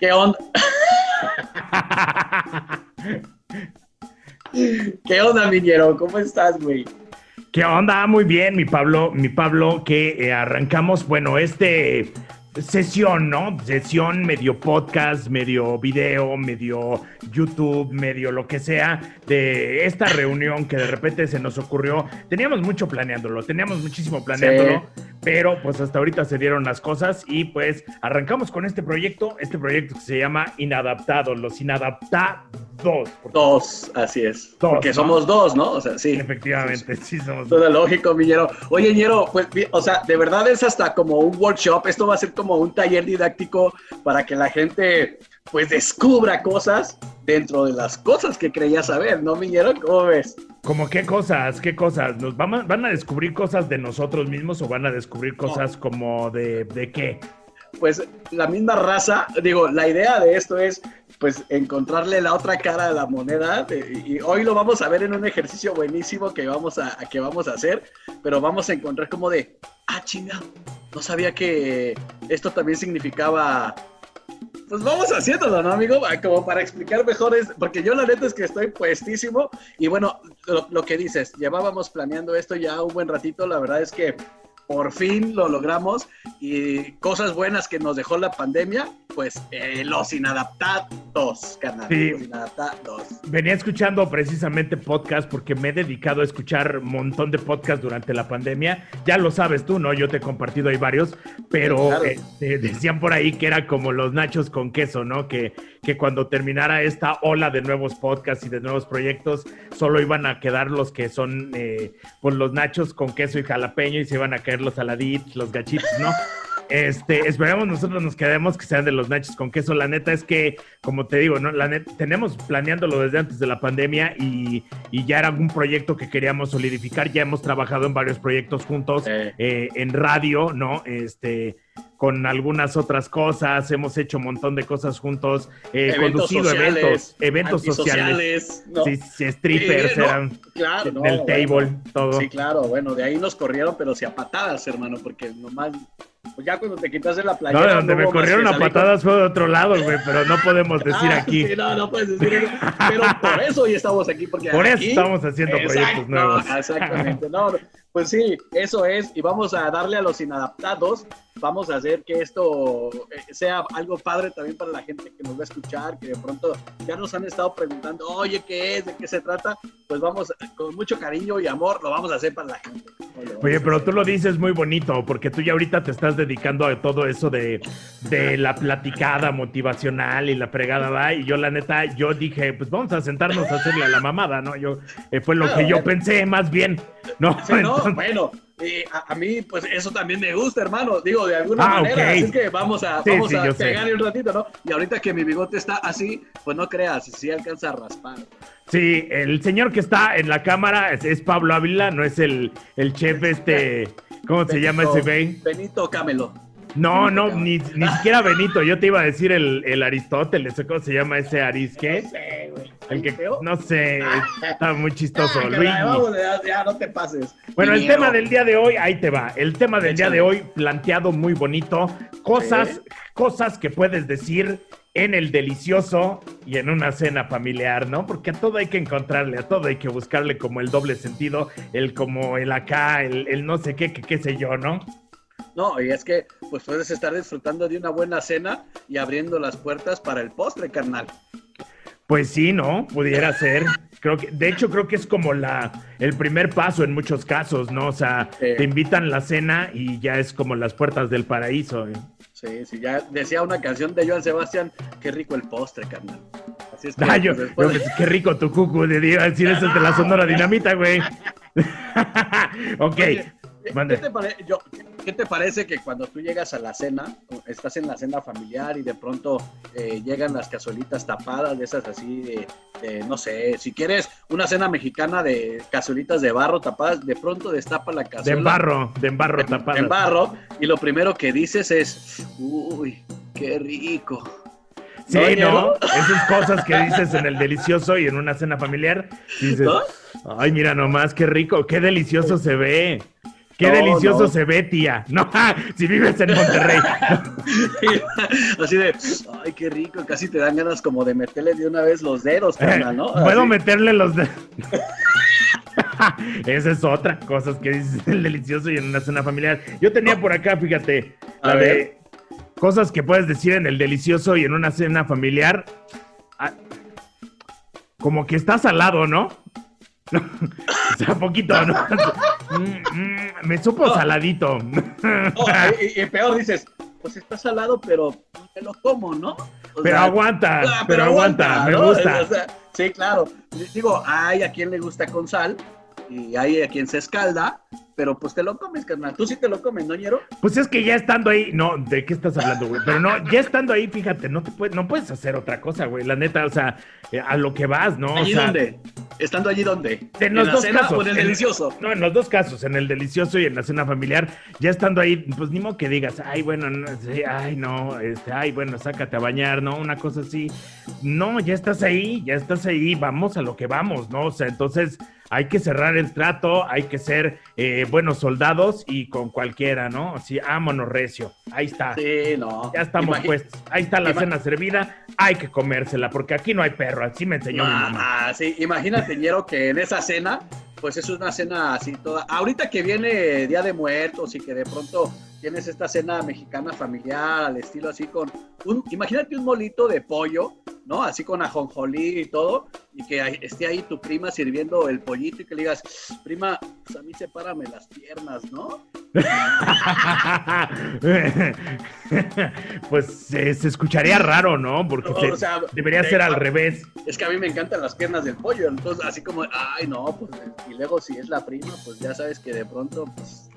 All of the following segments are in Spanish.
¿Qué onda? ¿Qué onda, Miñero? ¿Cómo estás, güey? ¿Qué onda? Muy bien, mi Pablo, mi Pablo, que eh, arrancamos, bueno, este sesión, ¿no? Sesión medio podcast, medio video, medio YouTube, medio lo que sea, de esta reunión que de repente se nos ocurrió. Teníamos mucho planeándolo, teníamos muchísimo planeándolo, pero pues hasta ahorita se dieron las cosas y pues arrancamos con este proyecto, este proyecto que se llama Inadaptados, los Inadaptados. Dos, así es. porque somos dos, ¿no? O sea, sí. Efectivamente, sí, somos dos. Todo lógico, Miñero. Oye, Ñero, pues, o sea, de verdad es hasta como un workshop, esto va a ser como un taller didáctico para que la gente pues descubra cosas dentro de las cosas que creía saber, ¿no, Miñero? ¿Cómo ves? ¿Cómo qué cosas? ¿Qué cosas? ¿Nos van, van a descubrir cosas de nosotros mismos o van a descubrir cosas como de, de qué? Pues la misma raza, digo, la idea de esto es pues encontrarle la otra cara a la moneda y hoy lo vamos a ver en un ejercicio buenísimo que vamos a, que vamos a hacer, pero vamos a encontrar como de, ah, chinga, no sabía que esto también significaba pues vamos haciéndolo, ¿no, amigo? Como para explicar mejor, es, porque yo la neta es que estoy puestísimo. Y bueno, lo, que dices, llevábamos planeando esto ya un buen ratito. La verdad es que por fin lo logramos y cosas buenas que nos dejó la pandemia, pues eh, los inadaptados, carnal. Sí. Los inadaptados. Venía escuchando precisamente podcast porque me he dedicado a escuchar un montón de podcasts durante la pandemia. Ya lo sabes tú, ¿no? Yo te he compartido ahí varios, pero eh, decían por ahí que era como los nachos con queso, ¿no? Que, que cuando terminara esta ola de nuevos podcasts y de nuevos proyectos, solo iban a quedar los que son eh, pues los nachos con queso y jalapeño y se iban a caer los saladitos, los gachitos, ¿no? Este, esperemos nosotros nos quedemos que sean de los nachos con queso. La neta es que, como te digo, ¿no? La neta, tenemos planeándolo desde antes de la pandemia y, ya era un proyecto que queríamos solidificar. Ya hemos trabajado en varios proyectos juntos eh, en radio, ¿no? Este, con algunas otras cosas, hemos hecho un montón de cosas juntos, eh, conducido eventos, eventos sociales, sí, strippers eran del table, todo. Sí, claro, bueno, de ahí nos corrieron, pero sí a patadas, hermano, porque nomás pues ya cuando te quitas de la playa. No, de donde me corrieron a patadas fue de otro lado, güey, pero no podemos decir ah, aquí. Sí, no, no puedes decir eso. Pero por eso hoy estamos aquí, porque Por eso estamos haciendo proyectos nuevos. Exactamente, no, pues sí, eso es, y vamos a darle a los inadaptados, vamos a hacer que esto eh, sea algo padre también para la gente que nos va a escuchar, que de pronto ya nos han estado preguntando, oye, ¿qué es? ¿De qué se trata? Pues vamos, con mucho cariño y amor, lo vamos a hacer para la gente. Oye, pero tú lo dices muy bonito, porque tú ya ahorita te estás dedicando a todo eso de, de la platicada motivacional y la fregada, ¿va? Y yo la neta, yo dije, pues vamos a sentarnos a hacerle a la mamada, ¿no? Yo, eh, fue lo ah, que yo pensé más bien, ¿no? bueno, a, mí, pues eso también me gusta, hermano. Digo, de alguna ah, manera. Así que vamos a, vamos a pegar un ratito, ¿no? Y ahorita que mi bigote está así, pues no creas, sí alcanza a raspar. Sí, el señor que está en la cámara es, Pablo Ávila, no es el, el chef este. ¿Cómo se llama ese güey? Benito Camelo. No, no, ni, ni siquiera Benito. Yo te iba a decir el, el Aristóteles, ¿cómo se llama ese Arisque? No sé. El que, no sé, está muy chistoso. Ah, Luis. Vamos, ya, no te pases. Bueno, el tema del día de hoy, ahí te va. El tema del día de hoy, planteado muy bonito. Cosas, cosas que puedes decir en el delicioso y en una cena familiar, ¿no? Porque a todo hay que encontrarle, a todo hay que buscarle como el doble sentido, el como el acá, el, el no sé qué, qué, qué sé yo, ¿no? No, y es que pues puedes estar disfrutando de una buena cena y abriendo las puertas para el postre, carnal. Pues sí, ¿no? Pudiera ser. Creo que, de hecho, creo que es como la, el primer paso en muchos casos, ¿no? O sea, te invitan a la cena y ya es como las puertas del paraíso. ¿eh? Sí, sí, ya decía una canción de Joan Sebastián, qué rico el postre, carnal. Así es que, ah, pues, qué rico tu cucu, de decir eso de la Sonora Dinamita, güey. ok. ¿qué, te Yo, ¿Qué te parece que cuando tú llegas a la cena, estás en la cena familiar y de pronto eh, llegan las cazuelitas tapadas, de esas así, de, no sé, si quieres una cena mexicana de cazuelitas de barro tapadas, de pronto destapa la cazuela. De barro, de barro tapada. De barro, y lo primero que dices es, uy, qué rico. Sí, ¿no? Esas cosas que dices en el delicioso y en una cena familiar, dices, ay, mira nomás, qué rico, qué delicioso se ve. Qué delicioso se ve, tía. No, si vives en Monterrey. Así de, ay, qué rico. Casi te dan ganas como de meterle de una vez los dedos, carnal, ¿no? Puedo meterle los dedos. Esa es otra cosa que dices el delicioso y en una cena familiar. Yo tenía por acá, fíjate, la de cosas que puedes decir en el delicioso y en una cena familiar. Ah, como que estás al lado, ¿no? o sea, poquito, ¿no? Mm, mm, me supo saladito. y, peor dices, pues está salado, pero te lo como, ¿no? pero aguanta, ah, pero, aguanta, me gusta. sí, claro. Digo, hay a quien le gusta con sal y hay a quien se escalda, pero pues te lo comes, carnal. Tú sí te lo comes, ¿no, ñero? Pues es que ya estando ahí, no, ¿de qué estás hablando, güey? Pero no, ya estando ahí, fíjate, no te puedes, no puedes hacer otra cosa, güey. La neta, o sea, eh, a lo que vas, ¿no? ¿Allí o dónde? ¿Estando allí dónde? En los dos casos. O en el delicioso? no, en los dos casos, en el delicioso y en la cena familiar. Ya estando ahí, pues ni modo que digas, ay, bueno, no, ay, no, este, ay, bueno, sácate a bañar, ¿no? Una cosa así. No, ya estás ahí, ya estás ahí, vamos a lo que vamos, ¿no? O sea, entonces hay que cerrar el trato, hay que ser eh, buenos soldados y con cualquiera, ¿no? Así, ámonos recio. Ahí está. Sí, no. Ya estamos puestos. Ahí está la cena servida, hay que comérsela, porque aquí no hay perro, así me enseñó mi mamá. Ah, sí, imagínate, Ñero, que en esa cena, pues es una cena así toda. Ahorita que viene Día de Muertos y que de pronto tienes esta cena mexicana familiar al estilo así con un, imagínate un molito de pollo, ¿no? Así con ajonjolí y todo, y que esté ahí tu prima sirviendo el pollito y que le digas, prima, pues a mí sepárame las piernas, ¿no? pues se escucharía raro, ¿no? Porque debería ser al revés. Es que a mí me encantan las piernas del pollo, entonces así como, ay, no, pues, y luego si es la prima, pues ya sabes que de pronto, pues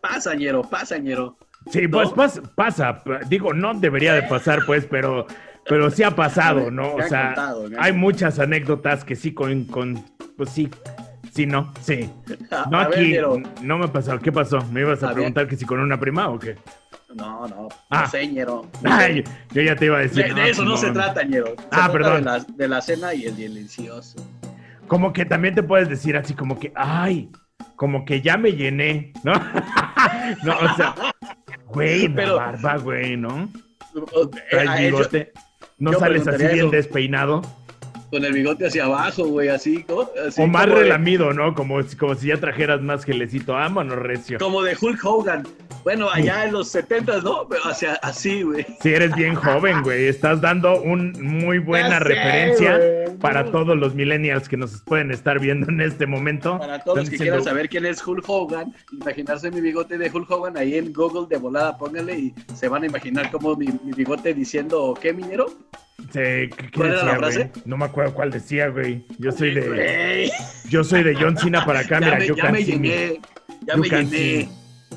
pasa, ñero, pasa, ñero. Sí, pues pasa, digo, no debería de pasar, pues, pero, pero sí ha pasado, ¿no? O sea, hay muchas anécdotas que sí con, con pues sí, sí, no, sí. No aquí, no me ha pasado. ¿Qué pasó? ¿Me ibas a, preguntar que si con una prima o qué? No, no, ah. no sé, ñero. Ay, yo ya te iba a decir. De, eso no, se trata, ñero. ah, perdón. De la, cena y el delicioso. Como que también te puedes decir así como que, ay, como que ya me llené, ¿no? no, o sea, güey, Pero, barba, güey, ¿no? Traes bigote, no sales así bien despeinado. Con el bigote hacia abajo, güey, así, O más relamido, ¿no? Como, como si ya trajeras más gelecito. Ámonos, recio. Como de Hulk Hogan. Bueno, allá en los 70, ¿no? Pero hacia, así, güey. Si eres bien joven, güey. Estás dando una muy buena referencia para todos los millennials que nos pueden estar viendo en este momento. Para todos los que quieran saber quién es Hulk Hogan, imaginarse mi bigote de Hulk Hogan ahí en Google de volada, póngale y se van a imaginar como mi, bigote diciendo, ¿qué minero? Sí, ¿qué, decía, la frase? No me acuerdo cuál decía, güey. Yo soy de. Yo soy de John Cena para acá, mira, yo ya me llené. Ya me llené.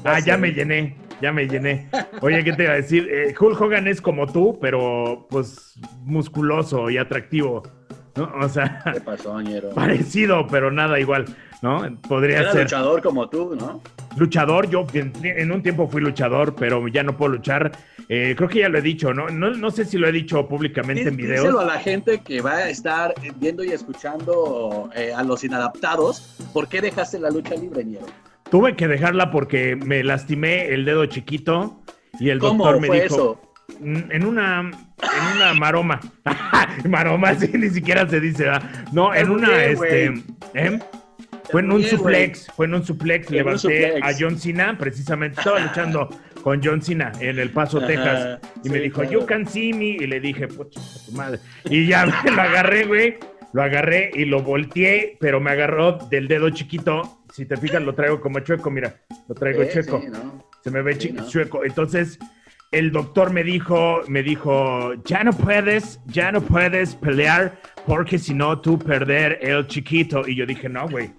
Ah, ya me llené, ya me llené. Oye, ¿qué te iba a decir? Eh, Hulk Hogan es como tú, pero pues musculoso y atractivo. ¿no? O sea, ¿Qué pasó, parecido, pero nada igual, ¿no? Podría Era ser. luchador como tú, ¿no? Luchador, yo en, un tiempo fui luchador, pero ya no puedo luchar. Eh, creo que ya lo he dicho, ¿no? No, sé si lo he dicho públicamente en videos. Díselo a la gente que va a estar viendo y escuchando eh, a los inadaptados. ¿Por qué dejaste la lucha libre, Ñero? Tuve que dejarla porque me lastimé el dedo chiquito y el doctor me dijo. Eso? En una, en una maroma. maroma, sí, ni siquiera se dice, ¿verdad? No, en una, este. ¿eh? Fue en un suplex, fue en un suplex, levanté a John Cena, precisamente, estaba luchando con John Cena en El Paso, Texas, y me dijo, you can see me, y le dije, pucha, tu madre. Y ya me lo agarré, güey, lo agarré y lo volteé, pero me agarró del dedo chiquito si te fijas, lo traigo como chueco, mira, lo traigo chueco. Se me ve chueco. Entonces, el doctor me dijo, me dijo, ya no puedes, ya no puedes pelear porque si no tú perder el chiquito. Y yo dije, no, güey.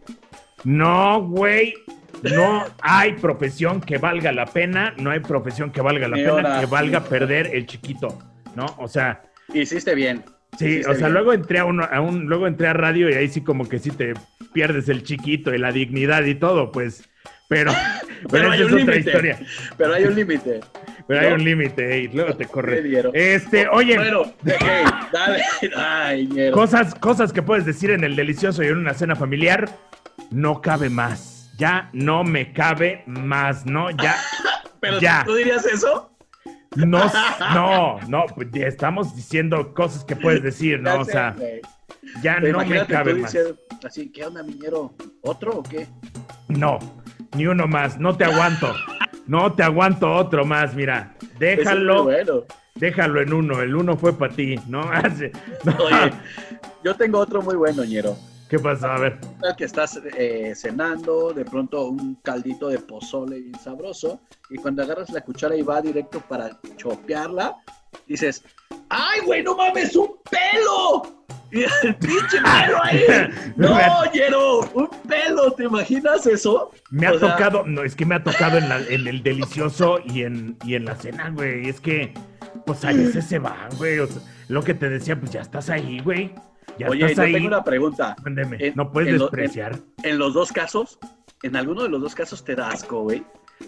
No, güey. No hay profesión que valga la pena, no hay profesión que valga la pena que valga perder el chiquito, ¿no? O sea. Hiciste bien. Sí, o sea, luego entré a, uno, a un, luego entré a radio y ahí sí como que sí te pierdes el chiquito y la dignidad y todo, pues. Pero, pero, hay un otra historia. Pero hay un límite. Pero hay un límite y luego te corre. Este, oye. Bueno, dale. Ay, cosas, cosas que puedes decir en el delicioso y en una cena familiar. No cabe más. ya no me cabe más, ¿no? Ya. Pero ya. ¿tú dirías eso? No, no, no, estamos diciendo cosas que puedes decir, ¿no? O sea, ya Pero no me cabe más. Así, ¿qué onda, miñero? ¿Otro o qué? No, ni uno más, no te aguanto. No te aguanto otro más, mira. Déjalo, bueno. déjalo en uno, el uno fue para ti, ¿no? No. Oye, yo tengo otro muy bueno, ñero. ¿Qué pasó? A ver. que estás eh, cenando, de pronto un caldito de pozole bien sabroso, y cuando agarras la cuchara y va directo para chopearla, dices, ¡ay, güey, no mames, un pelo! Y el pinche pelo ahí. No, ñero, un pelo, ¿te imaginas eso? Me ha O sea, tocado, no, es que me ha tocado en, la- en el delicioso y en, y en la cena, güey. Es que, pues a veces se van, güey. o sea, lo que te decía, pues ya estás ahí, güey. Ya Oye, yo ahí. tengo una pregunta. En- no puedes en lo- despreciar. En los dos casos, en alguno de los dos casos te da asco, güey.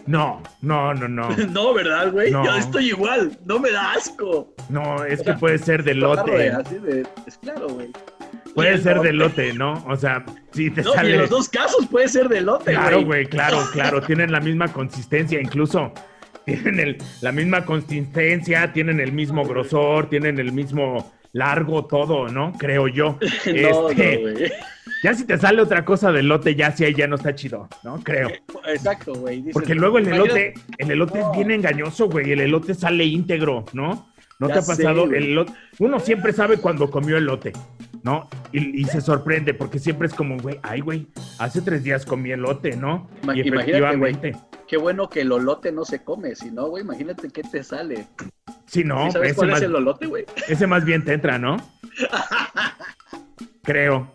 No, no, no, no. No, ¿verdad, güey? No. Yo estoy igual, no me da asco. No, es que puede ser de lote. así de- es claro, güey. Puede ser de lote. ¿no? O sea, si te No, y en sale. los dos casos puede ser de lote, Claro, güey. güey, claro, claro. Tienen la misma consistencia, incluso. Tienen el- la misma consistencia, tienen el mismo grosor, tienen el mismo largo, todo, ¿no? Creo yo. No, Este, no, ya si te sale otra cosa de lote, ya sí ahí ya no está chido, ¿no? Creo. Exacto, güey. Porque luego el elote, el elote es bien engañoso, güey. El elote sale íntegro, ¿no? ¿No Ya te ha pasado? el elote, uno siempre sabe cuando comió elote, ¿no? Y, y se sorprende porque siempre es como, güey, ay, güey, hace tres días comí elote, ¿no? Y güey. Qué bueno que el olote no se come, si no, güey, imagínate qué te sale. Sí, no, ¿Sí ¿Sabes ese cuál más, es el olote, güey? ese más bien te entra, ¿no? Creo.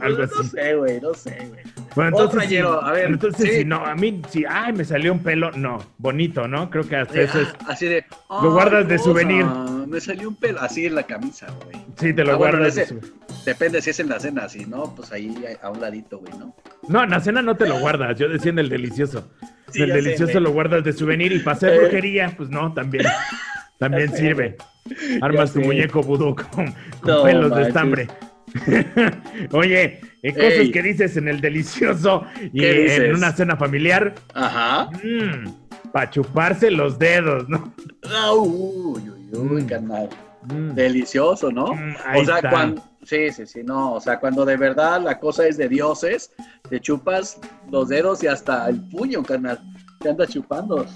Algo Pues, No así. sé, güey, no sé, güey. Bueno, Otro entonces, añero, a ver, entonces sí. si no, a mí, si, ay, me salió un pelo, no, bonito, ¿no? Creo que hasta eso es, Así de. Lo guardas "Ay, de souvenir". Me salió un pelo así en la camisa, güey. sí, te lo Ah, bueno, guardas. de ese- su- Depende si es en la cena, si no, pues ahí a un ladito, güey, ¿no? No, en la cena no te lo guardas, yo decía en el delicioso. Sí, el sé, delicioso lo guardas de souvenir y para hacer Eh. brujería, pues no, también. También sirve. Armas tu muñeco vudú con, con No pelos de estambre. Oye, eh, cosas Ey. que dices en el delicioso y ¿Qué en dices? una cena familiar, Ajá. para chuparse los dedos, ¿no? Ah, Uy, uy, uy, Mm. carnal. Mm. Delicioso, ¿no? Mm, o sea, cuando. Sí, sí, sí, no. O sea, cuando de verdad la cosa es de dioses, te chupas los dedos y hasta el puño, carnal. Te andas chupando.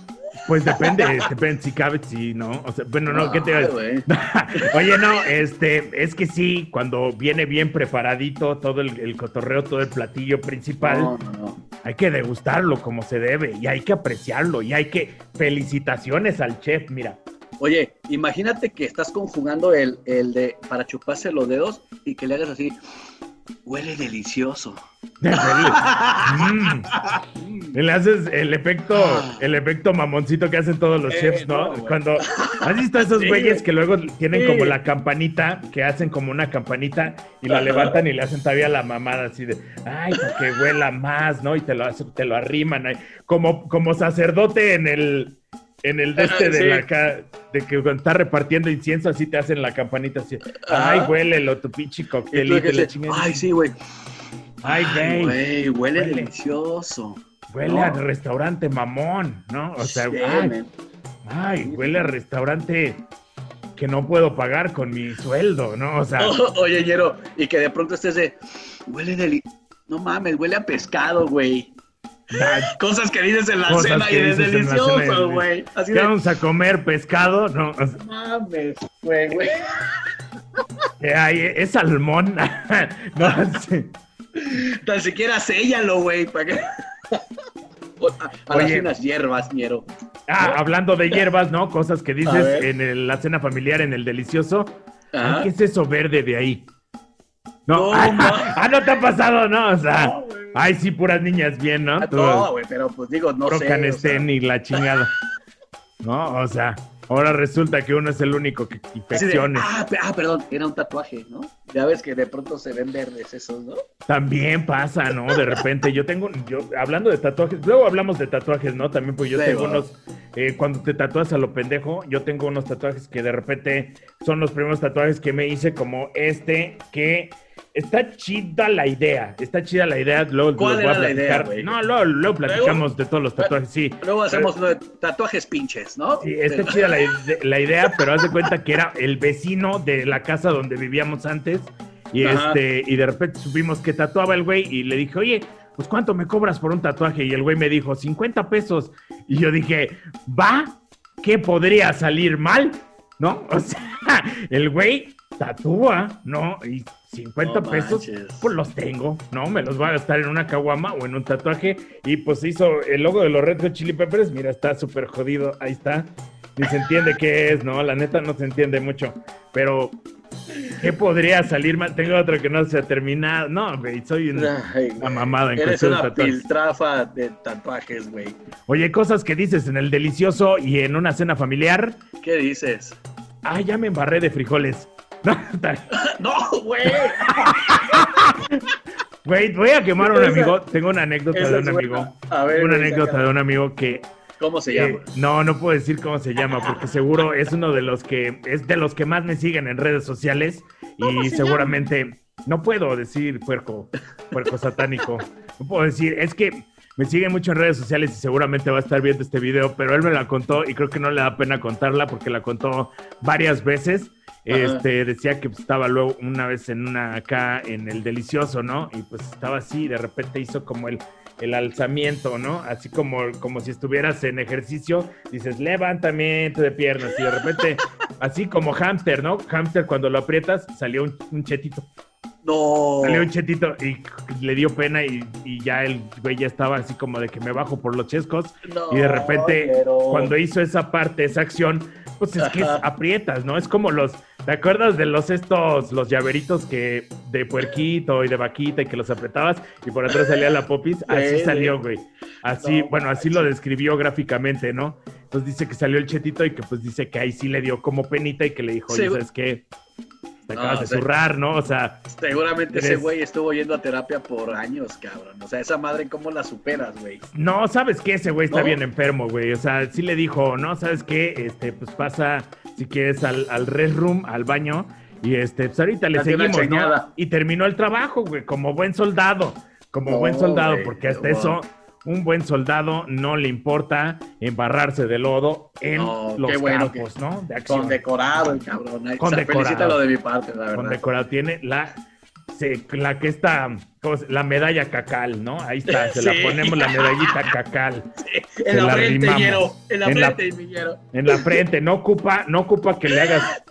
Pues depende, depende si cabe, si no. O sea, bueno, no, ¿qué te. Oye, no, este, es que sí, cuando viene bien preparadito todo el, el cotorreo, todo el platillo principal, No, no, no. hay que degustarlo como se debe y hay que apreciarlo y hay que felicitaciones al chef, mira. Oye, imagínate que estás conjugando el, el de para chuparse los dedos y que le hagas así. Huele delicioso. Mm. Y Le haces el efecto, el efecto mamoncito que hacen todos los Eh, chefs, ¿no? Cuando has visto a esos Sí, güeyes güey. que luego tienen Sí. como la campanita, que hacen como una campanita y la levantan y le hacen todavía la mamada así de, ay, para que huela más, ¿no? Y te lo, te lo arriman ahí. Como, como sacerdote en el, en el de este de Sí. la ca- de que cuando está repartiendo incienso, así te hacen la campanita así, ay, Ajá. huélelo, tu pinche coctelito. que la. Ay, sí, güey. Ay, güey. güey, huele, Huele. delicioso. Huele No. a restaurante mamón, ¿no? O sea, Sí, ay, huele a restaurante que no puedo pagar con mi sueldo, ¿no? O sea, Oye, Ñero, y que de pronto estés de, huele deli... No mames, huele a pescado, güey. Cosas que dices en la Cosas cena y es delicioso, güey. Así ¿qué de, vamos a comer pescado, ¿no? Mames, güey, güey. es salmón. no, sí. Tan siquiera séllalo, güey, para que... A- a las Oye. finas hierbas, Ñero. Ah, hablando de hierbas, ¿no? Cosas que dices en el- la cena familiar, en el delicioso. Ay, ¿Qué es eso verde de ahí? No, No, ah, ah, no te ha pasado, ¿no? O sea, No. Ay, sí, puras niñas bien, ¿no? No, güey, pero pues digo, no Pro sé. o Canestén sea, y la chingada. ¿No? O sea, ahora resulta que uno es el único que de, infecciones. ah, ah, perdón, era un tatuaje, ¿no? Ya ves que de pronto se ven verdes esos, ¿no? También pasa, ¿no? De repente yo tengo, yo hablando de tatuajes, luego hablamos de tatuajes, ¿no? También pues yo Sí, tengo bueno. unos eh, cuando te tatúas a lo pendejo, yo tengo unos tatuajes que de repente son los primeros tatuajes que me hice, como este, que está chida la idea, está chida la idea. Luego ¿Cuál voy a era la idea, güey? no, luego, luego platicamos de todos los tatuajes, sí. Luego hacemos tatuajes pinches, ¿no? Sí, está chida la, ide- la idea, pero haz de cuenta que era el vecino de la casa donde vivíamos antes. Y, Ajá. este, y de repente supimos que tatuaba el güey y le dije, oye, pues ¿cuánto me cobras por un tatuaje? Y el güey me dijo, 50 pesos. Y yo dije, ¿va? ¿Qué podría salir mal? ¿No? O sea, el güey tatúa, ¿no? Y 50 No pesos, pues los tengo, ¿no? Me los va a gastar en una caguama o en un tatuaje. Y pues hizo el logo de los Red Hot Chili Peppers. Mira, está súper jodido. Ahí está. Ni se entiende qué es, ¿no? La neta no se entiende mucho. Pero, ¿qué podría salir mal? Tengo otro que no se ha terminado. No, güey, soy una, Ay, una mamada en Eres de una tatuajes. piltrafa de tatuajes, güey. Oye, cosas que dices en el delicioso y en una cena familiar. ¿Qué dices? Ah, ya me embarré de frijoles. No, ¡No, güey! Güey, voy a quemar a un amigo. Tengo una anécdota de un amigo. A ver, una anécdota de un amigo que ¿Cómo se Eh, llama? no, no puedo decir cómo se llama, porque seguro es uno de los que es de los que más me siguen en redes sociales y seguramente no puedo decir puerco, puerco satánico. No puedo decir, es que me sigue mucho en redes sociales y seguramente va a estar viendo este video, pero él me la contó y creo que no le da pena contarla porque la contó varias veces. Ajá. Este decía que estaba luego una vez en una acá en el delicioso, ¿no? Y pues estaba así, y de repente hizo como el el alzamiento, ¿no? Así como, como si estuvieras en ejercicio, dices levantamiento de piernas y de repente, así como hámster, ¿no? Hámster cuando lo aprietas salió un, un chetito, No. salió un chetito y le dio pena y, y ya el güey ya estaba así como de que me bajo por los chescos No, y de repente pero- cuando hizo esa parte, esa acción, pues es que es- aprietas, ¿no? Es como los, ¿te acuerdas de los estos, los llaveritos que de puerquito y de vaquita y que los apretabas y por atrás salía la popis? Así Sí, salió, güey. Así, No bueno, así lo describió gráficamente, ¿no? Entonces dice que salió el chetito y que pues dice que ahí sí le dio como penita y que le dijo, Sí. ¿sabes qué? Te No, acabas de zurrar, ¿no? O sea, Seguramente ese güey estuvo yendo a terapia por años, cabrón. O sea, esa madre, ¿cómo la superas, güey? No, ¿sabes qué? Ese güey está ¿No? bien enfermo, güey. O sea, sí le dijo, no, ¿sabes qué? Este, pues pasa, si quieres, al, al restroom, al baño. Y este, pues ahorita le seguimos, ¿no? Y terminó el trabajo, güey, como buen soldado. Como No, buen soldado, porque hasta eso, un buen soldado no le importa embarrarse de lodo en No, los bueno campos, ¿no? De acción. Condecorado el cabrón. Condecorado. felicítalo de mi parte, la verdad. Condecorado. Tiene la, se- la que está, ¿cómo se- la medalla cacal, ¿no? Ahí está, se la Sí. ponemos la medallita cacal. en se la, la frente. En la En la- frente. En la frente, no ocupa, no ocupa que le hagas,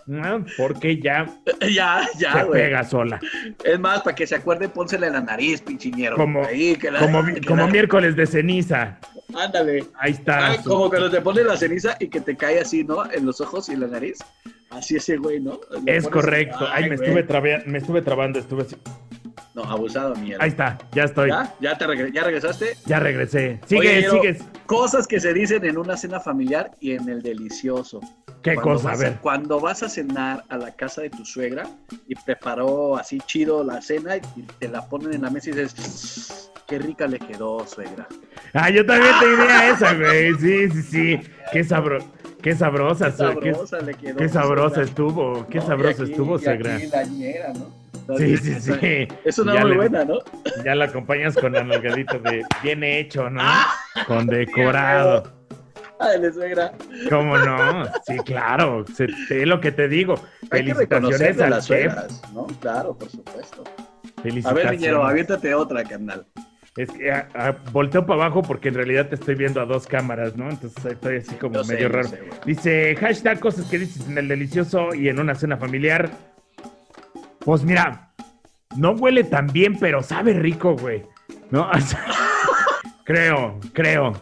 porque ya Ya, ya, se güey. pega sola. Es más, para que se acuerde, pónsela en la nariz, pinchiñero. Como- Ahí, que la- Como, que como miércoles de ceniza. Ándale. Ahí está. Su- como cuando te pones la ceniza y que te cae así, ¿no? En los ojos y en la nariz. Así ese güey, ¿no? Es correcto. Ay, me estuve, trabea- me estuve trabando, estuve así. No, abusado, mierda. Ahí está, ya estoy. ¿Ya? ¿Ya? ¿Ya, te regre- ¿Ya regresaste? regresé. Sigue, Oye, sigues. Cosas que se dicen en una cena familiar y en el delicioso. ¿Qué Cuando cosa? A ver. Cuando vas a cenar a la casa de tu suegra y preparó así chido la cena y te la ponen en la mesa y dices, qué rica le quedó, suegra. Ah, yo también tenía esa, güey. Sí, sí, sí. Qué sabro, qué sabrosa, Qué sabrosa le quedó. qué sabrosa estuvo, qué No, sabrosa aquí- estuvo, suegra. aquí la ñera, ¿no? Sí, sí, Esa- sí. Es una Ya muy le- buena, ¿no? Ya la acompañas con la nalgadita de bien hecho, ¿no? Ah, Con decorado. Dale, suegra. ¿Cómo no? Sí, claro. Se- Es lo que te digo. Hay Felicitaciones a las suegras, ¿no? Claro, por supuesto. A Felicitaciones. ver, niñero, aviéntate otra, carnal. Es que ah, ah, volteo para abajo porque en realidad te estoy viendo a dos cámaras, ¿no? Entonces estoy así como medio raro. sé. Dice, hashtag cosas que dices en el delicioso y en una cena familiar. Pues mira, no huele tan bien, pero sabe rico, güey. ¿No? Creo, creo.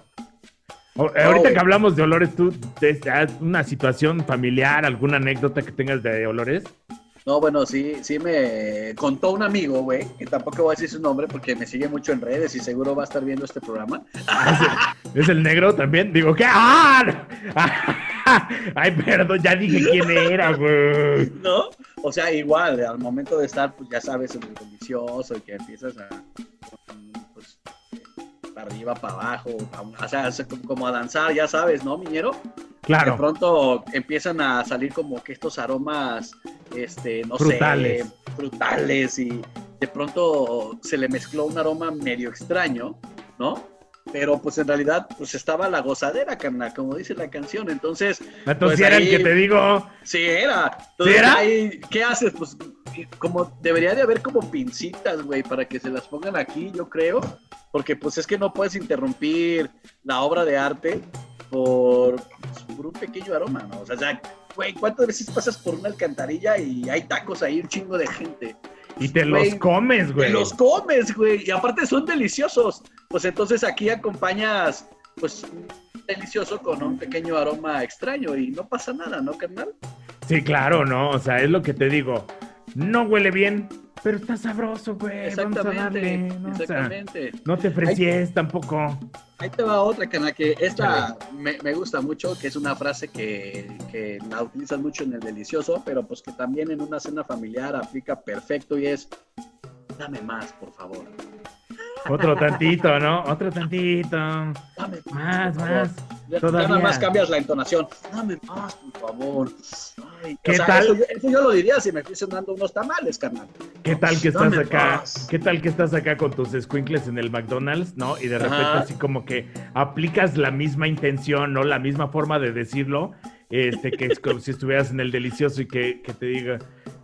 O- ahorita güey. que hablamos de olores, ¿tú de ah, una situación familiar, alguna anécdota que tengas de olores? No, bueno, sí, sí me contó un amigo, güey, que tampoco voy a decir su nombre porque me sigue mucho en redes y seguro va a estar viendo este programa. ¿Es el negro también? Digo, ¿qué? ¡Ah! Ay, perdón, ya dije quién era, güey. ¿No? O sea, igual, al momento de estar, pues ya sabes, en el delicioso y que empiezas a, pues, para arriba, para abajo, o sea, como a danzar, ya sabes, ¿no, Miñero? Claro. De pronto empiezan a salir como que estos aromas, este, no frutales. sé, frutales y de pronto se le mezcló un aroma medio extraño, ¿no? Pero pues en realidad pues estaba la gozadera, carnal, como dice la canción. Entonces... Entonces pues, era ahí- el que te digo. Sí, era. ¿Sí era? ahí, ¿Qué haces? Pues como debería de haber como pincitas, güey, para que se las pongan aquí, yo creo. Porque pues es que no puedes interrumpir la obra de arte por, por un pequeño aroma, ¿no? O sea, ya, güey, ¿cuántas veces pasas por una alcantarilla y hay tacos ahí, un chingo de gente? Y te Güey, los comes, Te güey. los comes, güey. Y aparte son deliciosos. Pues entonces aquí acompañas, pues, un delicioso con un pequeño aroma extraño y no pasa nada, ¿no, carnal? Sí, claro, ¿no? O sea, es lo que te digo. No huele bien, pero está sabroso, güey. Vamos a Exactamente, darle. ¿no? O sea, exactamente. no te frecies tampoco. Ahí te va otra, cana, que esta me, me gusta mucho, que es una frase que, que la utilizan mucho en el delicioso, pero pues que también en una cena familiar aplica perfecto y es, dame más, por favor. Otro tantito, ¿no? Otro tantito. Dame Más, más. Todavía. nada más cambias la entonación. Dame más, por favor. Ay, ¿Qué o sea, tal? Eso, yo- eso yo lo diría si me estuviesen dando unos tamales, carnal. ¿Qué tal que estás Dame acá? más. ¿Qué tal que estás acá con tus squinkles en el McDonald's, no? Y de repente Ajá. así como que aplicas la misma intención, ¿no? La misma forma de decirlo, este, que es como si estuvieras en el delicioso y que, que te diga,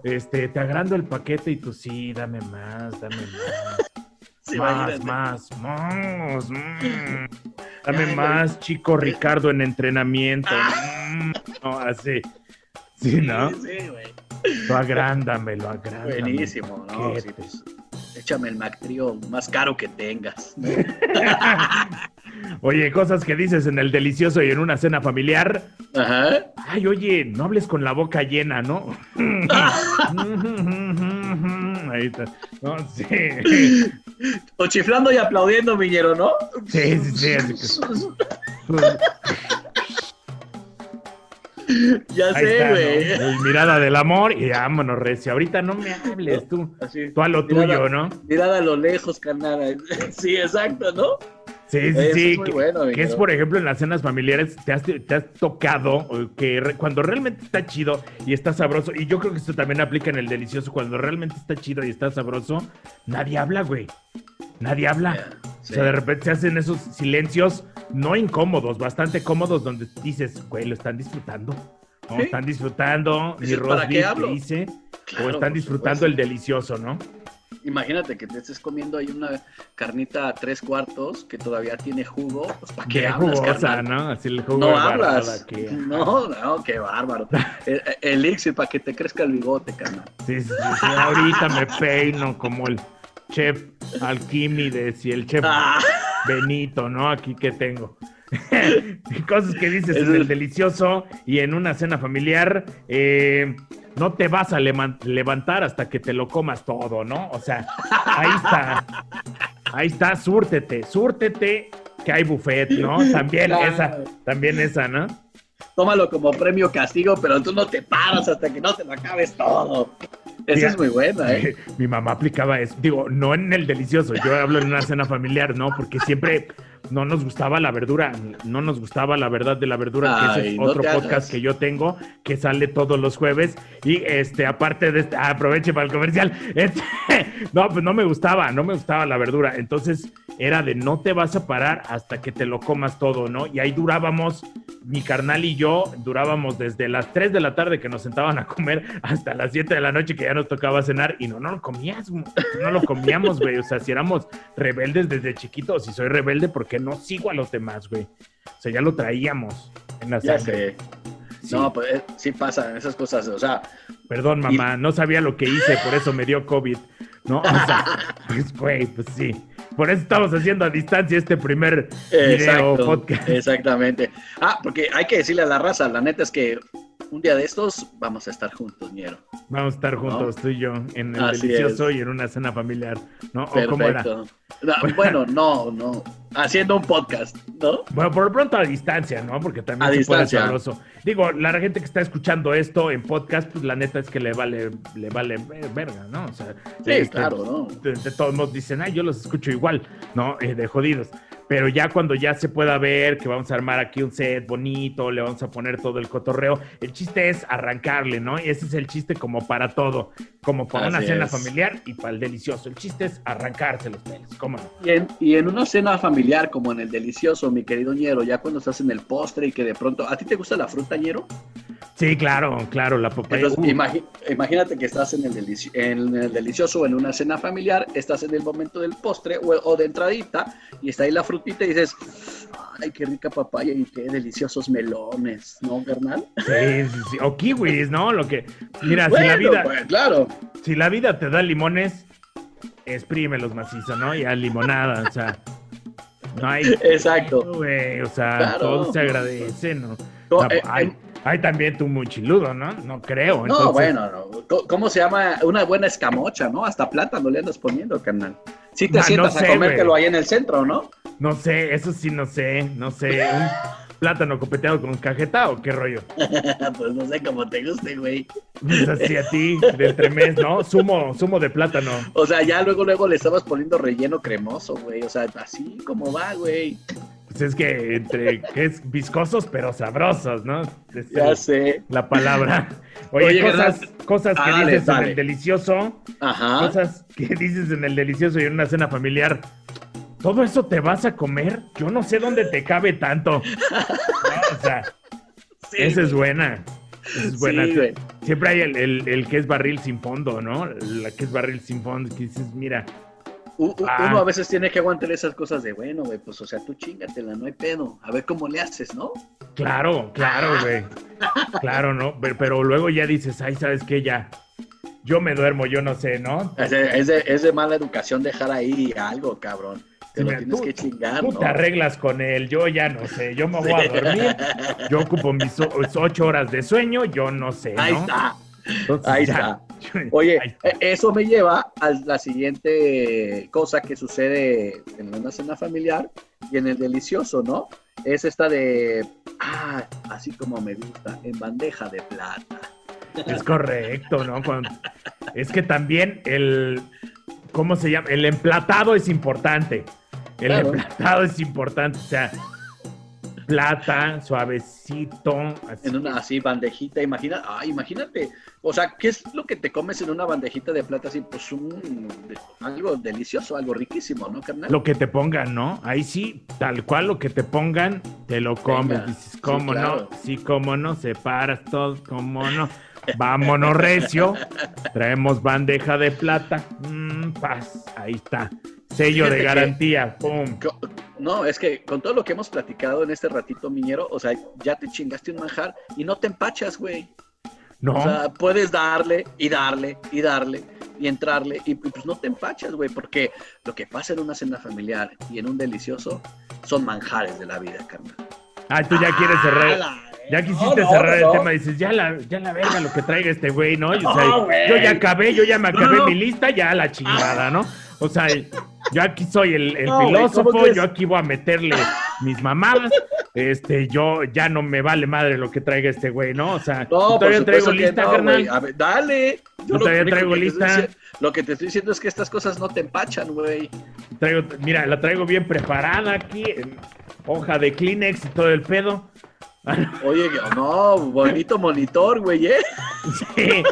este, te agrando el paquete y tú sí, dame más, dame más. Más, más, más. mm. Dame Ay, más, chico Ricardo en entrenamiento. mm, No, así. Sí, ¿no? Sí, sí, güey. Lo agrándamelo, agrándamelo. Buenísimo, ¿no? Sí, pues, échame el Mactrio más caro que tengas. Oye, cosas que dices en el delicioso y en una cena familiar. Ajá. Ay, oye, no hables con la boca llena, ¿no? Ahí está. No, sí. O chiflando y aplaudiendo, Miñero, ¿no? Sí, sí, sí. Ya Ahí sé, güey. ¿no? Mirada del amor y vámonos, Recio. Ahorita no me hables tú. Así. Tú a lo Mirada- tuyo, ¿no? Mirada a lo lejos, carnal. Sí, exacto, ¿no? Sí, sí, sí. muy que, bueno, que es, por ejemplo, en las cenas familiares, te has, te has tocado que re- cuando realmente está chido y está sabroso, y yo creo que esto también aplica en el delicioso, cuando realmente está chido y está sabroso, nadie habla, güey. Nadie habla. Sí. O sea, de repente se hacen esos silencios no incómodos, bastante cómodos, donde dices, güey, lo están disfrutando. ¿no? Sí. Están disfrutando mi hice, Claro, o están disfrutando el delicioso, ¿no? Imagínate que te estés comiendo ahí una carnita a tres cuartos que todavía tiene jugo. Pues, ¿para qué Qué hablas, jugosa? ¿no? Así el jugo No hablas. que- No, no, qué bárbaro. El, el elixir para que te crezca el bigote, carnal. Sí, sí, sí, ahorita me peino como el chef Alquímides y el chef Ah, Benito, ¿no? Aquí que tengo. Cosas que dices Eso en el es- delicioso y en una cena familiar. eh, no te vas a levantar hasta que te lo comas todo, ¿no? O sea, ahí está. Ahí está, súrtete, súrtete, que hay buffet, ¿no? También Claro. esa, también esa, ¿no? tómalo como premio castigo, pero tú no te paras hasta que no te lo acabes todo. Esa es muy buena, ¿eh? Mi mamá aplicaba eso. Digo, no en el delicioso, yo hablo en una cena familiar, ¿no? Porque siempre no nos gustaba la verdura, no nos gustaba la verdad de la verdura, que ese Ay, es no otro podcast hagas. que yo tengo, que sale todos los jueves. Y este, aparte de este, aproveche para el comercial. Este, no, pues no me gustaba, no me gustaba la verdura. Entonces era de no te vas a parar hasta que te lo comas todo, ¿no? Y ahí durábamos, mi carnal y yo, durábamos desde las 3 de la tarde que nos sentaban a comer hasta las 7 de la noche que ya nos tocaba cenar y no, no lo comías, no lo comíamos, güey. O sea, si éramos rebeldes desde chiquitos, si soy rebelde, porque no sigo a los demás, güey? O sea, ya lo traíamos en la Ya sangre. sé. Sí. No, pues eh, sí pasan esas cosas. O sea, Perdón, mamá, no sabía lo que hice, por eso me dio COVID. ¿No? O sea, pues, güey, pues sí. Por eso estamos haciendo a distancia este primer video exacto, podcast. exactamente. Ah, porque hay que decirle a la raza, la neta es que un día de estos vamos a estar juntos, Ñero. Vamos a estar juntos, tú y yo, en el Así delicioso y en una cena familiar, ¿no? ¿O cómo era? No, bueno, no, no. Haciendo un podcast, ¿no? Bueno, por lo pronto a distancia, ¿no? Porque también A se puede distancia. sabroso. Digo, la gente que está escuchando esto en podcast, pues la neta es que le vale, le vale ver- verga, ¿no? O sea, Sí, este, claro, ¿no? de, de todos modos dicen, ay, yo los escucho igual, ¿no? Eh, de jodidos. Pero ya cuando ya se pueda ver que vamos a armar aquí un set bonito, le vamos a poner todo el cotorreo, el chiste es arrancarle, ¿no? Y ese es el chiste como para todo, como para una cena familiar y para el delicioso. El chiste es arrancarse los pelos, ¿cómo no? Y en, y en una cena familiar como en el delicioso, mi querido ñero, ya cuando estás en el postre y que de pronto, ¿a ti te gusta la fruta ñero? Sí, claro, claro, la papaya. Uh. imagínate que estás en el, en el, delicioso o en una cena familiar, estás en el momento del postre o, de entradita y está ahí la frutita y dices, ay, qué rica papaya y qué deliciosos melones, ¿no, carnal? Sí, sí, sí. O kiwis, ¿no? Lo que, mira, si la vida, pues, claro. Si la vida te da limones, exprímelos macizo, ¿no? Y a limonada, o sea. No hay. Exacto. o sea, todo se agradece, ¿no? Eh, hay, hay también tu muchiludo, ¿no? No creo. No, bueno, no. ¿cómo se llama? Una buena escamocha, ¿no? Hasta plátano le andas poniendo, carnal. Si te ah, sientas a comértelo ahí en el centro, ¿no? No sé, eso sí no sé, no sé. Plátano copeteado con cajeta o qué rollo? pues no sé cómo te guste, güey. Pues así a ti, de entremés, ¿no? Sumo, sumo de plátano. O sea, ya luego, luego le estabas poniendo relleno cremoso, güey. O sea, así como va, güey. Pues es que entre que es viscosos pero sabrosos, ¿no? ya sé. La palabra. Oye, cosas, cosas que dices en el delicioso. Ajá. Cosas que dices en el delicioso y en una cena familiar. ¿Todo eso te vas a comer? Yo no sé dónde te cabe tanto. o sea, esa es buena. Esa es buena. Siempre hay el, el, que es barril sin fondo, ¿no? La que es barril sin fondo, que dices, mira, Ah. Uno a veces tiene que aguantar esas cosas de, bueno, güey, pues, o sea, tú chingatela, no hay pedo. A ver cómo le haces, ¿no? Claro, claro, güey. claro, ¿no? Pero, luego ya dices, ay, ¿sabes qué? Ya, yo me duermo, yo no sé, ¿no? Es de, es de, mala educación dejar ahí algo, cabrón. Te lo tienes que chingar, tú te arreglas con él, yo ya no sé, yo me voy a dormir, yo ocupo mis ocho horas de sueño, yo no sé, ¿no? Ahí está. Ahí está. Oye, e, eso me lleva a la siguiente cosa que sucede en una cena familiar y en el delicioso, ¿no? Es esta de, ah, así como me gusta, en bandeja de plata. Es correcto, ¿no? es que también el, ¿cómo se llama? El emplatado es importante. El emplatado es importante, o sea, plata, suavecito. Así. En una así bandejita, imagina, ah, imagínate, o sea, ¿qué es lo que te comes en una bandejita de plata así? Pues un, algo delicioso, algo riquísimo, ¿no, carnal? Lo que te pongan, ¿no? Ahí sí, tal cual lo que te pongan, te lo comes. Dices, ¿cómo no? Sí, cómo no, separas todo, ¿cómo no? Vámonos recio, traemos bandeja de plata, mm, paz, ahí está. Sello de garantía, pum. No, es que con todo lo que hemos platicado en este ratito, Miñero, o sea, ya te chingaste un manjar y no te empachas, güey. No. O sea, puedes darle y darle y darle y entrarle y pues no te empachas, güey, porque lo que pasa en una cena familiar y en un delicioso son manjares de la vida, carnal. Ah, tú ya quieres cerrar. Ya quisiste cerrar el tema, dices, ya la, ya la verga lo que traiga este güey, ¿no? Yo, yo ya acabé, yo ya me acabé mi lista, ya la chingada, ¿no? O sea, yo aquí soy el, filósofo, yo aquí voy a meterle mis mamadas. Este, yo ya no me vale madre lo que traiga este güey, ¿no? O sea, todavía traigo lista, carnal. A ver, dale. Yo todavía traigo lista. lo que te estoy diciendo es que estas cosas no te empachan, güey. Traigo, mira, la traigo bien preparada aquí, en hoja de Kleenex y todo el pedo. Oye, no, bonito monitor, güey, ¿eh? Sí,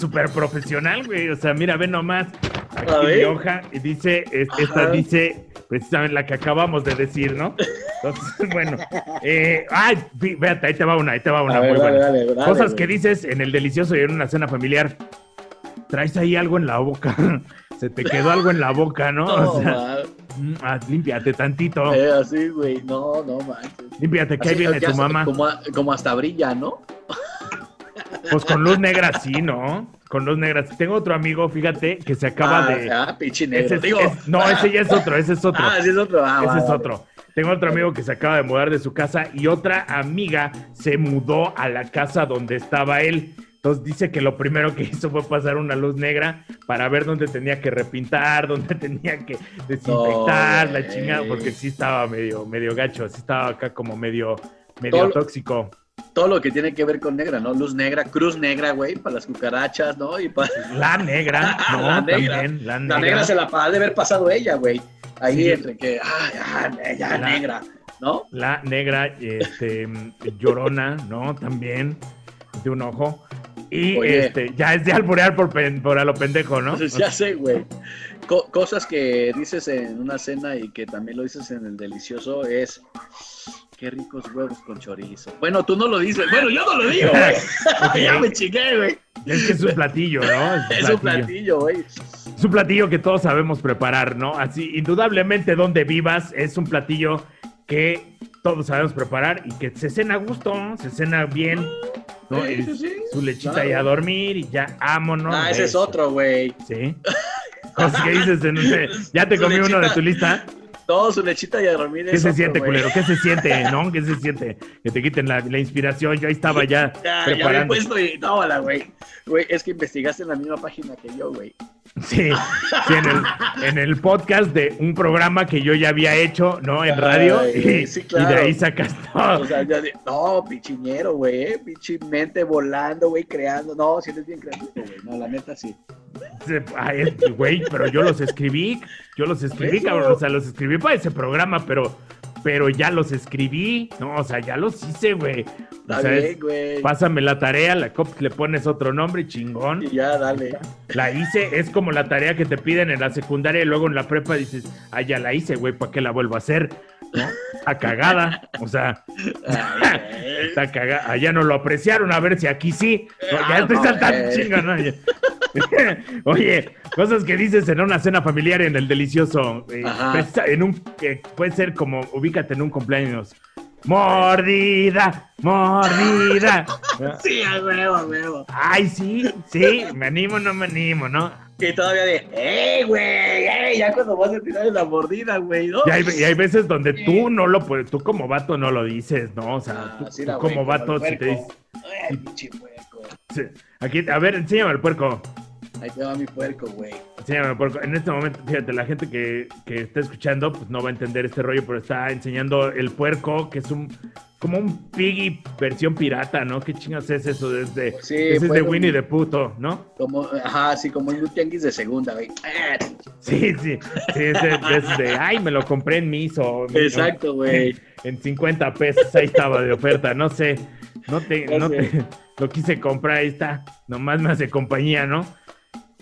súper profesional, güey. O sea, mira, ve nomás. Aquí mi hoja y dice, esta dice precisamente la que acabamos de decir, ¿no? Entonces, bueno. Eh, ay, véate, ahí te va una, ahí te va una muy buena. Cosas que dices en el delicioso y en una cena familiar. Traes ahí algo en la boca. Se te quedó algo en la boca, ¿no? o sea, mm, ah, límpiate tantito. Eh, así, güey. No, no manches. Límpiate, que ahí viene tu mamá. Como, como hasta brilla, ¿no? Pues con luz negra sí, ¿no? Con luz negra. Tengo otro amigo, fíjate, que se acaba ah, de. Ah, pinche negro. no, ese ya es otro, ese es otro. Ah, ese es otro. Ah, ese es otro. Tengo otro amigo que se acaba de mudar de su casa y otra amiga se mudó a la casa donde estaba él. Entonces dice que lo primero que hizo fue pasar una luz negra para ver dónde tenía que repintar, dónde tenía que desinfectar, la chingada, porque sí estaba medio, medio gacho, sí estaba acá como medio, medio tóxico todo lo que tiene que ver con negra, ¿no? Luz negra, cruz negra, güey, para las cucarachas, ¿no? Y para... La negra, no, la negra. También, la negra. La negra se la ha de haber pasado ella, güey. Ahí entre que, ah, ya, negra, ¿no? La negra, este, llorona, ¿no? También, de un ojo. Y este, ya es de alburear por, por a lo pendejo, ¿no? Pues ya sé, güey. cosas que dices en una cena y que también lo dices en el delicioso es qué ricos huevos con chorizo. Bueno, tú no lo dices. Bueno, yo no lo digo, güey. ya me chiqué, güey. Es que es un platillo, ¿no? Es un platillo, güey. Es un platillo que todos sabemos preparar, ¿no? Así, indudablemente, donde vivas, es un platillo que todos sabemos preparar y que se cena a gusto, se cena bien. ¿No? su lechita y a dormir y ya, vámonos. Ah, ese es otro, güey. Sí. Cosas que dices en ¿Ya te comí uno de tu lista? Todo su lechita y a dormir. ¿Qué se siente, culero? ¿Qué se siente, no? ¿Qué se siente? Que te quiten la, inspiración. Yo ahí estaba ya. ya, preparando. ya me he puesto y. No, güey. Güey, es que investigaste en la misma página que yo, güey. Sí, sí en, el, en, el, podcast de un programa que yo ya había hecho, ¿no? En radio. y, sí, claro. y, de ahí sacas todo. O sea, ya de, no, pichiñero, güey, ¿eh? mente volando, güey, creando. No, si eres bien creativo, güey. No, la neta sí. Güey, pero yo los escribí, yo los escribí, cabrón. O sea, los escribí para ese programa, pero pero ya los escribí, no, o sea, ya los hice, güey. Está bien, güey. Pásame la tarea, la cop le pones otro nombre, chingón. Y ya, dale. La hice, es como la tarea que te piden en la secundaria y luego en la prepa dices, ah, ya la hice, güey, ¿para qué la vuelvo a hacer? ¿No? A cagada, o sea, está cagada. Allá no lo apreciaron, a ver si aquí sí. ya ah, estoy saltando chingón, ¿no? Oye, cosas que dices en una cena familiar en el delicioso. Eh, en un que puede ser como ubícate en un cumpleaños. Mordida, mordida. Sí, a huevo, a huevo. Ay, sí, sí, me animo, no me animo, ¿no? Y todavía de, ¡eh, güey! Ya cuando vas a tirar la mordida, güey, ¿no? Y hay, y hay, veces donde tú no lo puedes, tú como vato no lo dices, ¿no? O sea, ah, tú, como vato, si te dices. Ay, pinche puerco. Sí. Aquí, a ver, enséñame el puerco. Ahí te va mi puerco, güey. Puerco. En este momento, fíjate, la gente que, que, está escuchando, pues no va a entender este rollo, pero está enseñando el puerco, que es un como un piggy versión pirata, ¿no? ¿Qué chingas es eso? Desde, sí, ese es de Winnie de puto, ¿no? Como, ajá, sí, como un tianguis de segunda, güey. Sí, sí, sí, es de, ay, me lo compré en Miso. Exacto, güey. En, 50 pesos, ahí estaba de oferta, no sé. No te, no te, lo quise comprar, ahí está. Nomás me hace compañía, ¿no?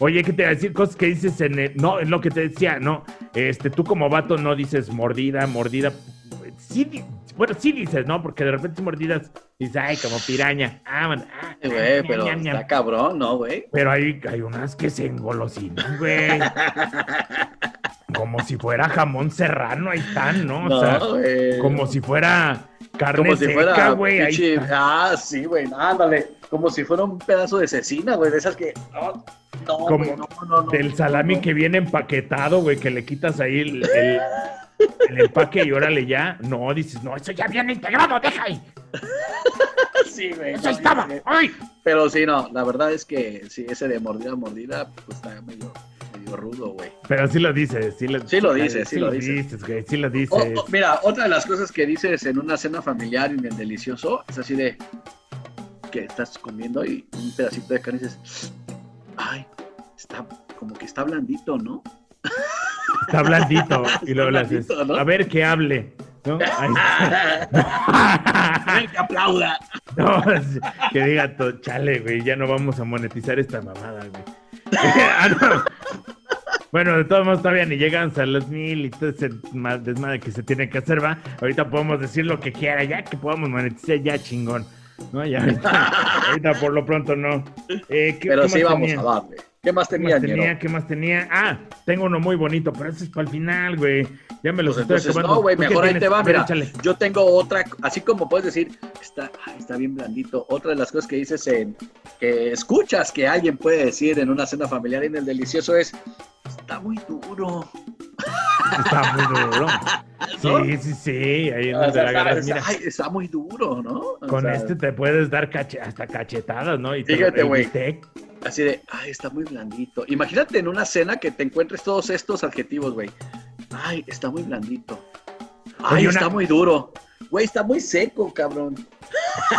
Oye, ¿qué te voy a decir? Cosas que dices en el, no, en lo que te decía, no, este, tú como vato no dices mordida, mordida, sí, bueno, sí dices, ¿no? Porque de repente mordidas dices, ay, como piraña. Ah, man, ah, güey, pero está cabrón, ¿no, güey? Pero hay, hay unas que se engolosinan, güey. como si fuera jamón serrano, ahí están, ¿no? O sea, como si fuera carne como si seca, güey. Ah, sí, güey, ándale. Como si fuera un pedazo de cecina, güey, de esas que... No, como no, no, no, del salami que viene empaquetado, güey, que le quitas ahí el, el, empaque y órale ya. No, dices, no, eso ya viene integrado, deja ahí. sí, güey. Eso estaba. ¡Ay! Pero sí, no, la verdad es que sí, ese de mordida mordida, pues está medio, medio rudo, güey. Pero sí lo dices, sí lo, sí lo dices, sí, lo, dices. güey, sí lo dices. mira, otra de las cosas que dices en una cena familiar y en el delicioso es así de que estás comiendo y un pedacito de carne y dices, ay, está como que está blandito, ¿no? Está blandito. Y luego le haces, a ver que hable. ¿no? que aplauda. No, que diga todo, chale, güey, ya no vamos a monetizar esta mamada, güey. Ah, bueno, de todos modos todavía ni llegan a los mil y todo ese desmadre que se tiene que hacer, va. Ahorita podemos decir lo que quiera, ya que podamos monetizar, ya chingón. No, ya ahorita, por lo pronto no. Eh, Pero sí vamos a darle. ¿Qué más tenía, ¿Qué más tenía? ¿Qué más tenía? Ah, tengo uno muy bonito, pero ese es para el final, güey. Ya me los pues estoy acabando. No, güey, mejor ahí te va, mira. Yo tengo otra, así como puedes decir, está, está bien blandito. Otra de las cosas que dices en, que escuchas que alguien puede decir en una cena familiar en el delicioso es, está muy duro. Está muy duro. Sí, sí, sí. Ahí es donde la agarras. Mira. Ay, está muy duro, ¿no? con este te puedes dar hasta cachetadas, ¿no? Y fíjate, güey. Así de, ay, está muy blandito. Imagínate en una cena que te encuentres todos estos adjetivos, güey. Ay, está muy blandito. Ay, está muy duro. Güey, está muy seco, cabrón.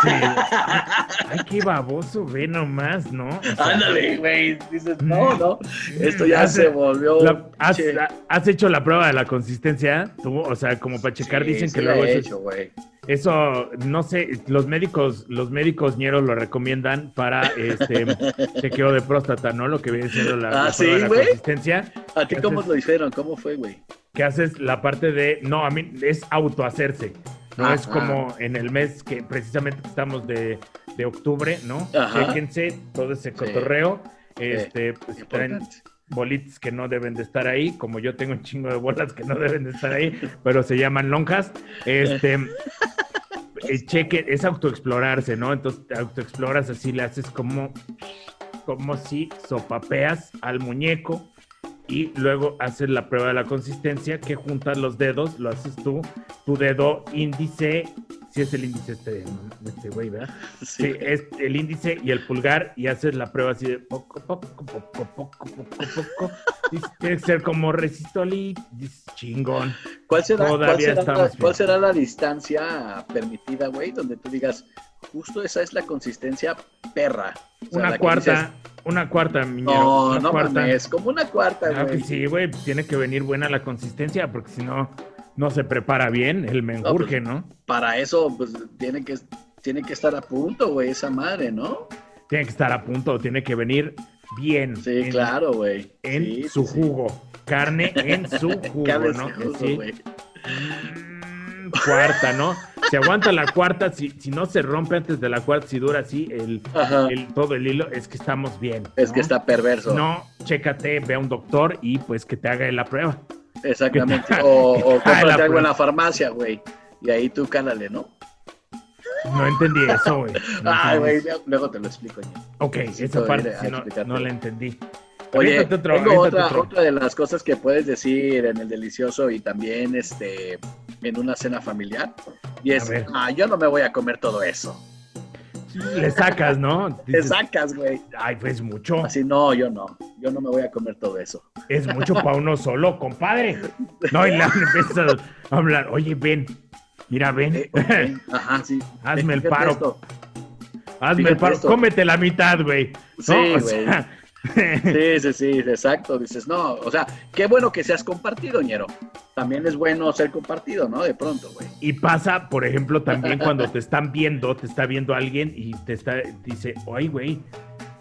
Ay, qué baboso, ve nomás, ¿no? Ándale, güey. Dices, no, no. Esto ya se volvió. has, hecho la prueba de la consistencia? ¿Tú? O sea, como para checar, dicen que luego he hecho, güey. Eso, no sé, los médicos, los médicos ñeros lo recomiendan para este chequeo de próstata, ¿no? Lo que viene siendo la, ¿Ah, de la consistencia. ¿A ti cómo lo dijeron? ¿Cómo fue, güey? Que haces la parte de, no, a mí es autohacerse. No es como en el mes que precisamente estamos de, de octubre, ¿no? Chequense todo ese cotorreo. Este, pues traen bolitas que no deben de estar ahí, como yo tengo un chingo de bolas que no deben de estar ahí, pero se llaman lonjas. Este, eh, cheque, es autoexplorarse, ¿no? Entonces autoexploras así, le haces como, como si sopapeas al muñeco y luego haces la prueba de la consistencia que juntas los dedos, lo haces tú, tu dedo índice, si es el índice este, este güey, ¿verdad? Sí. es el índice y el pulgar y haces la prueba así de poco, poco, poco, poco, poco, poco. Tiene que ser como resistoli, chingón. ¿Cuál será, ¿cuál será, la, ¿cuál será la distancia permitida, güey? Donde tú digas, justo esa es la consistencia perra. una cuarta, una cuarta, miñero. No, una no cuarta. es como una cuarta, güey. que sí, güey, tiene que venir buena la consistencia, porque si no, no se prepara bien el menjurje, ¿no? Pues, para eso, pues, tiene que, tiene que estar a punto, güey, esa madre, ¿no? Tiene que estar a punto, tiene que venir bien. Sí, claro, güey. En su jugo. Carne en su jugo, ¿no? sí. Cuarta, ¿no? Si aguanta la cuarta, si, si no se rompe antes de la cuarta, si dura así el, todo el hilo, es que estamos bien. Es que está perverso. No, chécate, ve a un doctor y pues que te haga la prueba. Exactamente. o, o cómprate algo en la farmacia, güey. Y ahí tú cálale, ¿no? No entendí eso, güey. Ay, güey, luego te lo explico. Ya. Ok, esa parte no, no la entendí. Oye, tengo otra, otra de las cosas que puedes decir en el delicioso y también este en una cena familiar. Y es, ah, yo no me voy a comer todo eso. Le sacas, ¿no? Le sacas, güey. Ay, pues mucho. Así, no, yo no. Yo no me voy a comer todo eso. Es mucho para uno solo, compadre. No, y le empiezas a hablar. Oye, ven. Mira, ven. Eh, Ajá, sí. Hazme el paro. Hazme el paro. Cómete la mitad, güey. Sí, güey. Sí, sí, sí, exacto. Dices, no, o sea, qué bueno que seas compartido, ñero. También es bueno ser compartido, ¿no? De pronto, güey. Y pasa, por ejemplo, también cuando te están viendo, te está viendo alguien y te está, dice, oye, güey,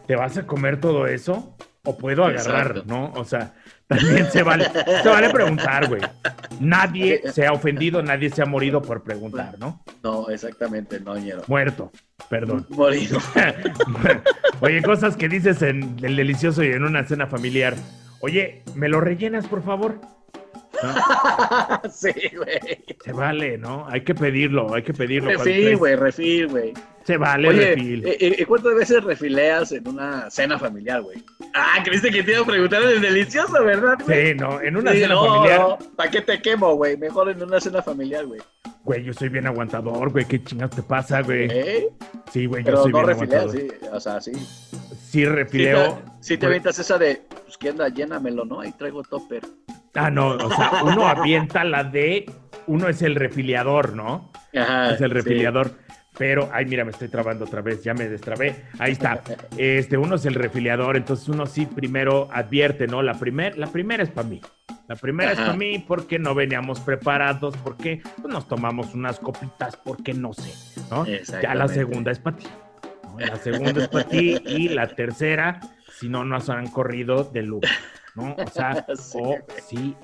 ¿te vas a comer todo eso? O puedo agarrar, ¿no? O sea, también se vale, se vale preguntar, güey. Nadie se ha ofendido, nadie se ha morido por preguntar, ¿no? No, exactamente, no, ñero. Muerto, perdón. Morido. Oye, cosas que dices en el delicioso y en una cena familiar. Oye, ¿me lo rellenas, por favor? sí, güey. Se vale, ¿no? Hay que pedirlo, hay que pedirlo. Refil, güey, refil, güey. Se vale, refil. ¿y, ¿y, cuántas veces refileas en una cena familiar, güey? Ah, creíste que te iba a preguntar en el delicioso, ¿verdad? Sí, no, en una cena familiar. No, ¿Para qué te quemo, güey? Mejor en una cena familiar, güey. Güey, yo soy bien aguantador, güey. ¿Qué chingados te pasa, güey? ¿Eh? Sí, güey, yo soy bien aguantador. Sí, o sea, sí. Sí, refileo. Sí, te, avientas esa de, pues, ¿qué onda? Llénamelo, ¿no? Ahí traigo topper. Ah, no, o sea, uno avienta la de, uno es el refiliador, ¿no? Ajá. Es el refiliador. Pero, ay, mira, me estoy trabando otra vez, ya me destrabé. Ahí está. Este, uno es el refiliador, entonces uno sí primero advierte, ¿no? La, primer, la primera es para mí. La primera es para mí porque no veníamos preparados, porque pues, nos tomamos unas copitas, porque no sé, ¿no? Ya la segunda es para ti. La segunda es para ti y la tercera, si no nos han corrido de luz. ¿No? O sea, o si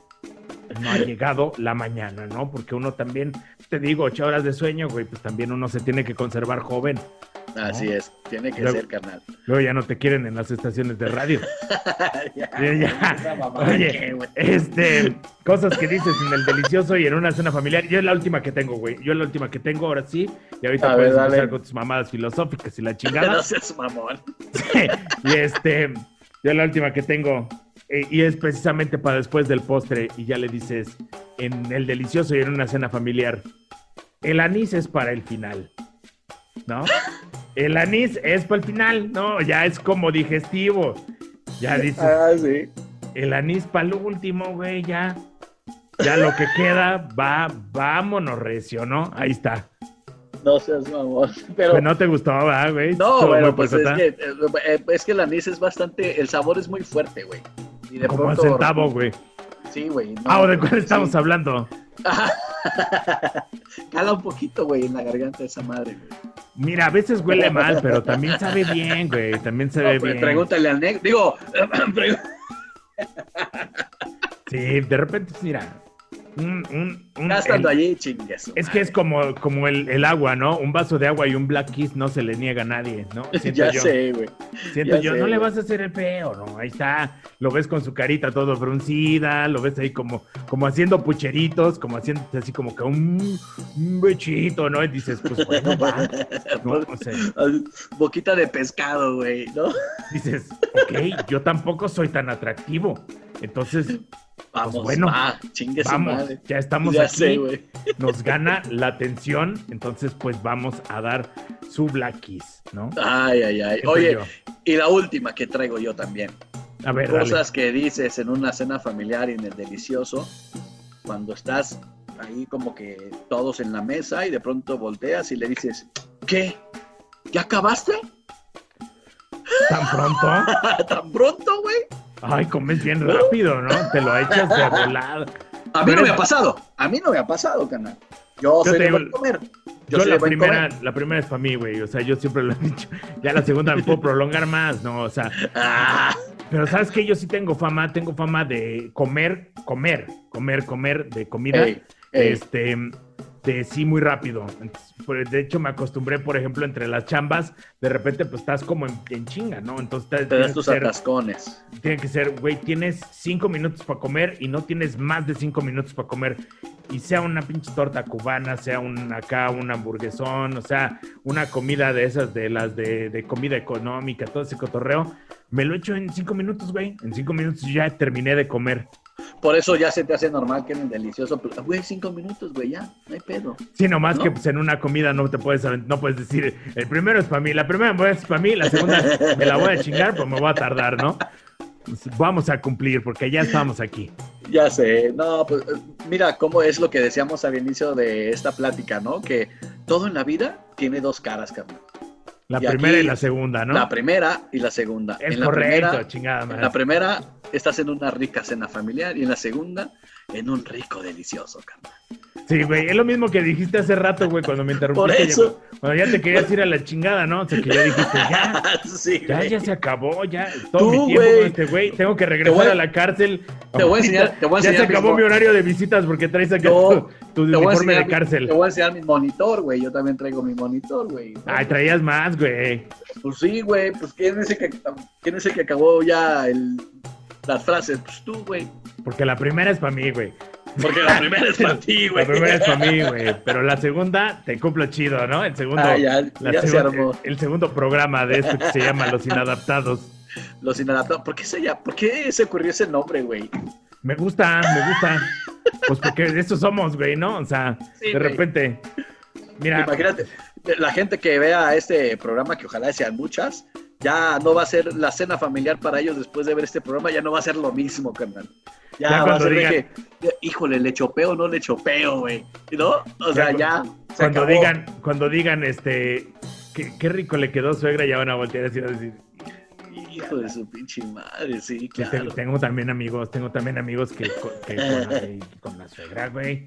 no ha llegado la mañana, ¿no? Porque uno también, te digo, ocho horas de sueño, güey, pues también uno se tiene que conservar joven. Así es, tiene que ser, carnal. Luego ya no te quieren en las estaciones de radio. Oye, este, cosas que dices en el delicioso y en una cena familiar. Yo es la última que tengo, güey. Yo es la última que tengo, ahora sí. Y ahorita puedes empezar con tus mamadas filosóficas y la chingada. no seas mamón. y este, yo es la última que tengo eh, y es precisamente para después del postre y ya le dices en el delicioso y en una cena familiar, el anís es para el final, ¿no? El anís es para el final, ¿no? Ya es como digestivo. Ya dices, ah, sí. el anís para el último, güey, ya. Ya lo que queda, va, vámonos recio, ¿no? Ahí está. No seas mamón. Pero... Pues no te gustó, güey? No, bueno, pues es que, eh, es que el anís es bastante, el sabor es muy fuerte, güey. Como pronto, centavo, güey. Sí, güey. ah, ¿de cuál estamos hablando? Cala un poquito, güey, en la garganta de esa madre, güey. Mira, a veces huele mal, pero también sabe bien, güey. También sabe pues, bien. Pregúntale al negro. Digo, sí, de repente, mira, un, estando allí, chingues. Es que es como, como el, agua, ¿no? Un vaso de agua y un Black Kiss no se le niega a nadie, ¿no? ya sé, güey. Siento yo, no le vas a hacer el feo, ¿no? Ahí está, lo ves con su carita todo fruncida, lo ves ahí como, como haciendo pucheritos, como haciendo así como que un, un bechito, ¿no? Y dices, pues bueno, va. No, Boquita de pescado, güey, ¿no? Dices, ok, yo tampoco soy tan atractivo. Entonces, pues vamos, bueno, vamos, ya estamos aquí. nos gana la atención, entonces pues vamos a dar su Black Kiss, ¿no? Ay, ay, ay. Oye, y la última que traigo yo también. A ver, Cosas que dices en una cena familiar y en el delicioso, cuando estás ahí como que todos en la mesa y de pronto volteas y le dices, ¿qué? ¿Ya acabaste? ¿Tan pronto? ¿Tan pronto, güey? Ay, comes bien rápido, ¿no? Te lo echas de volada. A mí no me ha pasado. A mí no me ha pasado, canal. Yo, soy de comer. Yo, la primera, la primera es para mí, güey. O sea, yo siempre lo he dicho. Ya la segunda me puedo prolongar más, ¿no? O sea. Ah. Pero sabes que yo sí tengo fama, tengo fama de comer, comer, comer, comer, de comida. Este de sí muy rápido. Pues, de hecho, me acostumbré, por ejemplo, entre las chambas, de repente, pues estás como en, chinga, ¿no? Entonces, te das tus atascones. Tiene que ser, güey, tienes cinco minutos para comer y no tienes más de cinco minutos para comer. Y sea una pinche torta cubana, sea un acá, un hamburguesón, o sea, una comida de esas, de las de, de comida económica, todo ese cotorreo, me lo echo en cinco minutos, güey. En cinco minutos ya terminé de comer. Por eso ya se te hace normal que en el delicioso, güey, cinco minutos, güey, ya, no hay pedo. Sí, nomás que pues, en una comida no te puedes, no puedes decir, el primero es para mí, la primera es para mí, la segunda me la voy a chingar, pues me voy a tardar, ¿no? Pues, vamos a cumplir, porque ya estamos aquí. Ya sé, no, pues mira cómo es lo que decíamos al inicio de esta plática, ¿no? Que todo en la vida tiene dos caras, carnal. La primera y la segunda, ¿no? La primera y la segunda. Es en correcto, chingada madre. En la primera estás en una rica cena familiar y en la segunda en un rico delicioso, carnal. Sí, güey, es lo mismo que dijiste hace rato, güey, cuando me interrumpiste. Por eso. cuando ya te querías ir a la chingada, ¿no? O sea, que ya dijiste, ya, sí, ya, ya se acabó, ya, todo mi tiempo con este güey, tengo que regresar a, la cárcel. Te voy a enseñar, te voy a enseñar. Ya se acabó mi horario de visitas porque traes acá tu, tu uniforme de cárcel. te voy a enseñar mi monitor, güey, yo también traigo mi monitor, güey. Ay, traías más, güey. Pues sí, güey, pues ¿quién es el que, quién es el que acabó ya el, las frases? Pues tú, güey. Porque la primera es para mí, güey. Porque la primera es para ti, güey. La primera es para mí, güey. Pero la segunda te cumplo chido, ¿no? El segundo, ah, ya, ya se armó. El, segundo programa de esto que se llama Los Inadaptados. Los Inadaptados. ¿Por qué se, ya, ¿por qué se ocurrió ese nombre, güey? Me gusta, me gusta. Pues porque de eso somos, güey, ¿no? O sea, de repente. Mira. Imagínate, la gente que vea este programa, que ojalá sean muchas, ya no va a ser la cena familiar para ellos después de ver este programa, ya no va a ser lo mismo, carnal. Ya, va a ser que, híjole, le chopeo o no le chopeo, güey. ¿No? O sea, ya. cuando digan, cuando digan, este, qué, rico le quedó suegra, ya van a voltear así a decir. Hijo de su pinche madre, sí, claro. Tengo, también amigos, tengo también amigos que, que con, la suegra, güey.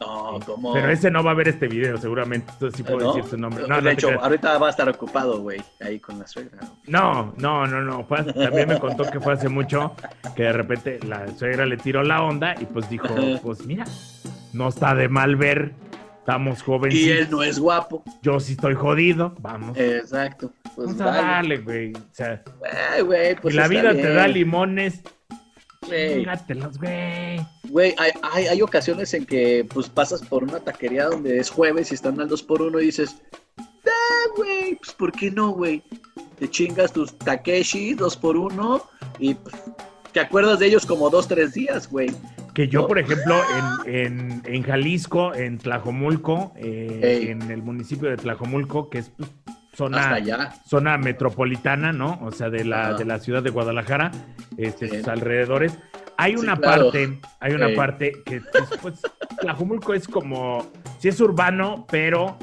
No, ¿cómo? Pero ese no va a ver este video, seguramente. Entonces sí puedo decir su nombre. No, de hecho, ahorita va a estar ocupado, güey, ahí con la suegra. No, no, no, no. también me contó que fue hace mucho que de repente la suegra le tiró la onda y pues dijo, pues mira, no está de mal ver. Estamos jóvenes. Y él no es guapo. Yo sí estoy jodido. Vamos. Exacto. Pues Vamos a darle, güey. O sea, güey, pues la vida te da limones Güey. güey. Güey, hay, hay, hay, ocasiones en que pues pasas por una taquería donde es jueves y están al 2 por 1 y dices, ah, güey, pues ¿por qué no, güey? Te chingas tus Takeshi 2 por 1 y pues, te acuerdas de ellos como dos, tres días, güey. Que yo, por ejemplo, en, en, en, Jalisco, en Tlajomulco, eh, en el municipio de Tlajomulco, que es pues, zona, zona metropolitana, ¿no? O sea, de la, de la ciudad de Guadalajara, este, sus alrededores. Hay una parte, hay una parte que, pues, Tlajumulco es como, sí es urbano, pero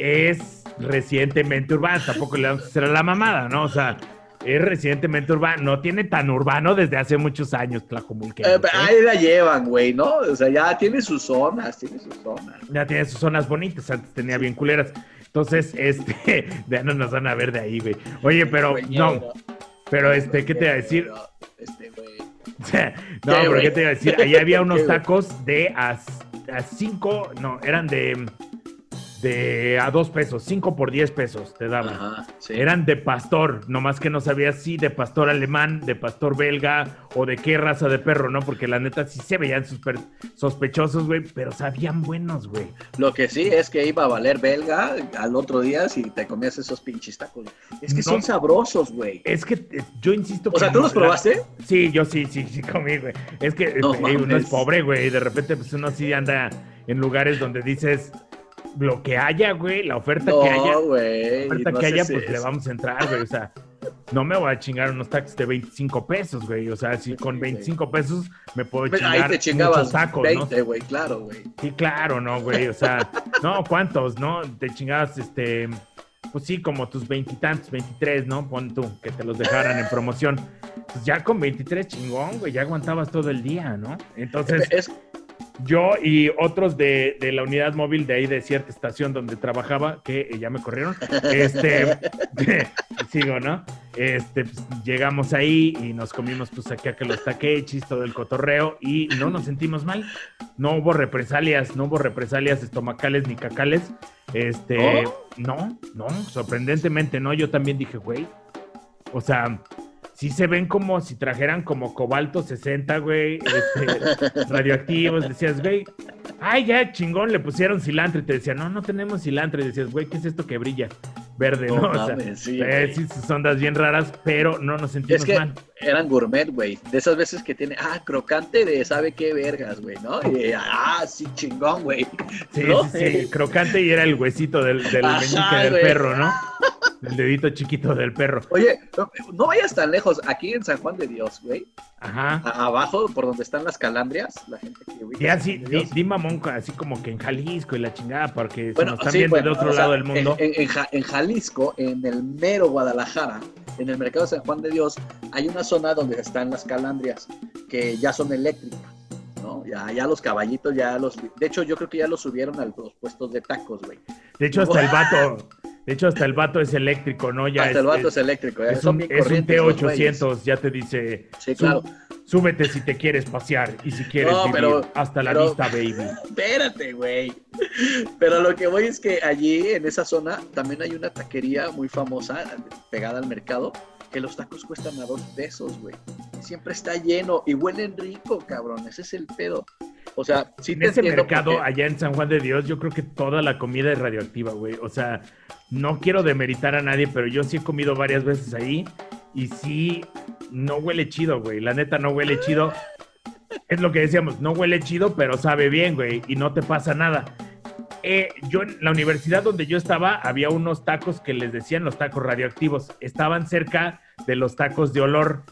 es recientemente urbano, tampoco le vamos a hacer a la mamada, ¿no? O sea, es recientemente urbano, no tiene tan urbano desde hace muchos años Tlajomulco. Eh, ahí la llevan, güey, ¿no? O sea, ya tiene sus zonas, tiene sus zonas. Ya tiene sus zonas bonitas, antes tenía bien culeras. Entonces, este, ya no nos van a ver de ahí, güey. Oye, pero no, pero este, ¿qué te iba a decir? Este, güey. no, pero ¿qué te iba a decir? Ahí había unos tacos de a, a cinco, no, eran de de a dos pesos, cinco por diez pesos te daban. Eran de pastor, nomás que no sabías si de pastor alemán, de pastor belga o de qué raza de perro, ¿no? Porque la neta sí se veían sospechosos, güey, pero sabían buenos, güey. Lo que sí es que iba a valer belga al otro día si te comías esos pinches tacos. Es que son sabrosos, güey. Es que eh, yo insisto. O sea, ¿tú los probaste? Sí, yo sí, sí, sí comí, güey. Es que no, eh, uno es pobre, güey, y de repente pues uno sí anda en lugares donde dices lo que haya, güey, la oferta que haya, la oferta que haya, pues le vamos a entrar, güey. O sea, no me voy a chingar unos taxis de 25 pesos, güey. O sea, si con 25 pesos me puedo pues chingar ahí te muchos tacos, 20, güey, claro, güey. Sí, claro, no, güey. O sea, no, ¿cuántos, no? Te chingabas, este, pues sí, como tus veintitantos, 23, ¿no? Pon tú, que te los dejaran en promoción. Pues ya con 23 chingón, güey, ya aguantabas todo el día, ¿no? Entonces... Es yo y otros de, la unidad móvil de ahí de cierta estación donde trabajaba, que ya me corrieron, este, sigo, ¿no? Este, pues, llegamos ahí y nos comimos pues aquí a que los taquechis, todo el cotorreo y no nos sentimos mal. No hubo represalias, no hubo represalias estomacales ni cacales. Este, ¿Oh? no, no, sorprendentemente no. Yo también dije, güey, o sea, sí se ven como si trajeran como cobalto 60, güey, este, radioactivos. Decías, güey, ay, ya chingón, le pusieron cilantro y te decían, no, no tenemos cilantro. Y decías, güey, ¿qué es esto que brilla? Verde, ¿no? o sea, sí, eh, sí, sus ondas bien raras, pero no nos sentimos es que mal. Eran gourmet, güey. De esas veces que tiene, ah, crocante de sabe qué vergas, güey, ¿no? Y, ah, sí, chingón, güey. Sí, sí, sí, crocante y era el huesito del, del meñique del perro, ¿no? El dedito chiquito del perro. Oye, no, vayas tan lejos. Aquí en San Juan de Dios, güey. Ajá. abajo, por donde están las calandrias, la gente que Ya, sí, di, mamón, así como que en Jalisco y la chingada, porque bueno, se nos están viendo de otro lado del mundo. En, Jalisco, en el mero Guadalajara, en el mercado de San Juan de Dios, hay una zona donde están las calandrias, que ya son eléctricas. ¿no? Ya, ya los caballitos, ya los. De hecho, yo creo que ya los subieron a los puestos de tacos, güey. De hecho, hasta el vato. De hecho, hasta el vato es eléctrico, ¿no? Ya hasta el vato es, eléctrico. Es, un, T800, ya te dice. Sí, claro. súbete si te quieres pasear y si quieres vivir. Pero, hasta la vista, baby. Espérate, güey. Pero lo que voy es que allí, en esa zona, también hay una taquería muy famosa, pegada al mercado, que los tacos cuestan a dos pesos, güey. Siempre está lleno y huelen rico, cabrón. Ese es el pedo. O sea, si en ese mercado allá en San Juan de Dios, yo creo que toda la comida es radioactiva, güey. O sea, no quiero demeritar a nadie, pero yo sí he comido varias veces ahí y sí, no huele chido, güey. La neta no huele chido. Es lo que decíamos, no huele chido, pero sabe bien, güey, y no te pasa nada. Eh, yo en la universidad donde yo estaba había unos tacos que les decían los tacos radioactivos. Estaban cerca de los tacos de olor,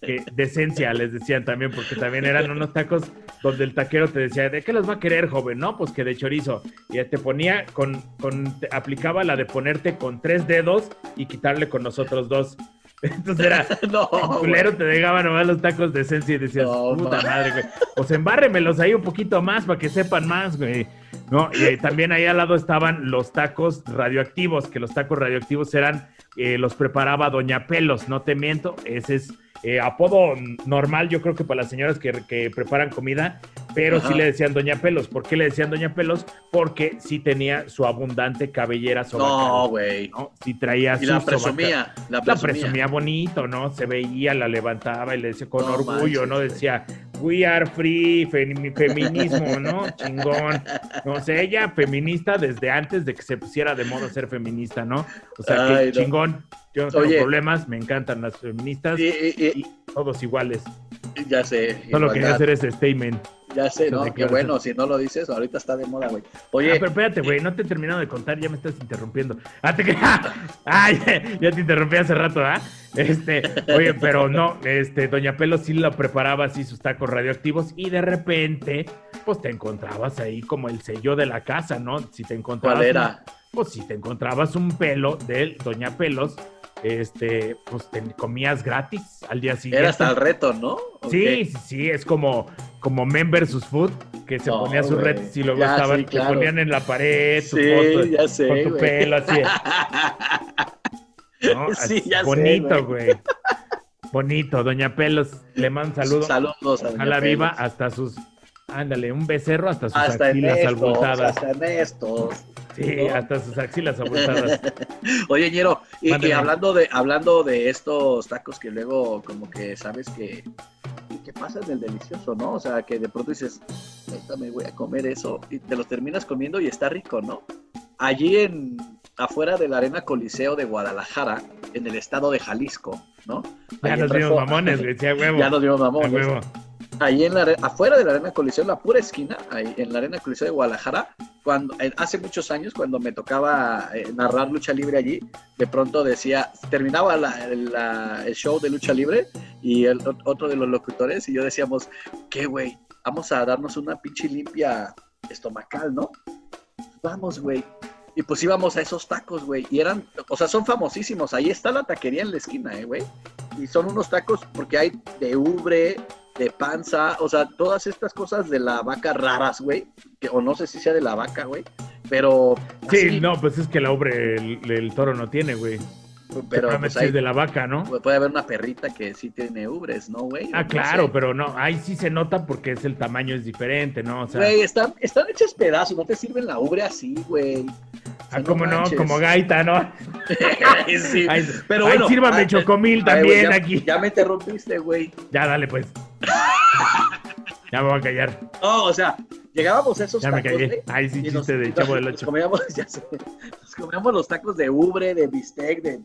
que, de esencia les decían también, porque también eran unos tacos donde el taquero te decía, ¿de qué los va a querer, joven? No, pues que de chorizo. Y te ponía con, con aplicaba la de ponerte con tres dedos y quitarle con nosotros dos. Entonces era, no, culero te dejaba nomás los tacos de esencia y decías, puta madre, güey. Pues embárremelos ahí un poquito más para que sepan más, güey. No, y también ahí al lado estaban los tacos radioactivos, que los tacos radioactivos eran eh, los preparaba Doña Pelos, no te miento, ese es eh, apodo normal, yo creo que para las señoras que, que preparan comida, pero sí le decían Doña Pelos. ¿Por qué le decían Doña Pelos? Porque sí tenía su abundante cabellera sobacal. No, güey. ¿no? Sí traía y la presumía, la presumía, bonito, ¿no? Se veía, la levantaba y le decía con orgullo, ¿no? Decía, we are free, feminismo, ¿no? Chingón. No sé, ella feminista desde antes de que se pusiera de moda ser feminista, ¿no? O sea, que chingón. Yo no tengo problemas, me encantan las feministas y, todos iguales. Ya sé. Solo quería hacer ese statement. Ya sé, ¿no? Qué bueno, si no lo dices, ahorita está de moda, güey. Oye. Ah, pero espérate, güey, no te he terminado de contar, ya me estás interrumpiendo. Ah, te Ay, ya te interrumpí hace rato, ¿ah? Este, oye, pero no, este, Doña Pelo sí lo preparaba así sus tacos radioactivos y de repente, pues te encontrabas ahí como el sello de la casa, ¿no? Si te encontrabas. ¿Cuál era? pues si te encontrabas un pelo de Doña Pelos, este, pues te comías gratis al día siguiente. Era hasta el reto, ¿no? Sí, sí, sí, es como, como Men vs. Food, que se ponía sus retos y luego estaban, te ponían en la pared tu foto ya sé, con tu pelo así. Sí, ya Bonito, güey. Bonito, Doña Pelos, le mando saludos. Saludos a, a la viva hasta sus Ándale, un becerro hasta sus axilas abultadas. Hasta estos. Sí, hasta sus axilas abultadas. Oye, Ñero, y, hablando de hablando de estos tacos que luego como que sabes que que pasa del delicioso, ¿no? O sea, que de pronto dices, ahorita me voy a comer eso y te los terminas comiendo y está rico, ¿no? Allí en afuera de la Arena Coliseo de Guadalajara, en el estado de Jalisco, ¿no? Ya nos vimos mamones, decía huevo. Ya nos vimos mamones ahí en la afuera de la Arena Coliseo, la pura esquina, ahí en la Arena Coliseo de Guadalajara, cuando hace muchos años cuando me tocaba eh, narrar lucha libre allí, de pronto decía, terminaba el show de lucha libre y el otro de los locutores y yo decíamos, ¿qué güey? Vamos a darnos una pinche limpia estomacal, ¿no? Vamos, güey. Y pues íbamos a esos tacos, güey. Y eran, o sea, son famosísimos. Ahí está la taquería en la esquina, eh, güey. Y son unos tacos porque hay de ubre, de panza, o sea, todas estas cosas de la vaca raras, güey, que, o no sé si sea de la vaca, güey, pero... Sí, no, pues es que la ubre el, toro no tiene, güey. Pero pues de la vaca, ¿no? Puede haber una perrita que sí tiene ubres, ¿no, güey? Ah, claro, pero no, ahí sí se nota porque es el tamaño es diferente, ¿no? O sea... Güey, están, están hechos pedazos, no te sirven la ubre así, güey. ah, como no, como gaita, ¿no? sí, pero bueno. sírvame ah, chocomil también aquí. Ya me interrumpiste, güey. Ya, dale, pues. ya me voy a callar. No, o sea, llegábamos a esos ya tacos. Ya me callé. Ay, sí, chiste de chavo del ocho. comíamos, ya sé, nos comíamos los tacos de ubre, de bistec, de,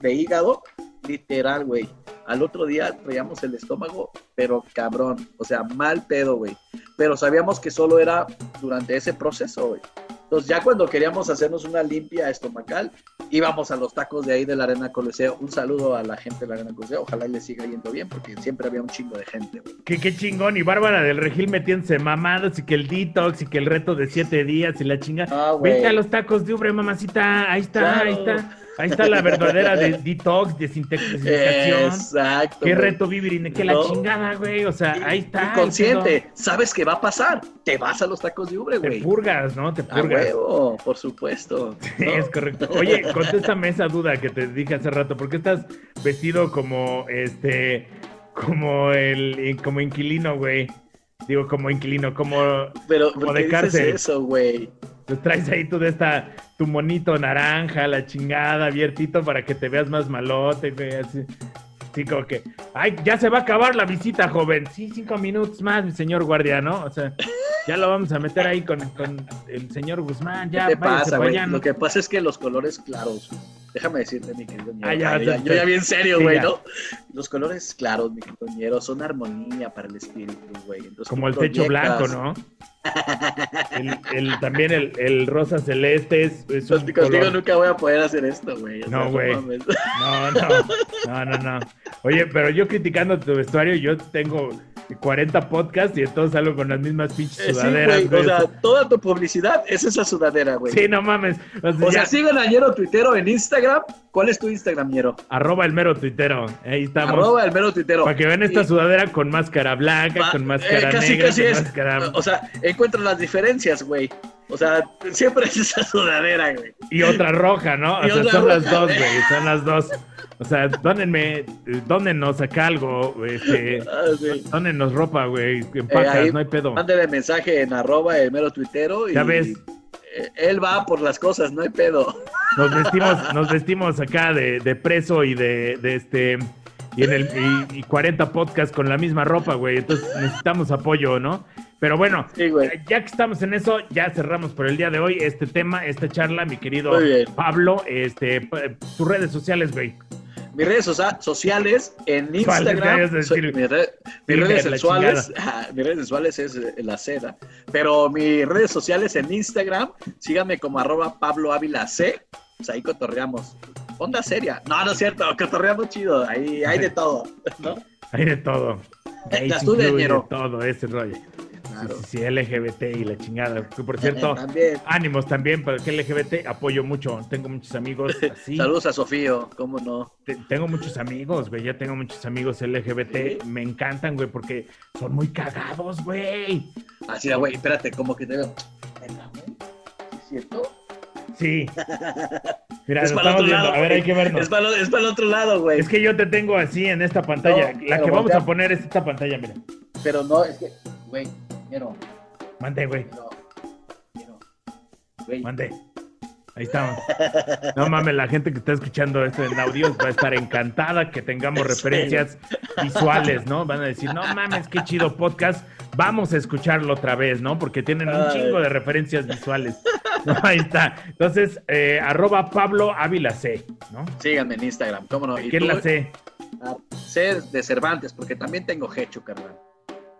de hígado. Literal, güey. Al otro día traíamos el estómago, pero cabrón. O sea, mal pedo, güey. Pero sabíamos que solo era durante ese proceso, güey. Entonces, ya cuando queríamos hacernos una limpia estomacal, íbamos a los tacos de ahí de la Arena Coliseo. Un saludo a la gente de la Arena Coliseo. Ojalá le siga yendo bien, porque siempre había un chingo de gente. Qué, qué chingón. Y Bárbara del Regil metiéndose mamadas y que el detox y que el reto de siete días y la chinga. Ah, Vete a los tacos de ubre, mamacita. Ahí está, ahí está. Ahí está la verdadera de detox, desintoxicación. Exacto. Qué reto vivir, que la chingada, güey. O sea, ahí está. Consciente, sabes qué va a pasar. Te vas a los tacos de ubre, güey. Te purgas, ¿no? Te purgas. huevo, por supuesto. Sí, es correcto. Oye, contéstame esa duda que te dije hace rato. ¿Por qué estás vestido como este, como el, como inquilino, güey? Digo, como inquilino, como, Pero, como de cárcel. eso, güey? Te traes ahí tú de esta, tu monito naranja, la chingada, abiertito para que te veas más malote, güey, así. Sí, como que, ay, ya se va a acabar la visita, joven. Sí, cinco minutos más, mi señor guardia, ¿no? O sea, ya lo vamos a meter ahí con, con el señor Guzmán. Ya, ¿Qué te pasa, güey? Lo que pasa es que los colores claros, déjame decirte, mi querido ah, ya, ya, yo ya bien serio, güey, ¿no? Los colores claros, mi querido son armonía para el espíritu, güey. Como el techo blanco, ¿no? El, también el, el, rosa celeste es, es un Contigo nunca voy a poder hacer esto, güey. No, güey. No, no, no, no, no. Oye, pero yo criticando tu vestuario, yo tengo 40 podcasts y entonces salgo con las mismas pinches eh, sudaderas. Sí, güey. O sea, toda tu publicidad es esa sudadera, güey. Sí, no mames. O sea, sigan a Ñero Tuitero en Instagram. ¿Cuál es tu Instagram, Ñero? Arroba el mero tuitero. Ahí estamos. Arroba el mero tuitero. Para que vean esta sudadera con máscara blanca, con máscara eh, negra, con máscara... O sea, encuentro las diferencias, güey. O sea, siempre es esa sudadera, güey. Y otra roja, ¿no? O sea, son las dos, güey. Son las dos. O sea, dónenme, dónennos acá algo, este, ah, ropa, güey, en eh, no hay pedo. Mándele mensaje en arroba el mero tuitero y ya ves. Eh, él va por las cosas, no hay pedo. Nos vestimos, nos vestimos acá de, de preso y de, de este y en el y, 40 podcasts con la misma ropa, güey. Entonces necesitamos apoyo, ¿no? Pero bueno, ya que estamos en eso, ya cerramos por el día de hoy este tema, esta charla, mi querido Pablo. Este, tus redes sociales, güey. Mis redes sociales en Instagram. mis, redes sexuales, mis redes sexuales es eh, la seda. Pero mis redes sociales en Instagram, síganme como arroba Pablo Ávila C. Pues ahí cotorreamos. Onda seria. No, no es cierto, cotorreamos chido. Ahí hay de todo, ¿no? Hay de todo. Ahí de todo ese rollo. Sí, LGBT y la chingada. por cierto, ánimos también para que LGBT apoyo mucho. Tengo muchos amigos así. Saludos a Sofío, ¿cómo no? tengo muchos amigos, güey. Ya tengo muchos amigos LGBT. Me encantan, güey, porque son muy cagados, güey. Así, güey, espérate, como que te veo. ¿Es cierto? Sí. Mira, es para otro Lado, a ver, hay que vernos. Es para, es para, el otro lado, güey. Es que yo te tengo así en esta pantalla. la que vamos a poner es esta pantalla, mira. Pero no, es que, güey, Mande, güey. Mande. Ahí estamos. No mames, la gente que está escuchando esto en audio va a estar encantada que tengamos referencias visuales, ¿no? Van a decir, no mames, qué chido podcast. Vamos a escucharlo otra vez, ¿no? Porque tienen un chingo de referencias visuales. ahí está. Entonces, eh, arroba Pablo Ávila C, ¿no? Síganme en Instagram, ¿cómo no? ¿Qué es la C? Ah, C de Cervantes, porque también tengo Hecho, carnal.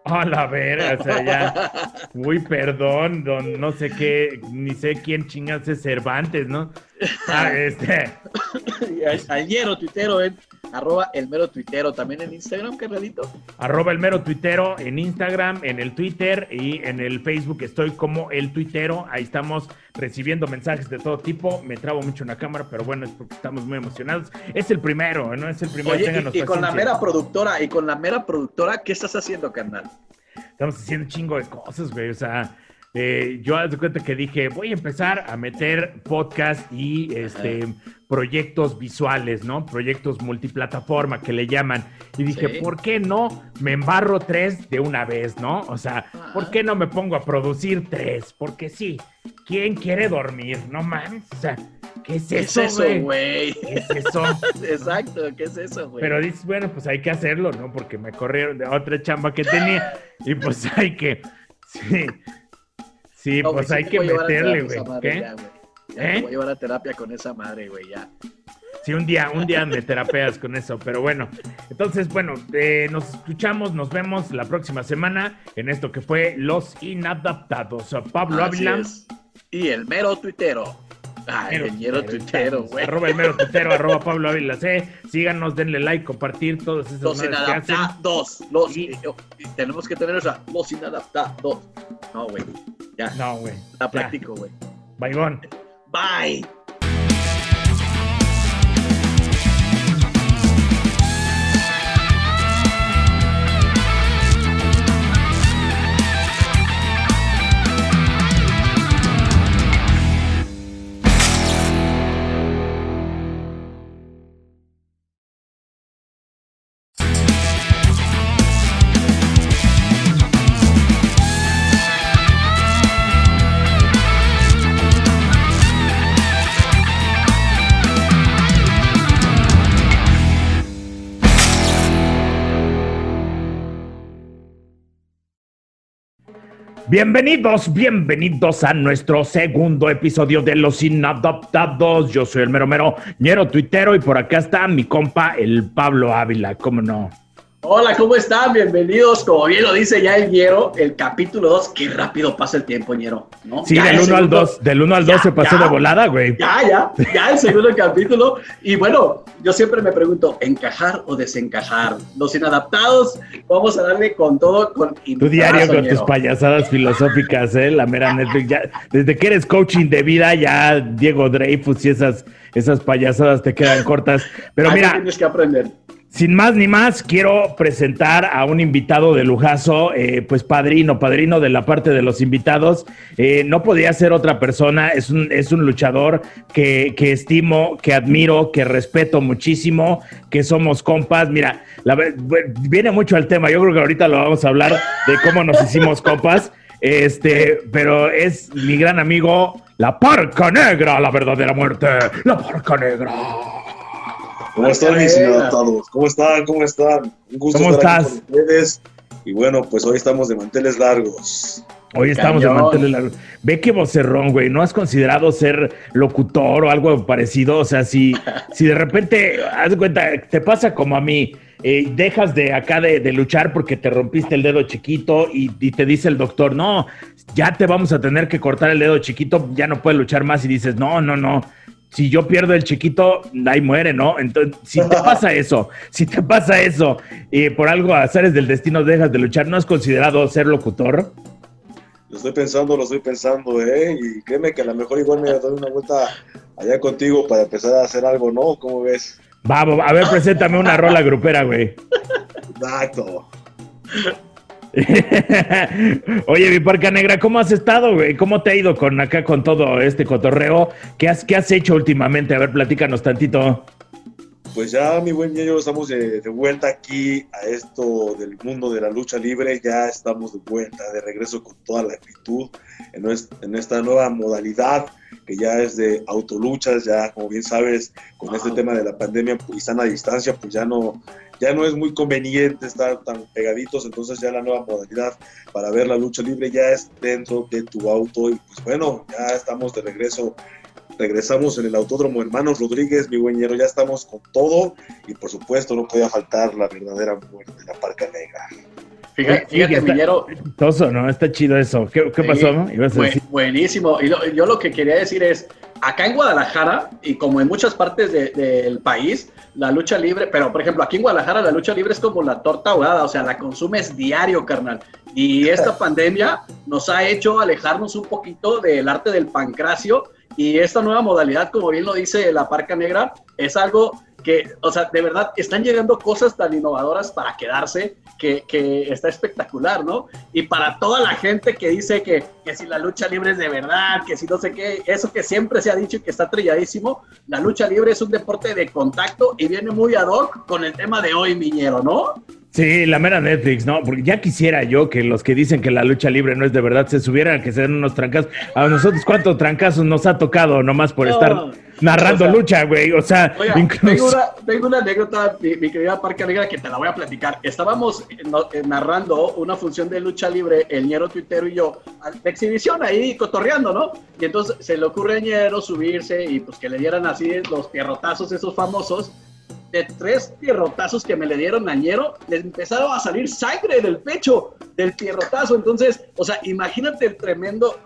A la verga, o sea, ya. Uy, perdón, don, no sé qué, ni sé quién chingas es Cervantes, ¿no? Ah, este. Ayer tuitero, ¿eh? Arroba el mero tuitero, también en Instagram, carnalito. Arroba el mero tuitero en Instagram, en el Twitter y en el Facebook estoy como el tuitero. Ahí estamos recibiendo mensajes de todo tipo. Me trabo mucho en la cámara, pero bueno, es porque estamos muy emocionados. Es el primero, ¿no? Es el primero. Oye, y, con la mera productora, y con la mera productora, ¿qué estás haciendo, carnal? Estamos haciendo un chingo de cosas, güey. O sea, eh, yo de cuenta que dije, voy a empezar a meter podcast y este proyectos visuales, ¿no? Proyectos multiplataforma que le llaman. Y dije, ¿por qué no me embarro tres de una vez, ¿no? O sea, ¿por qué no me pongo a producir tres? Porque sí, ¿quién quiere dormir? No mames, o sea, ¿qué es eso, güey? ¿Qué es eso? Exacto, ¿qué es eso, güey? Pero dices, bueno, pues hay que hacerlo, ¿no? Porque me corrieron de otra chamba que tenía y pues hay que, sí. Sí, pues hay que meterle, güey. ¿Qué? ¿Eh? voy a llevar a terapia con esa madre, güey, ya. Sí, un día, un día me terapeas con eso, pero bueno. Entonces, bueno, eh, nos escuchamos, nos vemos la próxima semana en esto que fue Los Inadaptados. Pablo Ávila. Y el mero tuitero. Ay, el tuitero, güey. Arroba el mero tuitero, arroba Pablo Ávila C. Síganos, denle like, compartir todos esos Los inadaptados. Los, y, tenemos que tener, o sea, los inadaptados. No, güey. Ya. No, güey. La practico, güey. Bye, Bye. Bienvenidos, bienvenidos a nuestro segundo episodio de Los Inadaptados. Yo soy el mero mero ñero tuitero y por acá está mi compa el Pablo Ávila, ¿cómo no? Hola, ¿cómo están? Bienvenidos. Como bien lo dice ya el Ñero, el capítulo 2. Qué rápido pasa el tiempo, Ñero. ¿no? Sí, del 1 al 2. Del 1 al 2 se pasó de volada, güey. Ya, ya. Ya el segundo capítulo. Y bueno, yo siempre me pregunto, ¿encajar o desencajar? Los inadaptados, vamos a darle con todo. Con tu diario con tus payasadas filosóficas, ¿eh? La mera Netflix. Ya, desde que eres coaching de vida, ya Diego Dreyfus y esas, esas payasadas te quedan cortas. Pero mira. Tienes que aprender. Sin más ni más, quiero presentar a un invitado de lujazo, eh, pues padrino, padrino de la parte de los invitados. Eh, no podía ser otra persona, es un, es un luchador que, que, estimo, que admiro, que respeto muchísimo, que somos compas. Mira, viene mucho al tema, yo creo que ahorita lo vamos a hablar de cómo nos hicimos compas, este, pero es mi gran amigo, la Parca Negra, la verdadera muerte, la Parca Negra. ¿Cómo están mis inadaptados? ¿Cómo están? ¿Cómo están? Un gusto ¿Cómo estar estás? con ustedes. Y bueno, pues hoy estamos de manteles largos. Hoy estamos de manteles largos. Ve qué vocerrón, güey. ¿No has considerado ser locutor o algo parecido? O sea, si, si de repente, haz de cuenta, te pasa como a mí. Eh, dejas de acá de, luchar porque te rompiste el dedo chiquito y, y, te dice el doctor, no, ya te vamos a tener que cortar el dedo chiquito, ya no puedes luchar más y dices, no, no, no, si yo pierdo el chiquito, ahí muere, ¿no? Entonces, si te pasa eso, si te pasa eso y por algo azares del destino dejas de luchar, ¿no has considerado ser locutor? Lo estoy pensando, lo estoy pensando, ¿eh? Y créeme que a lo mejor igual me doy una vuelta allá contigo para empezar a hacer algo, ¿no? ¿Cómo ves? Vamos, a ver, preséntame una rola grupera, güey. Exacto. Oye, mi parca negra, ¿cómo has estado, güey? ¿Cómo te ha ido con acá con todo este cotorreo? ¿Qué has, qué has hecho últimamente? A ver, platícanos tantito. Pues ya, mi buen niño, estamos de, vuelta aquí a esto del mundo de la lucha libre. Ya estamos de vuelta, de regreso con toda la actitud en, en esta nueva modalidad que ya es de autoluchas. Ya, como bien sabes, con este tema de la pandemia y están a distancia, pues ya no, ya no es muy conveniente estar tan pegaditos, entonces ya la nueva modalidad para ver la lucha libre ya es dentro de tu auto y pues bueno, ya estamos de regreso regresamos en el Autódromo Hermanos Rodríguez, mi güeñero, ya estamos con todo y por supuesto no podía faltar la verdadera muerte, la Parca Negra. Fíjate, fíjate ¿no? Está chido eso. ¿Qué, pasó? buenísimo. Y yo lo que quería decir es, acá en Guadalajara, y como en muchas partes del país, la lucha libre, pero por ejemplo, aquí en Guadalajara la lucha libre es como la torta ahogada, o sea, la consumes diario, carnal. Y esta pandemia nos ha hecho alejarnos un poquito del arte del pancracio y esta nueva modalidad, como bien lo dice la Parca Negra, es algo que, o sea, de verdad, están llegando cosas tan innovadoras para quedarse que, que, está espectacular, ¿no? Y para toda la gente que dice que, que, si la lucha libre es de verdad, que si no sé qué, eso que siempre se ha dicho y que está trilladísimo, la lucha libre es un deporte de contacto y viene muy ad hoc con el tema de hoy, Miñero, ¿no? Sí, la mera Netflix, ¿no? Porque ya quisiera yo que los que dicen que la lucha libre no es de verdad se subieran, que se den unos trancazos. A nosotros, ¿cuántos trancazos nos ha tocado nomás por estar narrando lucha, güey? O sea, incluso... tengo, una, anécdota, mi, querida Parca Negra, que te la voy a platicar. Estábamos eh, eh, narrando una función de lucha libre, el Ñero Tuitero y yo, de exhibición ahí cotorreando, ¿no? Y entonces se le ocurre a Ñero subirse y pues que le dieran así los pierrotazos esos famosos de tres pierrotazos que me le dieron a Ñero, le empezaron a salir sangre del pecho del pierrotazo. Entonces, o sea, imagínate el tremendo.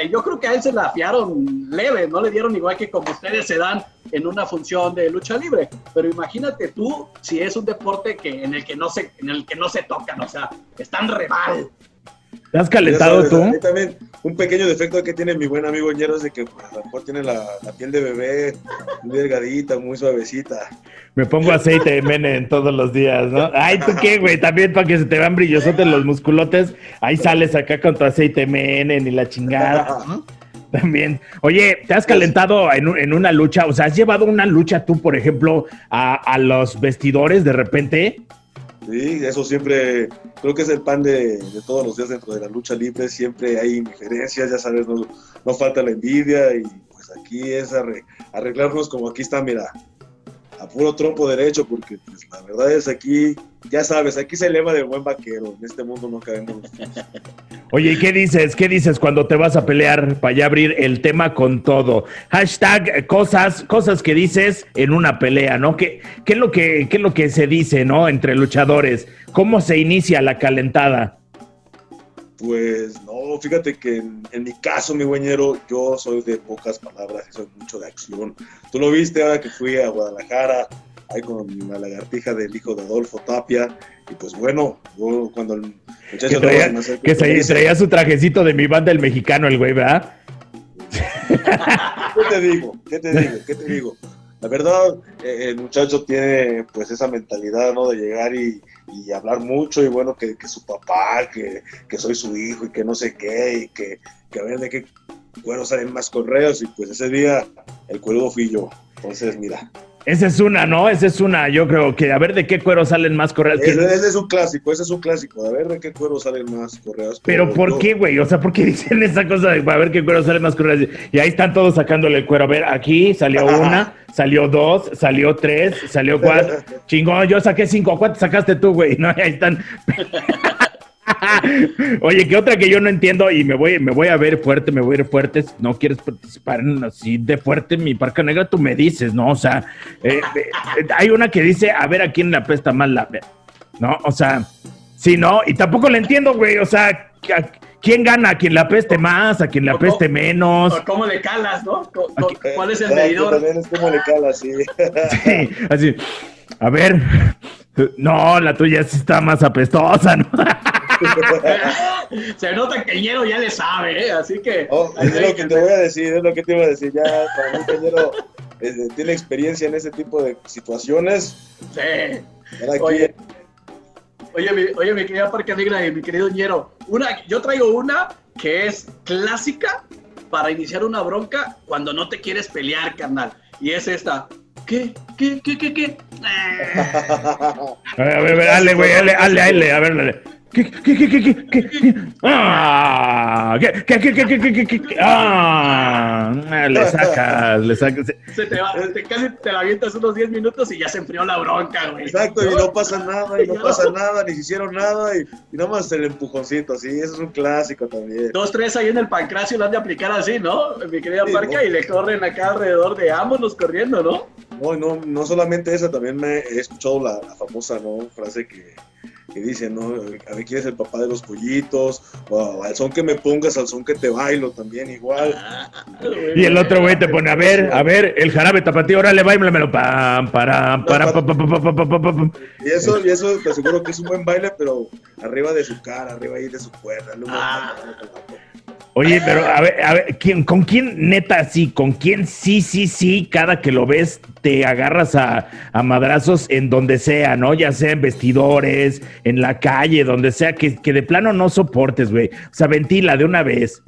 Y yo creo que a él se la fiaron leve, no le dieron igual que como ustedes se dan en una función de lucha libre. Pero imagínate tú si es un deporte que en el que no se, en el que no se tocan, o sea, están re mal. ¿Te has calentado tú? también un pequeño defecto que tiene mi buen amigo Ñero es de que pues, a lo mejor tiene la, piel de bebé muy delgadita, muy suavecita. Me pongo aceite de mene todos los días, ¿no? Ay, ¿tú qué, güey? También para que se te vean brillosotes los musculotes, ahí sales acá con tu aceite de mene ni la chingada, También. Oye, ¿te has calentado en, una lucha? O sea, ¿has llevado una lucha tú, por ejemplo, a, a los vestidores de repente? Sí, eso siempre, creo que es el pan de, todos los días dentro de la lucha libre, siempre hay indiferencias, ya sabes, no, no falta la envidia y pues aquí es arreglarnos como aquí está, mira, a puro trompo derecho, porque pues, la verdad es aquí, ya sabes, aquí se eleva de buen vaquero, en este mundo no cabemos. Oye, ¿y qué dices? ¿Qué dices cuando te vas a pelear para ya abrir el tema con todo? Hashtag cosas, cosas que dices en una pelea, ¿no? ¿Qué, qué, es lo que, qué es lo que se dice, ¿no? Entre luchadores. ¿Cómo se inicia la calentada? Pues no, fíjate que en, mi caso, mi güeñero, yo soy de pocas palabras y soy mucho de acción. Tú lo viste ahora que fui a Guadalajara, ahí con la lagartija del hijo de Adolfo Tapia, y pues bueno, yo cuando el muchacho... Que traía, que traía su trajecito de mi banda el mexicano, el güey, ¿verdad? ¿Qué te digo? ¿Qué te digo? ¿Qué te digo? La verdad, eh, el muchacho tiene pues esa mentalidad, ¿no? De llegar y hablar mucho y bueno, que, que su papá, que, que, soy su hijo y que no sé qué y que, que a ver de qué cuero salen más correos y pues ese día el cuero fui yo. Entonces, mira, esa es una, ¿no? Esa es una. Yo creo que a ver de qué cuero salen más correos. Ese, es un clásico, ese es un clásico. A ver de qué cuero salen más correos. Pero, ¿por qué, güey? O sea, ¿por qué dicen esa cosa de a ver qué cuero salen más correos? Y ahí están todos sacándole el cuero. A ver, aquí salió una, salió dos, salió tres, salió cuatro. Chingón, yo saqué cinco. ¿Cuántos sacaste tú, güey? No, ahí están. Oye, ¿qué otra que yo no entiendo? Y me voy, me voy a ver fuerte, me voy a ver fuerte. Si no quieres participar en así de fuerte en mi parca negra, tú me dices, ¿no? O sea, eh, eh, hay una que dice, a ver a quién le apesta más la... ¿No? O sea, sí, ¿no? Y tampoco le entiendo, güey. O sea, ¿quién gana? ¿A quién le apeste más? ¿A quién le apeste menos? ¿Cómo le calas, no? ¿Cuál es el medidor? También es como le calas, sí. sí, así. A ver, no, la tuya sí está más apestosa, ¿no? Se nota que el ñero ya le sabe, ¿eh? así que. Oh, es lo que te voy a decir, es lo que te iba a decir. Ya, para mí, el ñero eh, tiene experiencia en ese tipo de situaciones. Sí. Oye, oye, mi, oye, mi querida Parque Negra y mi querido ñero, una, yo traigo una que es clásica para iniciar una bronca cuando no te quieres pelear, carnal. Y es esta. ¿Qué? ¿Qué? ¿Qué? ¿Qué? ¿Qué? A ver, a ver, dale, güey, dale, dale, dale, a ver, dale. ¿Qué, qué, qué, qué, qué, qué? ¡Ah! ¿Qué, qué, qué, qué, qué, qué, qué, ¡Ah! Le sacas, le sacas. Se te va, te, casi te la avientas unos 10 minutos y ya se enfrió la bronca, güey. Exacto, y no pasa nada, y no pasa nada, ni se hicieron nada, y, y nada más el empujoncito, así, eso es un clásico también. Dos, tres ahí en el pancracio lo han de aplicar así, ¿no? Mi querida sí, Parca, no. y le corren acá alrededor de ámonos corriendo, ¿no? No, no, no solamente esa, también me he escuchado la, la famosa, ¿no? Frase que que dice, ¿no? A ver quién es el papá de los pollitos, o al son que me pongas, al son que te bailo también igual. Y el otro güey te pone, a ver, a ver, el jarabe tapatío, órale, bailamelo, pam, para, para, pa, pa, pa, Y eso, y eso te aseguro que es un buen baile, pero arriba de su cara, arriba ahí de su cuerda. No ah. Oye, pero a ver, a ver, ¿quién, ¿con quién neta sí? ¿Con quién sí, sí, sí? Cada que lo ves te agarras a, a madrazos en donde sea, ¿no? Ya sea en vestidores, en la calle, donde sea, que, que de plano no soportes, güey. O sea, ventila de una vez.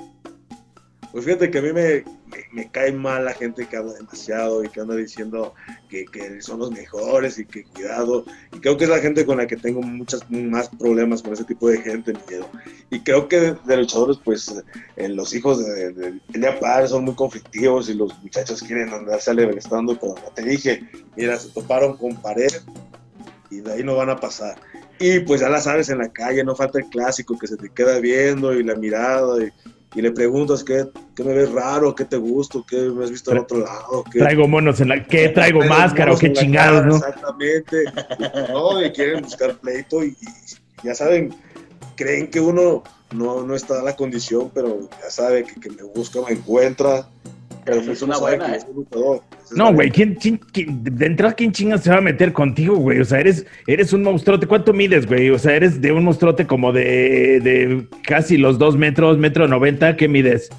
Pues fíjate que a mí me, me, cae mal la gente que habla demasiado y que anda diciendo que, que, son los mejores y que cuidado. Y creo que es la gente con la que tengo muchas más problemas con ese tipo de gente, miedo. Y creo que de, luchadores, pues eh, los hijos de, de, de son muy conflictivos y los muchachos quieren andarse alegrestando, pero te dije, mira, se toparon con pared y de ahí no van a pasar. Y pues ya la sabes en la calle, no falta el clásico que se te queda viendo y la mirada y y le preguntas qué, qué, me ves raro, qué te gusto, qué me has visto al otro lado. Qué, traigo monos en la... ¿Qué traigo máscara o qué chingados, no? Exactamente. no, y quieren buscar pleito y, y, ya saben, creen que uno no, no está en la condición, pero ya sabe que, que me busca, me encuentra. Pero es una buena, ¿eh? No, güey, ¿quién, quién, quién, de entrada, ¿quién chingas se va a meter contigo, güey? O sea, eres, eres un monstruote. ¿Cuánto mides, güey? O sea, eres de un monstruote como de, de casi los dos metros, metro noventa. ¿Qué mides?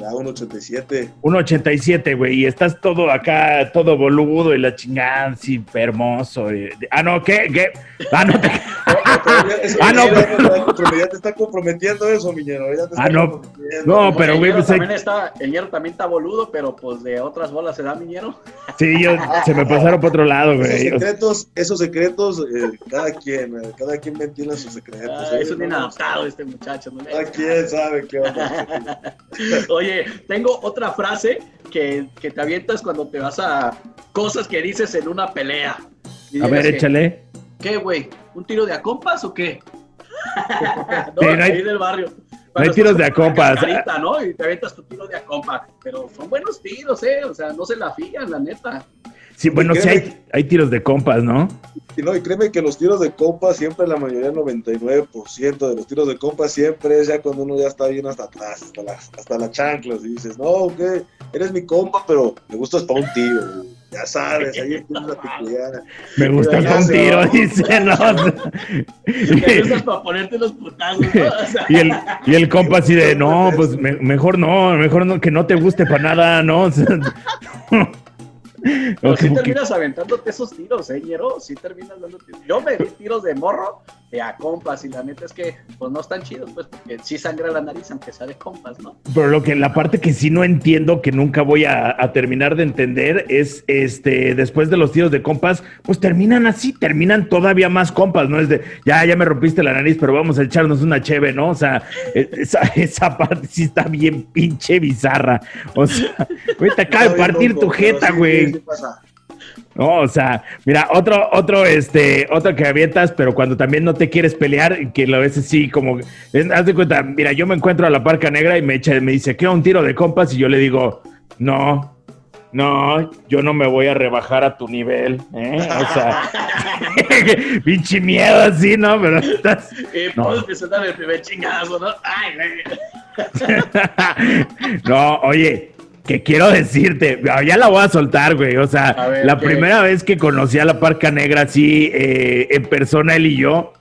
Ya, 1.87. 1.87, güey, y estás todo acá, todo boludo y la chingada, sí, hermoso. Y... Ah, no, ¿qué? ¿Qué? Ah, no, te... ah, no, pero... ya te está comprometiendo eso, Miñero. ah, no, no, pero güey, pues... También está, el hierro también está boludo, pero pues de otras bolas se da, Miñero. Sí, yo, se me pasaron para otro lado, güey. Esos secretos, esos secretos, eh, cada quien, eh, cada quien ventila sus secretos. Ah, ¿eh? Es un inadaptado este muchacho. ¿no? Cada quien sabe qué onda. Oye, tengo otra frase que, que, te avientas cuando te vas a cosas que dices en una pelea. a ver, que, échale. ¿Qué, güey? ¿Un tiro de a compas o qué? no, sí, no hay, del barrio. No hay tiros de a compas. Carita, ¿no? Y te avientas tu tiro de a compa. Pero son buenos tiros, ¿eh? O sea, no se la fían, la neta. Sí, bueno, sí hay, hay, tiros de compas, ¿no? Y no, y créeme que los tiros de compas siempre, la mayoría, 99% de los tiros de compas siempre es ya cuando uno ya está bien hasta atrás, hasta, la, hasta las chanclas, y dices, no, ok, eres mi compa, pero me gustas para un tiro, ya sabes, ahí empieza la peculiar. Me gusta tiro, ¿no? dice, no. Me para ponerte los putazos, ¿no? Y, el, y el compa así de, no, pues me, mejor no, mejor no, que no te guste para nada, ¿no? O sea, Pero okay, sí terminas aventándote esos tiros, ¿eh, Ñero? Sí terminas dando tiros. Yo me di tiros de morro de a compas y la neta es que pues no están chidos, pues porque sí sangra la nariz aunque sea de compas, ¿no? Pero lo que la parte que sí no entiendo, que nunca voy a, a terminar de entender, es este, después de los tiros de compas, pues terminan así, terminan todavía más compas, ¿no? Es de, ya, ya me rompiste la nariz, pero vamos a echarnos una cheve, ¿no? O sea, e, esa, esa parte sí está bien pinche bizarra. O sea, güey, te acaba de partir tu jeta, güey. No, o sea, mira, otro, otro, este, otro que avientas, pero cuando también no te quieres pelear, que lo ves así como, haz de cuenta, mira, yo me encuentro a la parca negra y me echa, me dice, ¿qué un tiro de compas? Y yo le digo, no, no, yo no me voy a rebajar a tu nivel, ¿eh? O sea, pinche miedo así, ¿no? Pero estás... Eh, no. presentar el primer chingazo, ¿no? Ay, no, oye, que quiero decirte, ya la voy a soltar, güey. O sea, la primera vez que conocí a la Parca Negra así eh, en persona, él y yo,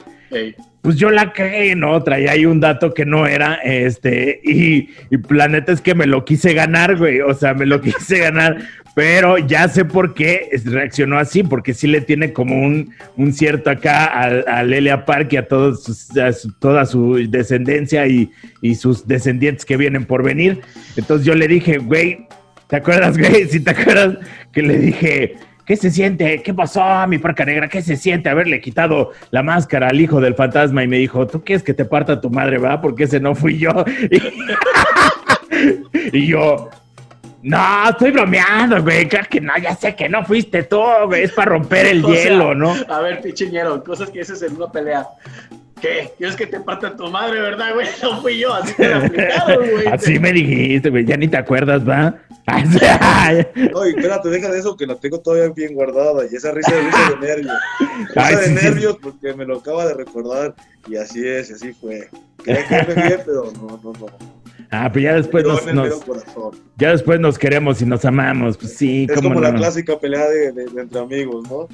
pues yo la cagué, ¿no? Traía ahí un dato que no era, este, y, y planeta es que me lo quise ganar, güey. O sea, me lo quise ganar pero ya sé por qué reaccionó así, porque sí le tiene como un, cierto acá a, Lelia Park y a, toda su descendencia y, y, sus descendientes que vienen por venir. Entonces yo le dije, güey, ¿te acuerdas, güey? Si te acuerdas que le dije, ¿qué se siente? ¿Qué pasó, mi parca negra? ¿Qué se siente haberle quitado la máscara al hijo del fantasma? Y me dijo, ¿tú quieres que te parta tu madre, va? Porque ese no fui yo. y yo, no, estoy bromeando, güey. Claro que no, ya sé que no fuiste tú, güey. Es para romper el hielo, ¿no? A ver, pichiñero, cosas que dices en una pelea. ¿Qué? ¿Quieres que te parta tu madre, verdad, güey? No fui yo, así te güey. Así me dijiste, güey. Ya ni te acuerdas, ¿va? no, espérate, deja de eso que la tengo todavía bien guardada. Y esa risa de risa de nervios. Risa de nervios porque me lo acaba de recordar. Y así es, así fue. Quería que me bien, pero no, no, no. Ah, pero ya después nos, ya después nos queremos y nos amamos, pues sí. Es como la clásica pelea de, entre amigos, ¿no?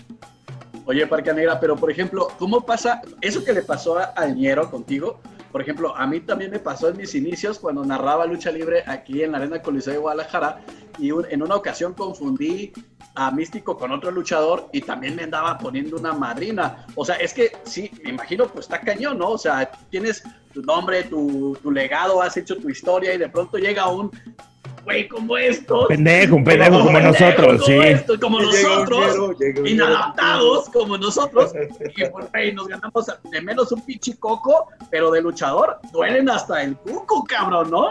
Oye, Parca Negra, pero por ejemplo, ¿cómo pasa eso que le pasó a Ñero contigo? Por ejemplo, a mí también me pasó en mis inicios cuando narraba lucha libre aquí en la Arena Coliseo de Guadalajara y en una ocasión confundí a Místico con otro luchador y también me andaba poniendo una madrina. O sea, es que sí, me imagino, pues está cañón, ¿no? O sea, tienes tu nombre, tu, tu legado, has hecho tu historia y de pronto llega un güey como esto. Pendejo, un pendejo como, nosotros, sí. como nosotros, inadaptados como nosotros. y pues, güey, nos ganamos de menos un pichicoco, pero de luchador duelen hasta el cuco, cabrón, ¿no?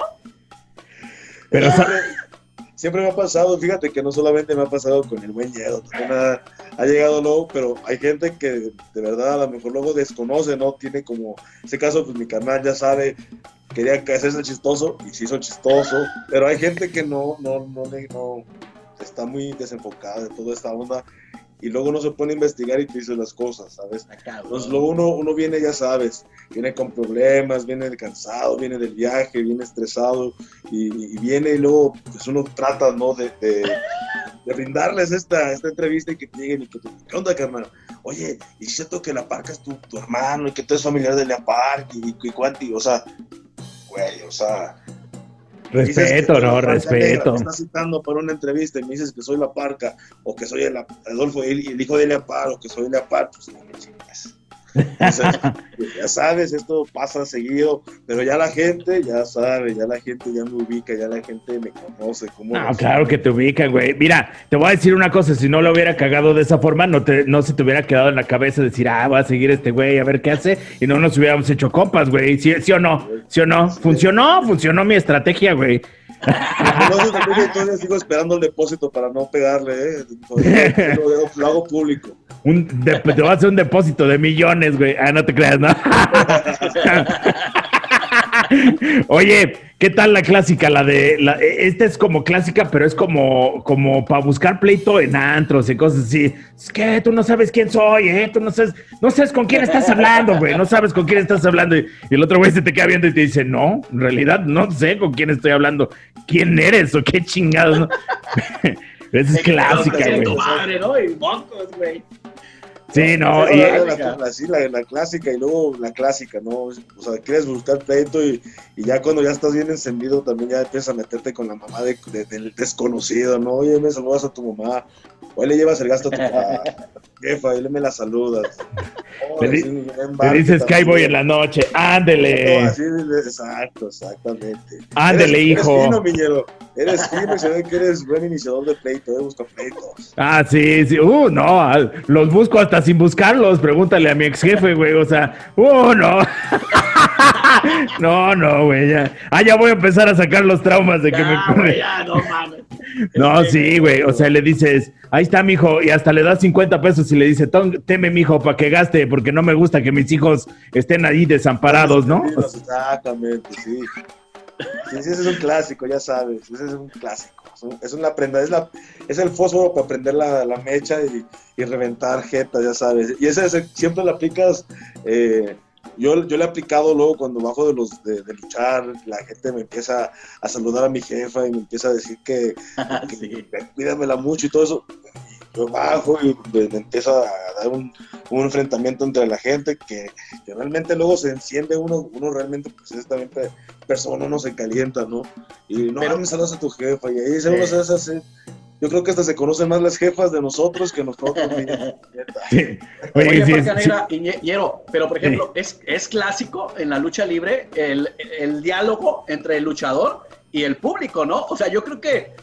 Pero, siempre me ha pasado, fíjate que no solamente me ha pasado con el buen Yedo, también ha, llegado luego, pero hay gente que de verdad a lo mejor luego desconoce, ¿no? Tiene como, en ese caso, pues mi canal ya sabe, quería hacerse chistoso y se hizo chistoso, pero hay gente que no, no, no, no, está muy desenfocada de toda esta onda y luego no se pone a investigar y te dice las cosas, ¿sabes? Entonces luego uno, uno viene, ya sabes, viene con problemas, viene cansado, viene del viaje, viene estresado y, viene y luego pues uno trata, ¿no? De, de, brindarles esta, esta entrevista y que lleguen y que te ¿qué onda, carnal? Oye, y siento que la parca es tu, tu hermano y que tú eres familiar de la parca y, y, y, o sea, güey, o sea, Respeto, no, respeto. Me estás citando para una entrevista y me dices que soy la parca, o que soy el Adolfo, el, el hijo de Leapar, o que soy Leapar, pues no me chingas ya sabes, esto pasa seguido, pero ya la gente ya sabe, ya la gente ya me ubica, ya la gente me conoce. ¿cómo no, claro que te ubican, güey. Mira, te voy a decir una cosa, si no lo hubiera cagado de esa forma, no, te, no se te hubiera quedado en la cabeza decir, ah, voy a seguir este güey, a ver qué hace, y no nos hubiéramos hecho compas, güey. ¿Sí, ¿Sí, o no? ¿Sí o no? ¿Funcionó? Funcionó mi estrategia, güey. Entonces sigo esperando el depósito para no pegarle, ¿eh? lo hago público. Un te va a hacer un depósito de millones, güey. Ah, no te creas, ¿no? Oye, ¿qué tal la clásica? La de. La, esta es como clásica, pero es como, como para buscar pleito en antros y cosas así. Es que tú no sabes quién soy, ¿eh? Tú no sabes, no sabes con quién estás hablando, güey. No sabes con quién estás hablando. Y, el otro güey se te queda viendo y te dice, no, en realidad no sé con quién estoy hablando. ¿Quién eres o qué chingados? ¿no? Esa es clásica, güey. madre, ¿no? Y güey. Sí, no, y la, la, la, clásica y luego la clásica, ¿no? O sea, quieres buscar pleito y, y, ya cuando ya estás bien encendido también ya empiezas a meterte con la mamá de, del desconocido, ¿no? Oye, me saludas a tu mamá, hoy le llevas el gasto a tu jefa, y me la saludas. te, dices que ahí voy en la noche, ándele. exacto, exactamente. Ándele, hijo. Eres fino, miñero. Eres fino y se ve que eres buen iniciador de pleito, de buscar pleitos. Ah, sí, sí. Uh, no, los busco hasta sin buscarlos. Pregúntale a mi ex jefe, güey. O sea, uh, no. no, no, güey. Ya. Ah, ya voy a empezar a sacar los traumas de que me. ya, no mames. No, sí, güey. O sea, le dices, ahí está, mijo, y hasta le das 50 pesos y le dice, teme, mijo, para que gaste, porque no me gusta que mis hijos estén ahí desamparados, ¿no? Exactamente, sí. Sí, ese es un clásico, ya sabes. Ese es un clásico. Es una prenda, es, la, es el fósforo para prender la, mecha y, reventar jetas, ya sabes. Y ese, siempre lo aplicas. Eh, yo, yo le he aplicado luego cuando bajo de los de, luchar, la gente me empieza a saludar a mi jefa y me empieza a decir que, cuídamela mucho y todo eso. yo bajo y me, empieza a dar un, enfrentamiento entre la gente que, realmente luego se enciende uno, uno realmente, pues es también persona, uno se calienta, ¿no? Y no, me saludas a tu jefa y ahí se uno se hace yo creo que hasta se conocen más las jefas de nosotros que nosotros. sí. Oye, pero por ejemplo, es, es clásico en la lucha libre el, el, diálogo entre el luchador y el público, ¿no? O sea, yo creo que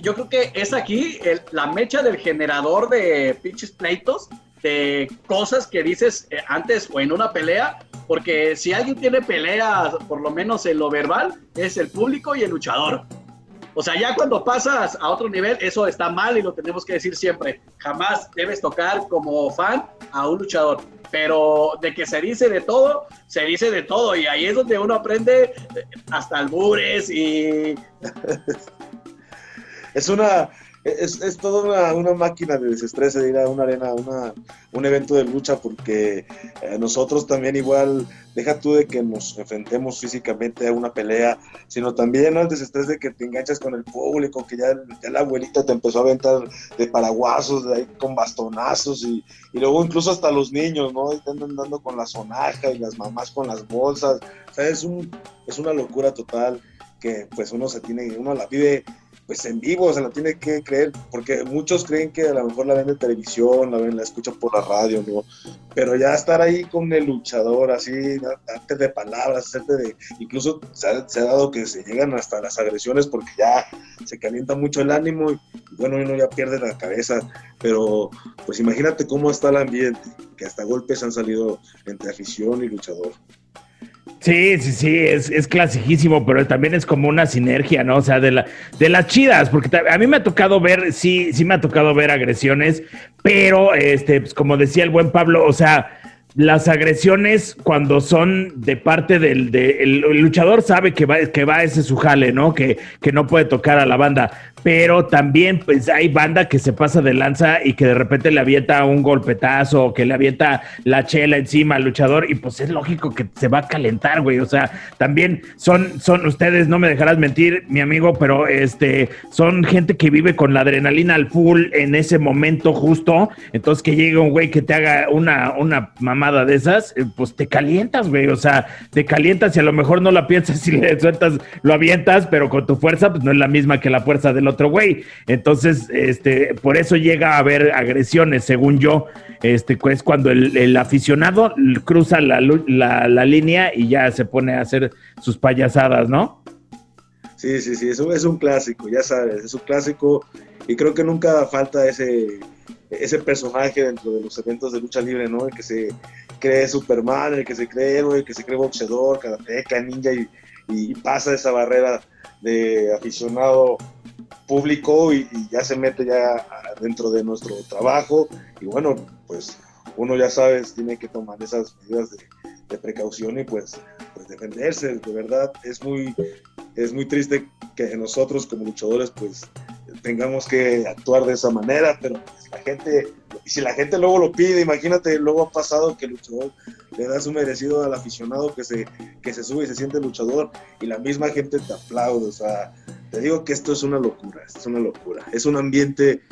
yo creo que es aquí la mecha del generador de pinches pleitos, de cosas que dices eh, antes o en una pelea, porque si alguien tiene pelea, por lo menos en lo verbal, es el público y el luchador. O sea, ya cuando pasas a otro nivel, eso está mal y lo tenemos que decir siempre. Jamás debes tocar como fan a un luchador. Pero de que se dice de todo, se dice de todo. Y ahí es donde uno aprende hasta albures y... es una, es, es toda una, máquina de desestrés de ir a una arena, una, un evento de lucha, porque eh, nosotros también igual, deja tú de que nos enfrentemos físicamente a una pelea, sino también ¿no? el desestrés de que te enganchas con el público, que ya, la abuelita te empezó a aventar de paraguasos, de ahí con bastonazos, y, y luego incluso hasta los niños, ¿no? Están andando con la sonaja y las mamás con las bolsas, o sea, es, un, es una locura total que pues uno se tiene, uno la vive pues en vivo, se la tiene que creer, porque muchos creen que a lo mejor la ven de televisión, la ven, la escuchan por la radio, ¿no? Pero ya estar ahí con el luchador, así, antes de palabras, hacerte de, incluso se ha, dado que se llegan hasta las agresiones porque ya se calienta mucho el ánimo y, bueno, uno ya pierde la cabeza, pero pues imagínate cómo está el ambiente, que hasta golpes han salido entre afición y luchador. Sí, sí, sí, es, es clasiquísimo, pero también es como una sinergia, ¿no? O sea, de, la, de las chidas, porque a mí me ha tocado ver, sí, sí me ha tocado ver agresiones, pero, este, pues como decía el buen Pablo, o sea, las agresiones cuando son de parte del el, luchador sabe que va, que va ese su jale, ¿no? Que, que no puede tocar a la banda pero también pues hay banda que se pasa de lanza y que de repente le avienta un golpetazo o que le avienta la chela encima al luchador y pues es lógico que se va a calentar, güey, o sea, también son, son ustedes, no me dejarás mentir, mi amigo, pero este, son gente que vive con la adrenalina al full en ese momento justo, entonces que llegue un güey que te haga una, una mamada de esas, eh, pues te calientas, güey, o sea, te calientas y a lo mejor no la piensas si le sueltas, lo avientas, pero con tu fuerza pues no es la misma que la fuerza del otro otro güey. Entonces, este, por eso llega a haber agresiones, según yo. Este, es cuando el, aficionado cruza la, la, línea y ya se pone a hacer sus payasadas, ¿no? Sí, sí, sí, eso es un clásico, ya sabes, es un clásico y creo que nunca falta ese, ese personaje dentro de los eventos de lucha libre, ¿no? El que se cree Superman, el que se cree héroe, el que se cree boxeador, karateca, ninja y pasa esa barrera de aficionado público y, ya se mete ya dentro de nuestro trabajo. Y bueno, pues uno ya sabes, tiene que tomar esas medidas de, precaución y pues, pues, defenderse, de verdad es muy, es muy triste que nosotros como luchadores pues tengamos que actuar de esa manera, pero pues, la gente, si la gente luego lo pide, imagínate, luego ha pasado que el luchador le da su merecido al aficionado que se, que se sube y se siente luchador y la misma gente te aplaude, o sea, te digo que esto es una locura, esto es una locura. Es un ambiente,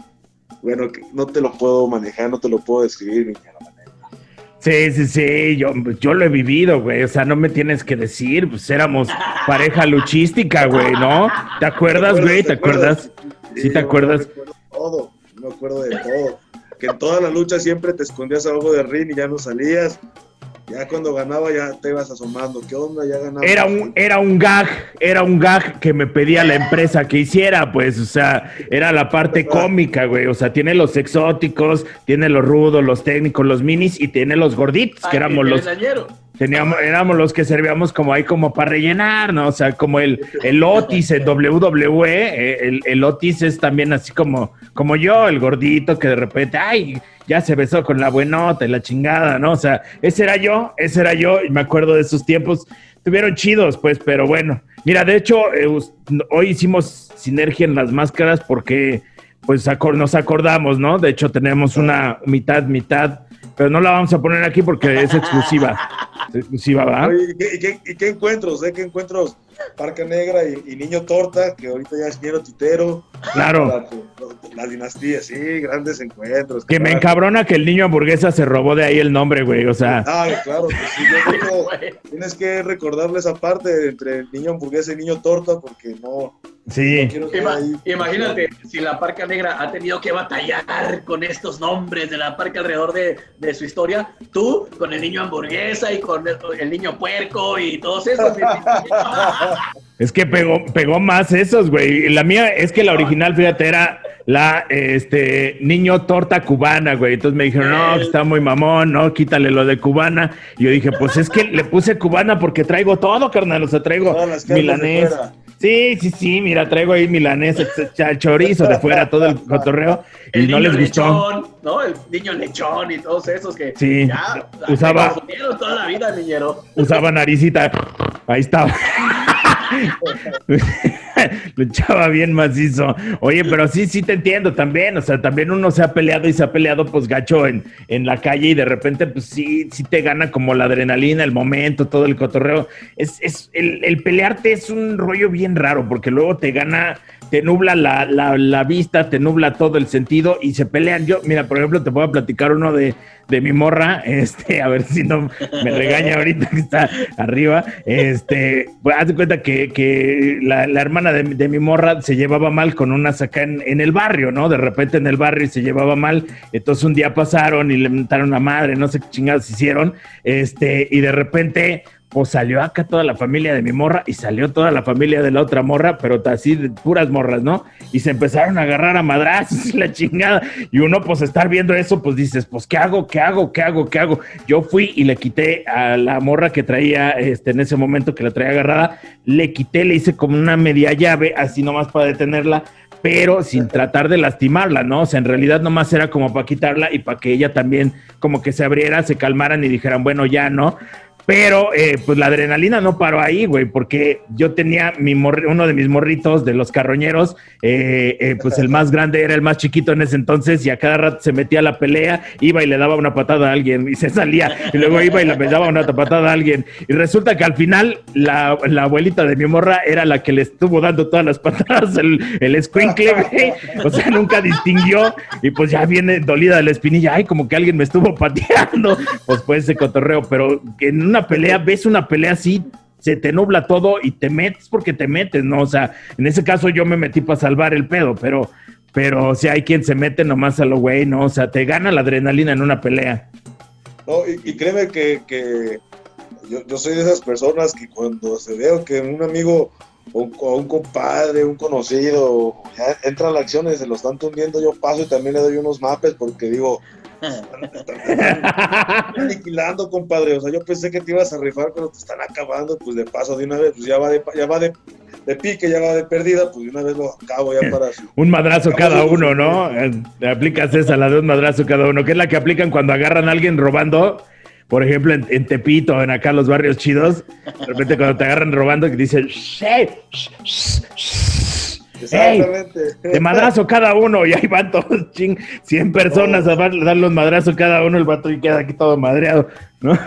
bueno, que no te lo puedo manejar, no te lo puedo describir, ni Sí, sí, sí, yo, yo lo he vivido, güey. O sea, no me tienes que decir, pues éramos pareja luchística, güey, ¿no? ¿Te acuerdas, güey? ¿Te acuerdas? Sí, te acuerdas. Me acuerdo todo, me acuerdo de todo. Que en toda la lucha siempre te escondías algo de ring y ya no salías. Ya cuando ganaba ya te ibas asomando. ¿Qué onda? Ya ganaba. Era un, era un gag, era un gag que me pedía la empresa que hiciera, pues, o sea, era la parte cómica, güey. O sea, tiene los exóticos, tiene los rudos, los técnicos, los minis y tiene los gorditos, que éramos los. Teníamos, éramos los que servíamos como ahí como para rellenar, ¿no? O sea, como el, el Otis en WWE, eh, el, Otis es también así como, como yo, el gordito que de repente, ay, ya se besó con la buenota y la chingada, ¿no? O sea, ese era yo, ese era yo, y me acuerdo de esos tiempos. Tuvieron chidos, pues, pero bueno. Mira, de hecho, eh, hoy hicimos sinergia en las máscaras porque, pues, nos acordamos, ¿no? De hecho, tenemos una mitad, mitad pero no la vamos a poner aquí porque es exclusiva. Exclusiva, ¿verdad? ¿Y qué, y qué, encuentros? ¿eh? ¿Qué encuentros? Parca Negra y, Niño Torta, que ahorita ya es Niño Titero. Claro. La, dinastía, sí, grandes encuentros. Que me encabrona que el niño hamburguesa se robó de ahí el nombre, güey, o sea. Ah, claro, pues sí, yo tienes que recordarle esa parte entre el niño hamburguesa y niño torta, porque no, Sí. imagínate si la Parca Negra ha tenido que batallar con estos nombres de la parca alrededor de, de su historia. Tú con el niño hamburguesa y con el, niño puerco y todos esos. es que pegó, pegó más esos, güey. La mía es que la original, fíjate, era la este niño torta cubana, güey. Entonces me dijeron, no, está muy mamón, no, quítale lo de cubana. Y yo dije, pues es que le puse cubana porque traigo todo, carnal. O sea, traigo milanés. Sí, sí, sí, mira, traigo ahí milanés, chorizo de fuera, todo el cotorreo, y no les gustó. ¿no? El niño lechón y todos esos que sí, ya usaba toda la vida, niñero. Usaba naricita, ahí estaba. Lo echaba bien macizo. Oye, pero sí, sí te entiendo también. O sea, también uno se ha peleado y se ha peleado, pues gacho en, en la calle y de repente, pues sí, sí te gana como la adrenalina, el momento, todo el cotorreo. Es, es el, el pelearte es un rollo bien raro porque luego te gana te nubla la, la, vista, te nubla todo el sentido y se pelean. Yo, mira, por ejemplo, te voy a platicar uno de, de mi morra, este, a ver si no me regaña ahorita que está arriba. Este, pues haz de cuenta que, que la, hermana de, de, mi morra se llevaba mal con una saca en, en, el barrio, ¿no? De repente en el barrio se llevaba mal. Entonces un día pasaron y le mentaron a madre, no sé qué chingados hicieron. Este, y de repente pues salió acá toda la familia de mi morra y salió toda la familia de la otra morra, pero así de puras morras, ¿no? Y se empezaron a agarrar a madrazos y la chingada. Y uno, pues, estar viendo eso, pues dices, pues, ¿qué hago? ¿Qué hago? ¿Qué hago? ¿Qué hago? Yo fui y le quité a la morra que traía, este, en ese momento que la traía agarrada, le quité, le hice como una media llave, así nomás para detenerla pero sin tratar de lastimarla, ¿no? O sea, en realidad nomás era como para quitarla y para que ella también como que se abriera, se calmaran y dijeran, bueno, ya, ¿no? Pero, eh, pues la adrenalina no paró ahí, güey, porque yo tenía mi uno de mis morritos de los carroñeros, eh, eh, pues el más grande era el más chiquito en ese entonces y a cada rato se metía a la pelea, iba y le daba una patada a alguien y se salía, y luego iba y le daba una patada a alguien. Y resulta que al final la, abuelita de mi morra era la que le estuvo dando todas las patadas, el, el güey. O sea, nunca distinguió. Y pues ya viene dolida de la espinilla, ay, como que alguien me estuvo pateando, pues fue ese cotorreo, pero que en una pelea, ves una pelea así, se te nubla todo y te metes porque te metes, ¿no? O sea, en ese caso yo me metí para salvar el pedo, pero, pero si hay quien se mete nomás a lo güey, ¿no? O sea, te gana la adrenalina en una pelea. No, y, créeme que, yo, soy de esas personas que cuando se veo que un amigo o un, compadre, un conocido, entra a la acción y se lo están tundiendo, yo paso y también le doy unos mapes porque digo, aniquilando, compadre. O sea, yo pensé que te ibas a rifar, pero te están acabando. Pues de paso, de una vez, pues ya va de, ya va de, de pique, ya va de pérdida, pues de una vez lo acabo ya para. un madrazo cada uno, ¿no? Aplicas esa, la de un madrazo cada uno, que es la que aplican cuando agarran a alguien robando. Por ejemplo, en, Tepito, en acá los barrios chidos, de repente cuando te agarran robando, que dicen, ¡Shh! Exactamente. de madrazo cada uno, y ahí van todos, ching, 100 personas a darle un madrazo cada uno, el vato y queda aquí todo madreado, ¿no?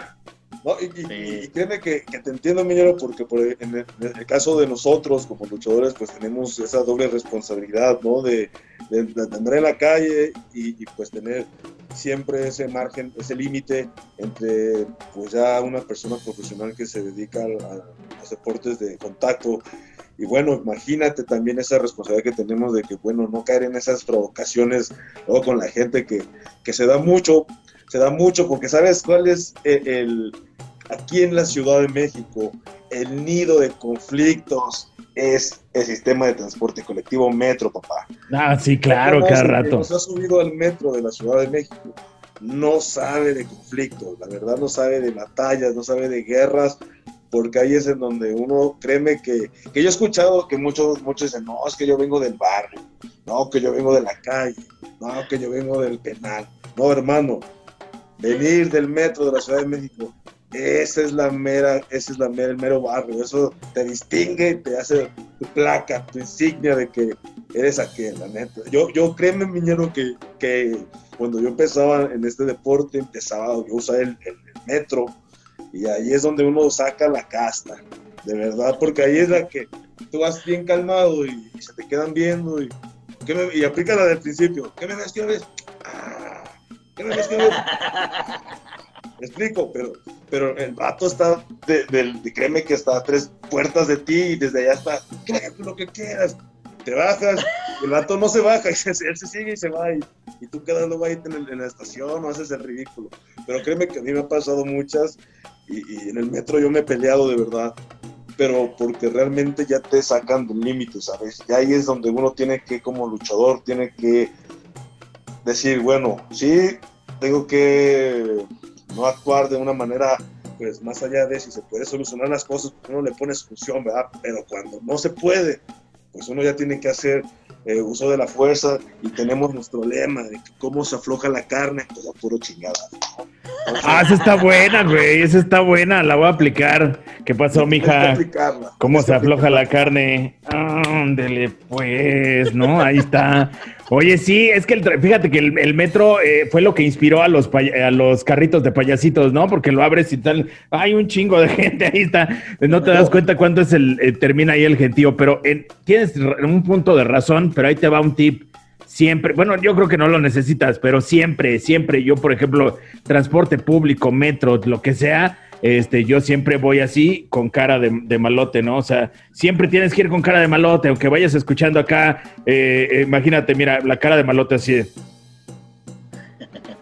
No, y, y, créeme que, te entiendo, Miñero, porque en, el, caso de nosotros como luchadores, pues tenemos esa doble responsabilidad, ¿no? De, andar en la calle y, pues tener siempre ese margen, ese límite entre pues ya una persona profesional que se dedica a los deportes de contacto y bueno, imagínate también esa responsabilidad que tenemos de que, bueno, no caer en esas provocaciones luego con la gente que, que se da mucho, se da mucho, porque sabes cuál es el, aquí en la Ciudad de México, el nido de conflictos es el sistema de transporte colectivo metro, papá. Ah, sí, claro, cada rato. Nos ha subido al metro de la Ciudad de México no sabe de conflictos, la verdad no sabe de batallas, no sabe de guerras, porque ahí es en donde uno, créeme que, que yo he escuchado que muchos, muchos dicen, no, es que yo vengo del barrio, no, que yo vengo de la calle, no, que yo vengo del penal. No, hermano, venir del metro de la Ciudad de México, esa es la mera, ese es la mera, el mero barrio, eso te distingue, te hace tu placa, tu insignia de que eres aquel, la neta. Yo, yo créeme, miñero, que, que cuando yo empezaba en este deporte, empezaba yo usar el, el, metro, y ahí es donde uno saca la casta, de verdad, porque ahí es la que tú vas bien calmado y, y se te quedan viendo y, ¿qué me, y aplica la del principio, ¿qué me ves, qué me ves? Ah, ¿Qué me ves, qué me ves? Me explico, pero, pero el vato está, de, de, de, créeme que está a tres puertas de ti y desde allá está, lo que quieras. Te bajas, el vato no se baja, y se, él se sigue y se va, y, y tú quedas luego ahí en, la estación o haces el ridículo. Pero créeme que a mí me ha pasado muchas y, en el metro yo me he peleado de verdad pero porque realmente ya te sacan del límite, ¿sabes? Y ahí es donde uno tiene que, como luchador, tiene que decir, bueno, sí, tengo que no actuar de una manera, pues más allá de si se puede solucionar las cosas, uno le pone solución, ¿verdad? Pero cuando no se puede, pues uno ya tiene que hacer eh, uso de la fuerza y tenemos nuestro lema de cómo se afloja la carne, pues a puro chingada. Ah, esa está buena, güey, esa está buena, la voy a aplicar. ¿Qué pasó, mija? ¿Cómo se afloja la carne? Ándele, pues, ¿no? Ahí está. Oye, sí, es que el, fíjate que el, el metro eh, fue lo que inspiró a los, a los carritos de payasitos, ¿no? Porque lo abres y tal, hay un chingo de gente, ahí está. No te das cuenta cuánto es el, eh, termina ahí el gentío, pero eh, tienes un punto de razón, pero ahí te va un tip. Siempre, bueno, yo creo que no lo necesitas, pero siempre, siempre, yo, por ejemplo, transporte público, metro, lo que sea, este, yo siempre voy así con cara de, malote, ¿no? O sea, siempre tienes que ir con cara de malote, aunque vayas escuchando acá, eh, imagínate, mira, la cara de malote así,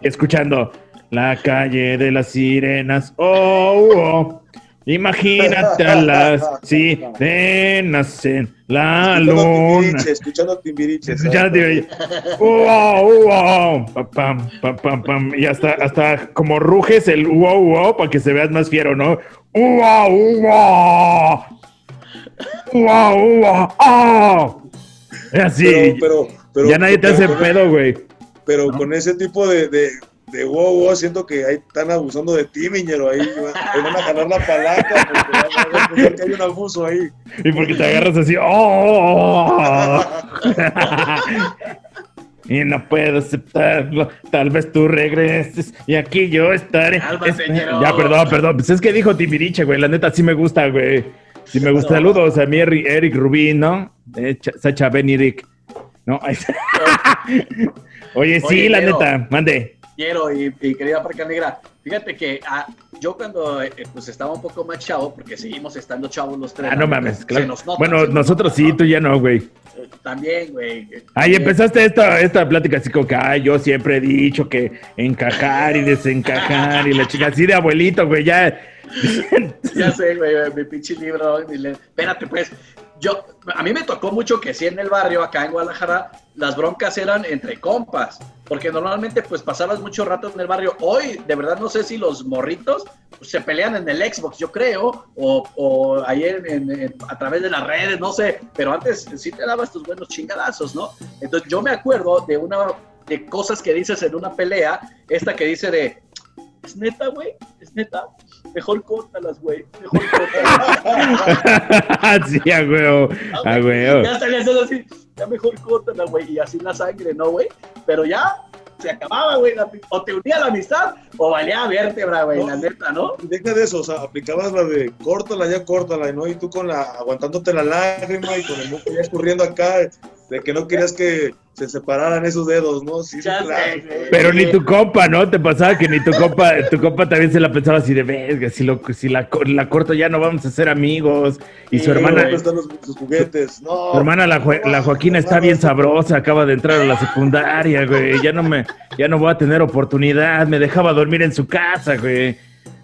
escuchando la calle de las sirenas, oh, oh. Imagínate a las sirenas en la luna. Escuchando timbiriche. Escuchando timbiriche. Wow, wow. Pam, pam, pam, pam. Y hasta, hasta como ruges el wow, wow para que se veas más fiero, ¿no? Wow, wow. Wow, wow. Oh. Así. Pero, pero, pero, ya nadie te hace pedo, güey. Pero ¿no? con ese tipo de, de de wow, wow, siento que ahí están abusando de ti, miñero, ahí, ahí van a ganar la palanca, porque, porque hay un abuso ahí. Y porque te agarras así, ¡oh! y no puedo aceptarlo, tal vez tú regreses y aquí yo estaré. Alba, es, ya, perdón, perdón, pues es que dijo Tibiriche, güey, la neta sí me gusta, güey. Sí me gusta, saludos a mi Eric, Eric Rubín, ¿no? Eh, Sacha Beniric, ¿no? Oye, sí, Oye, la Leo. neta, mande quiero y, y querida Parca Negra, fíjate que ah, yo cuando eh, pues estaba un poco más chavo, porque seguimos estando chavos los tres. Ah, no mames, claro. Nos nota, bueno, nosotros sí, tú ya no, güey. Eh, también, güey. Ay, empezaste esta, esta plática así como que, ay, yo siempre he dicho que encajar y desencajar y la chica así de abuelito, güey, ya. ya sé, güey, mi pinche libro. Espérate, pues, yo, a mí me tocó mucho que sí en el barrio, acá en Guadalajara, las broncas eran entre compas, porque normalmente pues pasabas mucho rato en el barrio. Hoy, de verdad, no sé si los morritos pues, se pelean en el Xbox, yo creo, o, o en, en, a través de las redes, no sé, pero antes sí te dabas tus buenos chingadazos, ¿no? Entonces yo me acuerdo de una, de cosas que dices en una pelea, esta que dice de, ¿es neta, güey? ¿Es neta? Mejor córtalas, güey. Mejor córtalas. sí, a huevo. A huevo. Ya salías así, ya mejor córtalas, güey. Y así la sangre, ¿no, güey? Pero ya se acababa, güey. O te unía la amistad o valía vértebra, güey, no, la neta, ¿no? Deja de eso, o sea, aplicabas la de córtala, ya córtala, ¿no? Y tú con la, aguantándote la lágrima y con el moco ya escurriendo acá, de que no querías que se separaran esos dedos, ¿no? Sí, claro. sé, Pero ni tu compa, ¿no? Te pasaba que ni tu compa, tu compa también se la pensaba así de verga, si, lo, si la, la corto ya no vamos a ser amigos. Y su hermana. ¿Dónde están los, sus juguetes? No. Su hermana, la, la Joaquina, está bien sabrosa, acaba de entrar a la secundaria, güey. Ya no me, ya no voy a tener oportunidad. Me dejaba dormir en su casa, güey.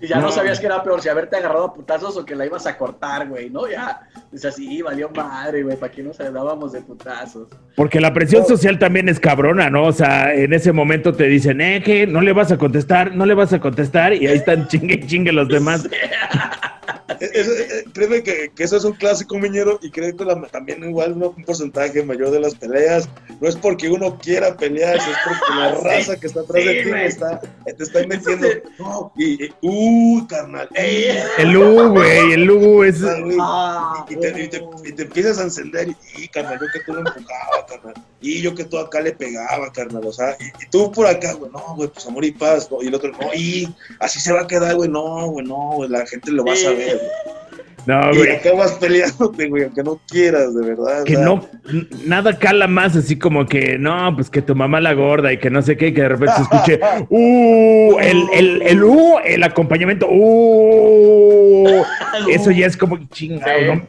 Y ya no. sabías que era peor, si haberte agarrado a putazos o que la ibas a cortar, güey, ¿no? Ya, es así, valió dábamos güey, ¿para qué nos dábamos de putazos? Porque la presión social también es cabrona, ¿no? O sea, en ese momento te dicen, eh, que no le vas a contestar, no le vas a contestar, y ahí están chingue chingue los demás. Eh, créeme que, que, eso es un clásico miñero y creo que también igual un porcentaje mayor de las peleas no es porque uno quiera pelear, es porque la raza que está atrás de ti está, te está metiendo. No, y, uh, carnal. El U, güey, el U es. Ah, y, te, y, te, y, te, empiezas a encender y, carnal, yo que tú lo empujaba, carnal. Y yo que tú acá le pegaba, carnal. O sea, y, tú por acá, güey, no, güey, pues amor y paz. ¿no? Y el otro, no, y así se va a quedar, güey, no, güey, no, güey, la gente lo va a saber. No, güey. Y acabas peleándote, güey, aunque no quieras, de verdad. Que no, nada cala más así como que, no, pues que tu mamá la gorda y que no sé qué, y que de repente se escuche, uh, el, el, el, uh, el acompaño uh, eso ya es como chingado, ¿no?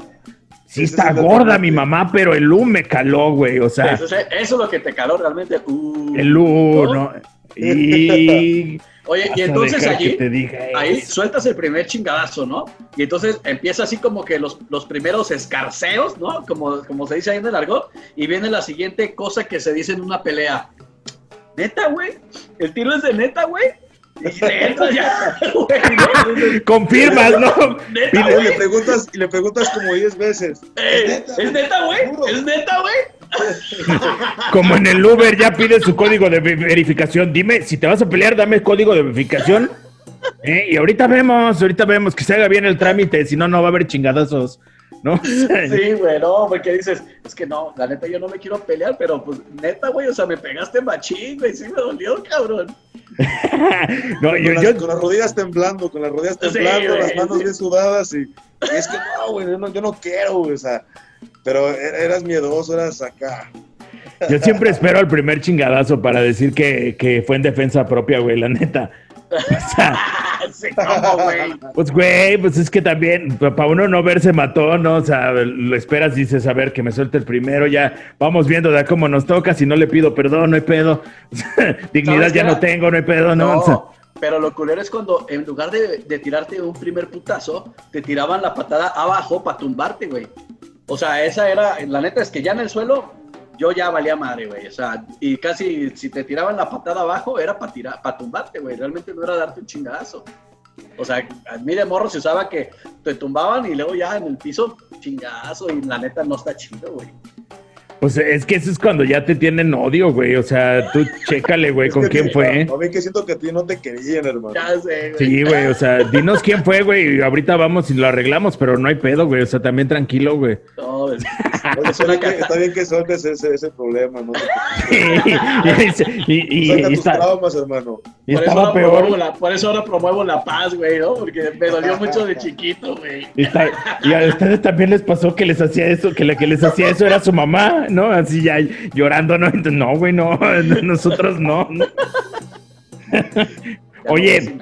Sí está gorda mi mamá, pero el U me caló, güey, o sea. Eso, es lo que te caló realmente. Uh, el U, ¿no? Y... Oye, y entonces allí, ahí sueltas el primer chingadazo, ¿no? Y entonces empieza así como que los, los primeros escarceos, ¿no? Como, como se dice ahí en el argot, y viene la siguiente cosa que se dice en una pelea. ¿Neta, güey? ¿El tiro es de neta, güey? Y ya, Confirmas, ¿no? ¿Neta, y, le preguntas, y le preguntas como 10 veces. Eh, ¿Es neta, güey? ¿Es neta, güey? Como en el Uber ya pide su código de verificación. Dime, si te vas a pelear, dame el código de verificación. ¿Eh? Y ahorita vemos, ahorita vemos que se haga bien el trámite, si no, no va a haber chingadazos. ¿No? Sí, güey, no, porque dices, es que no, la neta yo no me quiero pelear, pero pues neta, güey, o sea, me pegaste machín, güey, sí me dolió, cabrón. no, con, yo, las, yo... con, las, rodillas temblando, con las rodillas temblando, las manos bien sudadas y, y es que no, güey, yo no, yo no quiero, güey, o sea, pero er, eras miedoso, eras acá. Yo siempre espero al primer chingadazo para decir que, que fue en defensa propia, güey, la neta. Pues güey, pues es que también para uno no verse mató, ¿no? O sea, lo esperas, dices, a ver, que me suelte el primero, ya vamos viendo de cómo nos toca, si no le pido perdón, no hay pedo. Dignidad ya no tengo, no hay pedo, ¿no? pero lo culero es cuando en lugar de, de tirarte un primer putazo, te tiraban la patada abajo para tumbarte, güey. O sea, esa era, la neta es que ya en el suelo yo ya valía madre, güey. O sea, y casi si te tiraban la patada abajo era para tirar, para tumbarte, güey. Realmente no era darte un chingadazo. O sea, a mí de morro se usaba que te tumbaban y luego ya en el piso chingadazo y la neta no está chido, güey. Pues es que eso es cuando ya te tienen odio, güey. O sea, tú chécale, güey, con quién fue. A mí que siento que a ti no te querían, hermano. Ya sé, güey. Sí, güey, o sea, dinos quién fue, güey. Ahorita vamos y lo arreglamos, pero no hay pedo, güey. O sea, también tranquilo, güey. No, es, está, bien que, está bien que sueltes ese, ese problema, ¿no? y, y, y, está, traumas, hermano. Y por estaba peor. La, por eso ahora promuevo la paz, güey, ¿no? Porque me dolió mucho de chiquito, güey. Y, a ustedes también les pasó que les hacía eso, que la que les hacía eso era su mamá, ¿no? Así ya llorando, ¿no? No, güey, no, nosotros no. Oye.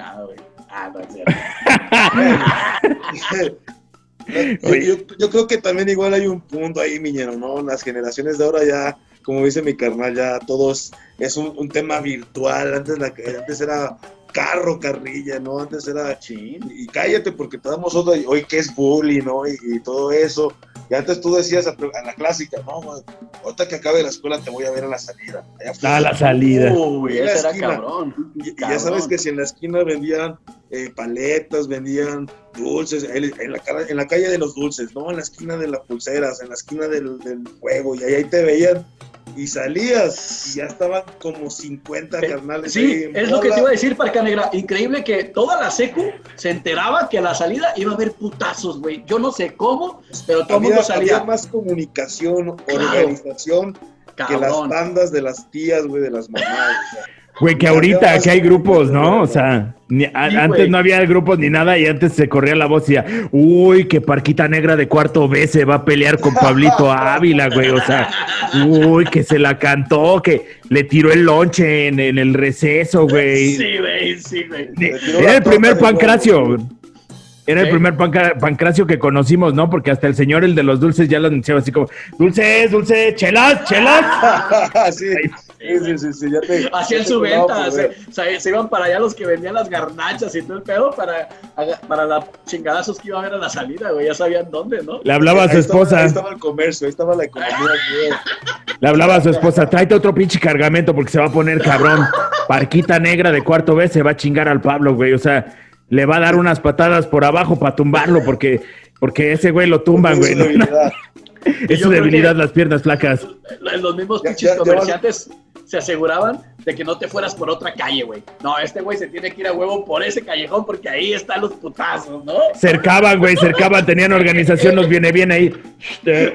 yo, yo, creo que también igual hay un punto ahí, miñero, ¿no? Las generaciones de ahora ya, como dice mi carnal, ya todos es un, un tema virtual. Antes, la, antes era carro, carrilla, ¿no? Antes era chin, y cállate porque te damos otra, hoy que es bully, ¿no? Y, todo eso. Y antes tú decías a, la clásica, no, ahorita que acabe la escuela te voy a ver a la salida. a la salida. Uy, ese era cabrón. Y, ya sabes que si en la esquina vendían eh, paletas, vendían dulces, en la, en la calle de los dulces, ¿no? En la esquina de las pulseras, en la esquina del, del juego, y ahí te veían y salías y ya estaban como 50 eh, carnales. Sí, es lo que te iba a decir, Parca Negra. Increíble que toda la secu se enteraba que a la salida iba a haber putazos, güey. Yo no sé cómo, pero todo el mundo salía. Había más comunicación, organización que las bandas de las tías, güey, de las mamás. Güey, que ahorita que hay grupos, ¿no? O sea, antes no había grupos ni nada y antes se corría la voz y decía, uy, que Parquita Negra de cuarto B se va a pelear con Pablito Ávila, güey. O sea, uy, que se la cantó, que le tiró el lonche en, el receso, güey. Sí, güey, sí, güey. Era el primer pancracio. Era el primer pancracio que conocimos, ¿no? Porque hasta el señor, el de los dulces, ya lo anunciaba así como, dulces, dulces, chelas, chelas. sí. Sí, sí, sí, ya te, Hacían su venta, se, iban para allá los que vendían las garnachas y todo el pedo para, para la chingadazos que iba a haber a la salida, güey, ya sabían dónde, ¿no? Le hablaba a su esposa. ahí estaba el comercio, ahí estaba la economía. Le hablaba a su esposa, tráete otro pinche cargamento porque se va a poner cabrón. Parquita negra de cuarto vez se va a chingar al Pablo, güey, o sea, le va a dar unas patadas por abajo para tumbarlo porque, porque ese güey lo tumban, güey. Es su debilidad, las piernas flacas. Los mismos pinches comerciantes se aseguraban de que no te fueras por otra calle, güey. No, este güey se tiene que ir a huevo por ese callejón porque ahí están los putazos, ¿no? Cercaban, güey, cercaban, tenían organización, nos viene bien ahí.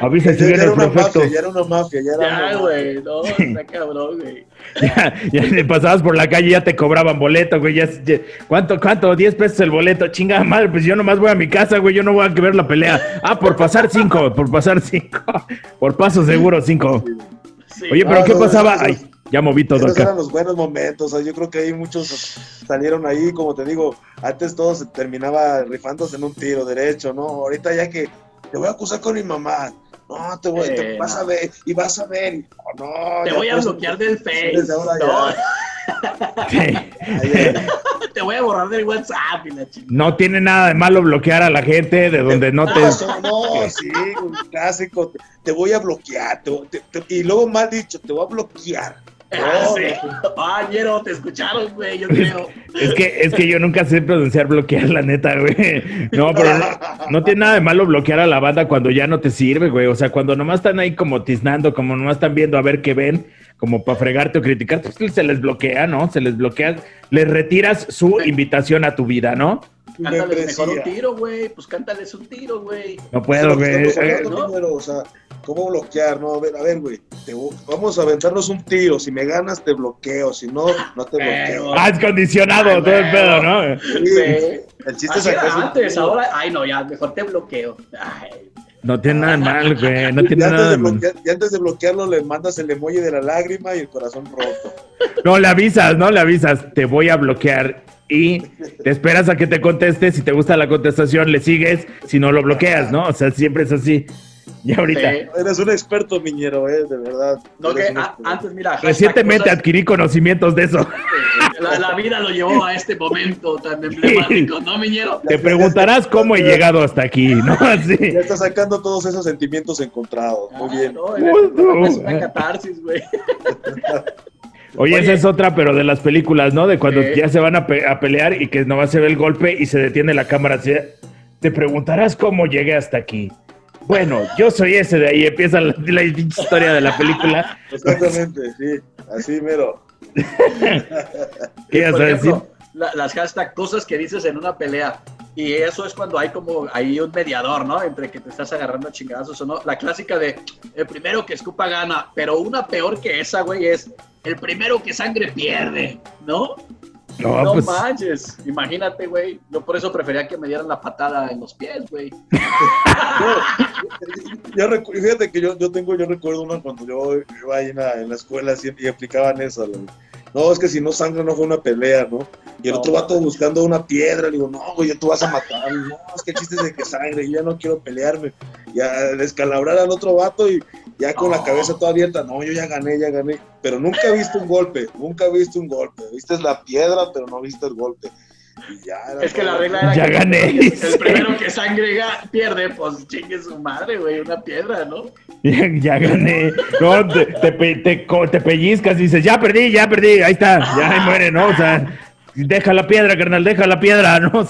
Avisa si viene el profeto. Ya era una mafia, ya era Ya, güey, no, está cabrón, güey. Ya, ya pasabas por la calle ya te cobraban boleto, güey. Ya, ¿Cuánto, cuánto? 10 pesos el boleto. Chinga madre, pues yo nomás voy a mi casa, güey. Yo no voy a ver la pelea. Ah, por pasar cinco, por pasar cinco. Por paso seguro cinco. Oye, pero ¿qué pasaba? Ay, ya moví todo Esos eran los buenos momentos. yo creo que ahí muchos salieron ahí, como te digo, antes todo se terminaba rifándose en un tiro derecho, ¿no? Ahorita ya que te voy a acusar con mi mamá. No, te voy, te vas a ver, y vas a ver. no, te voy a bloquear del Face. no. te voy a borrar del WhatsApp y la No tiene nada de malo bloquear a la gente de donde no te. No, sí, un clásico. Te, voy a bloquear. y luego mal dicho, te voy a bloquear. Ah, sí. Ah, te escucharon, güey, yo creo. Es que, es que yo nunca sé pronunciar bloquear, la neta, güey. No, pero no, tiene nada de malo bloquear a la banda cuando ya no te sirve, güey. O sea, cuando nomás están ahí como tiznando, como nomás están viendo a ver qué ven, como para fregarte o criticarte, pues se les bloquea, ¿no? Se les bloquea, les retiras su invitación a tu vida, ¿no? Cántales mejor un tiro, güey. Pues cántales un tiro, güey. No puedo, güey. O sea, ¿cómo bloquear? No, a ver, a ver, güey. Vamos a aventarnos un tiro. Si me ganas, te bloqueo. Si no, no te bloqueo. Ah, es condicionado todo el pedo, ¿no? El chiste es antes, ahora, ay, no, ya, mejor te bloqueo. Ay. No tiene nada mal, güey. No tiene nada mal. Y antes de bloquearlo, le mandas el emoji de la lágrima y el corazón roto. No, le avisas, ¿no? Le avisas, te voy a bloquear y te esperas a que te conteste. Si te gusta la contestación, le sigues. Si no, lo bloqueas, ¿no? O sea, siempre es así. Y ahorita. Eres un experto, miñero, ¿eh? De verdad. No, que antes, mira. Recientemente adquirí conocimientos de eso. La, vida lo llevó a este momento tan emblemático, ¿no, miñero? Te preguntarás cómo he llegado hasta aquí, ¿no? Así. Ya está sacando todos esos sentimientos encontrados. Muy ah, bien. No, es una catarsis, güey. Oye, esa es otra, pero de las películas, ¿no? De cuando ya se van a, pelear y que no se ve el golpe y se detiene la cámara. Te preguntarás cómo llegué hasta aquí. Bueno, yo soy ese de ahí. Empieza la, historia de la película. Exactamente, sí. Así mero. ¿Qué ibas a decir? las hashtag cosas que dices en una pelea. Y eso es cuando hay como hay un mediador, ¿no? Entre que te estás agarrando a chingadazos o no. La clásica de el primero que escupa gana, pero una peor que esa, güey, es el primero que sangre pierde, ¿no? No, pues... manches, imagínate, güey. Yo por eso prefería que me dieran la patada en los pies, güey. fíjate que yo, yo tengo, yo recuerdo uno cuando yo iba ahí en la, en la escuela y, aplicaban eso. No, es que si no sangra no fue una pelea, ¿no? Y el otro vato buscando una piedra, le digo, no, güey, ya tú vas a matar. No, es que chiste de que sangre, yo ya no quiero pelearme. Ya descalabrar al otro vato y ya con la cabeza toda abierta, no, yo ya gané, ya gané. Pero nunca he visto un golpe, nunca he visto un golpe. Viste la piedra, pero no viste el golpe. Es que la regla era ya gané. El, primero que sangre pierde, pues chingue su madre, güey, una piedra, ¿no? Ya, gané. No, te, te, pellizcas y dices, ya perdí, ya perdí, ahí está, ya ahí muere, ¿no? O sea, Deja la piedra, carnal, deja la piedra, ¿no?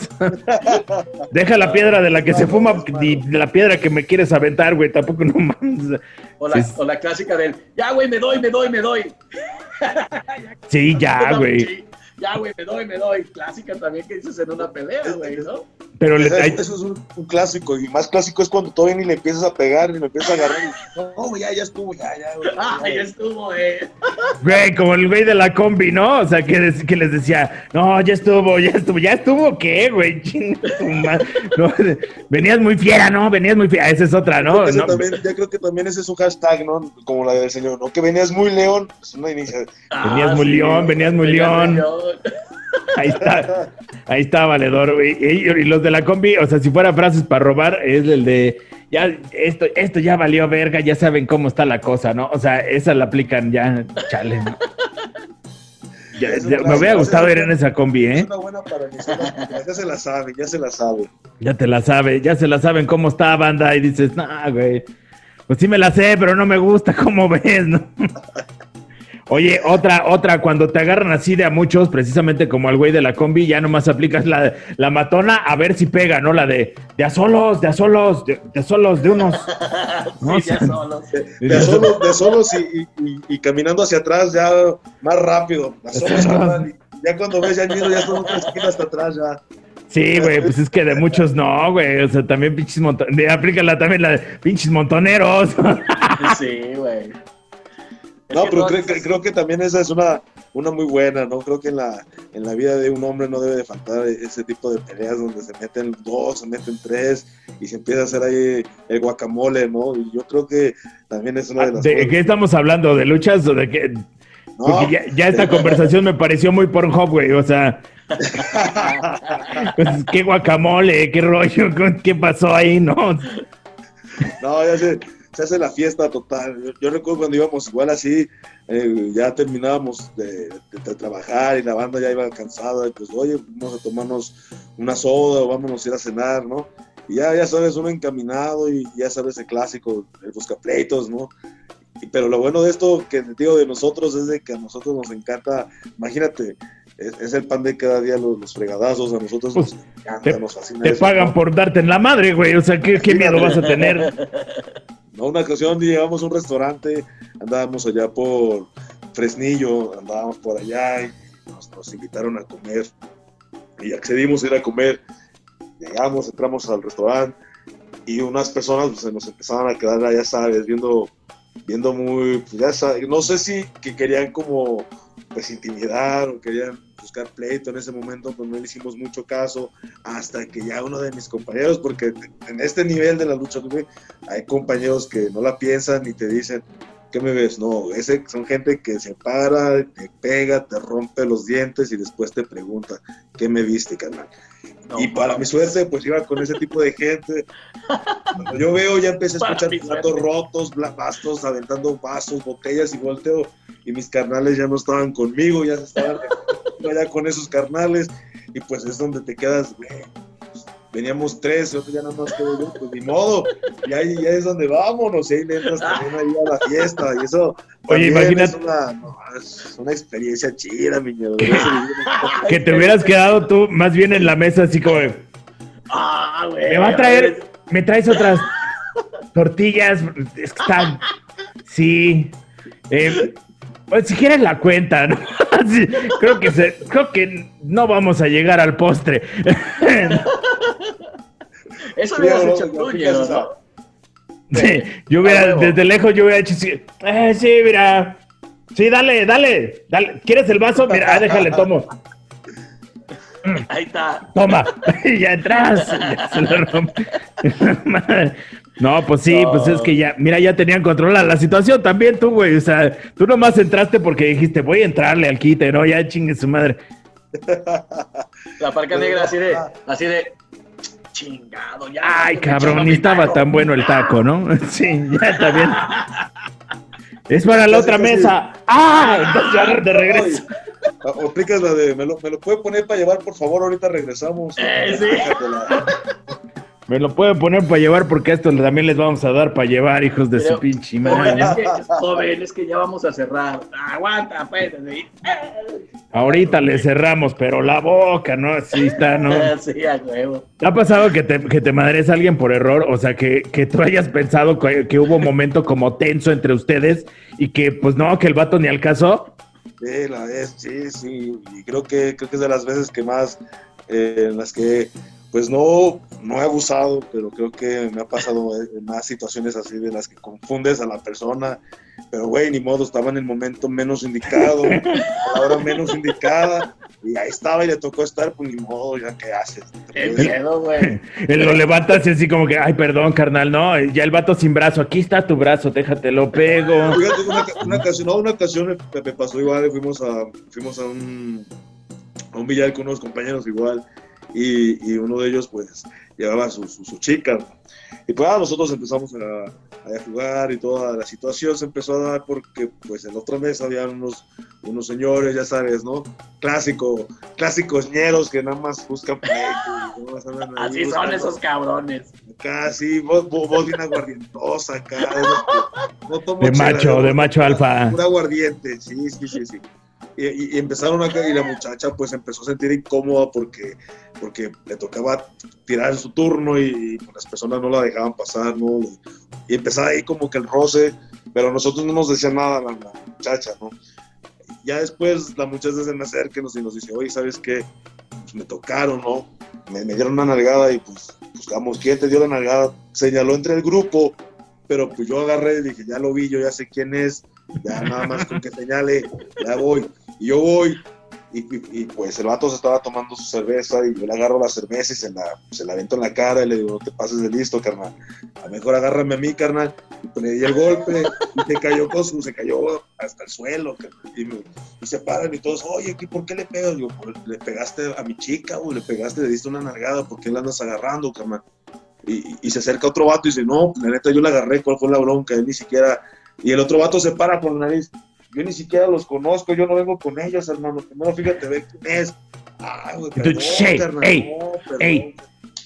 deja la piedra de la que se fuma y de la piedra que me quieres aventar, güey. Tampoco no mames. O la, o la clásica del, ya, güey, me doy, me doy, me doy. sí, ya, güey ya, güey, me doy, me doy. Clásica también que dices en una pelea, güey, ¿no? Pero eso, es un, clásico, y más clásico es cuando todavía ni le empiezas a pegar, ni le empiezas a agarrar. Y, no, ya, ya estuvo, ya, ya, güey. Ah, ya estuvo, eh. Güey, como el güey de la combi, ¿no? O sea, que, que les decía, no, ya estuvo, ya estuvo, ya estuvo, ¿qué, güey? no, venías muy fiera, ¿no? Venías muy fiera, esa es otra, ¿no? Yo creo, también, creo que también ese es un hashtag, ¿no? Como la del señor, ¿no? Que venías muy león, pues una inicia. Venías muy león, venías muy león. Ahí está, ahí está, valedor. Y, los de la combi, o sea, si fuera frases para robar, es el de ya, esto, esto ya valió verga, ya saben cómo está la cosa, ¿no? O sea, esa la aplican ya, chale. me hubiera gustado ir en esa combi, ¿eh? Es una buena para ya se la sabe, ya se la sabe. Ya te la sabe, ya se la saben cómo está banda y dices, nah, güey. Pues sí me la sé, pero no me gusta cómo ves, ¿no? Oye, otra, otra, cuando te agarran así de a muchos, precisamente como al güey de la combi, ya nomás aplicas la, la matona a ver si pega, ¿no? La de, de a solos, de a solos, de, a solos, de unos. ¿no? de, a solos. De, a solos, de solos y, y, caminando hacia atrás ya más rápido. ya cuando ves ya nido, ya están otras esquinas hasta atrás ya. Sí, güey, pues es que de muchos no, güey. O sea, también pinches montoneros. Aplícala también la de pinches montoneros. Sí, güey. No, pero creo, que también esa es una, una muy buena, ¿no? Creo que en la, en la vida de un hombre no debe de faltar ese tipo de peleas donde se meten dos, se meten tres y se empieza a hacer ahí el guacamole, ¿no? Y yo creo que también es una de las... ¿De qué estamos hablando? ¿De luchas o de qué? ya, esta conversación me pareció muy Pornhub, güey, o sea... pues, qué guacamole, qué rollo, qué pasó ahí, ¿no? No, ya sé se hace la fiesta total. Yo, recuerdo cuando íbamos igual así, eh, ya terminábamos de, trabajar y la banda ya iba cansada, y pues oye, vamos a tomarnos una soda o vámonos a ir a cenar, ¿no? Y ya, ya sabes, uno encaminado y ya sabes el clásico, el buscapleitos, ¿no? pero lo bueno de esto que te digo de nosotros es de que a nosotros nos encanta, imagínate, es, el pan de cada día los, fregadazos, a nosotros nos pues, encanta, te, nos fascina. Te pagan por darte en la madre, güey, o sea, ¿qué, qué miedo vas a tener? ¿no? Una ocasión llegamos a un restaurante, andábamos allá por Fresnillo, andábamos por allá y nos, invitaron a comer y accedimos a ir a comer. Llegamos, entramos al restaurante y unas personas pues, se nos empezaban a quedar, ya sabes, viendo, viendo muy, pues, ya sabes, no sé si que querían como pues intimidar o querían buscar pleito en ese momento, pues no le hicimos mucho caso hasta que ya uno de mis compañeros, porque en este nivel de la lucha hay compañeros que no la piensan y te dicen, ¿qué me ves? No, ese son gente que se para, te pega, te rompe los dientes y después te pregunta, ¿qué me viste, carnal? Y para mi suerte, pues iba con ese tipo de gente. Cuando yo veo, ya empecé a escuchar platos rotos, bastos, aventando vasos, botellas y volteo. Y mis carnales ya no estaban conmigo, ya se estaban ya con esos carnales. Y pues es donde te quedas, veníamos tres, otro ya nada más quedo yo, pues ni modo, y ahí ya es donde vámonos, y ahí le entras también ahí a la fiesta, y eso Oye, imagínate. Es una, experiencia chida, mi Que te hubieras quedado tú más bien en la mesa, así como. Ah, güey. Me va a traer. Me traes otras tortillas. Es que están. Sí. Eh, pues si quieres la cuenta, ¿no? creo que se, creo que no vamos a llegar al postre. Eso hubieras hecho tú, ¿no? Sí, yo hubiera, desde lejos yo hubiera hecho así, eh, sí, mira, sí, dale, dale, dale, ¿quieres el vaso? Mira, ah, déjale, tomo. Ahí está. Toma, ya entras. Ya se lo rompe. No, pues sí, pues es que ya, mira, ya tenían controlada la situación también tú, güey. O sea, tú nomás entraste porque dijiste, voy a entrarle al quite, ¿no? Ya chingue su madre. La parca negra así de, así de, chingado, ya. Ay, cabrón, ni estaba tan bueno el taco, ¿no? Sí, ya está bien. Es para la otra mesa. ¡Ah! Entonces ya de regreso. O aplicas la de, ¿me lo, me lo puede poner para llevar, por favor, ahorita regresamos. Eh, sí. Me lo pueden poner para llevar porque esto también les vamos a dar para llevar, hijos de su pinche madre. Es que, joven, es que ya vamos a cerrar. Aguanta, pues. Ahorita le cerramos, pero la boca, ¿no? Así está, ¿no? sí, a huevo. ¿Te ha pasado que te, que te madres a alguien por error? O sea, que, que tú hayas pensado que, hubo un momento como tenso entre ustedes y que, pues no, que el vato ni al caso. Sí, la vez, sí, sí. Y creo que, creo que es de las veces que más, eh, en las que pues no, no he abusado, pero creo que me ha pasado más situaciones así de las que confundes a la persona, pero güey, ni modo, estaba en el momento menos indicado, ahora menos indicada, y ahí estaba y le tocó estar, pues ni modo, ya qué haces. Qué miedo, güey. lo levantas y así como que, ay, perdón, carnal, no, ya el vato sin brazo, aquí está tu brazo, déjate, lo pego. una, ocasión, no, una ocasión me, pasó igual, fuimos a, fuimos a un a un billar con unos compañeros igual y, y uno de ellos pues llevaba su, su, chica. Y pues ah, nosotros empezamos a, a, jugar y toda la situación se empezó a dar porque pues en la otra mesa había unos, unos señores, ya sabes, ¿no? Clásico, clásicos ñeros que nada más buscan Así son esos cabrones. Acá sí, vos, vos, bien aguardientosa acá. de macho, de macho alfa. Pura aguardiente, sí, sí, sí, sí y, empezaron acá y la muchacha pues empezó a sentir incómoda porque, porque le tocaba tirar su turno y, pues, las personas no la dejaban pasar, ¿no? Y empezaba ahí como que el roce, pero nosotros no nos decía nada la, la muchacha, ¿no? Ya después la muchacha se me acerca y nos, y dice, oye, ¿sabes qué? Pues me tocaron, ¿no? Me, me dieron una nalgada y pues buscamos quién te dio la nalgada. Señaló entre el grupo, pero pues yo agarré y dije, ya lo vi, yo ya sé quién es, ya nada más con que señale, ya voy. Y yo voy, y, pues el vato se estaba tomando su cerveza y yo le agarro la cerveza y se la, se la avento en la cara y le digo, no te pases de listo, carnal. A lo mejor agárrame a mí, carnal. Y pues le di el golpe y se cayó con se cayó hasta el suelo, Y, se paran y todos, oye, ¿por qué le pegas? Digo, le pegaste a mi chica, o le pegaste, le diste una nalgada, ¿por qué la andas agarrando, carnal? Y, y, se acerca otro vato y dice, no, la neta yo la agarré, ¿cuál fue la bronca? Él ni siquiera... Y el otro vato se para por la nariz yo ni siquiera los conozco, yo no vengo con ellos, hermano. Primero fíjate, ve quién es. Ay, güey, perdón, ey, ey,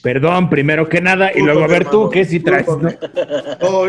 perdón, primero que nada, y luego a ver tú, ¿qué si traes? ¿no?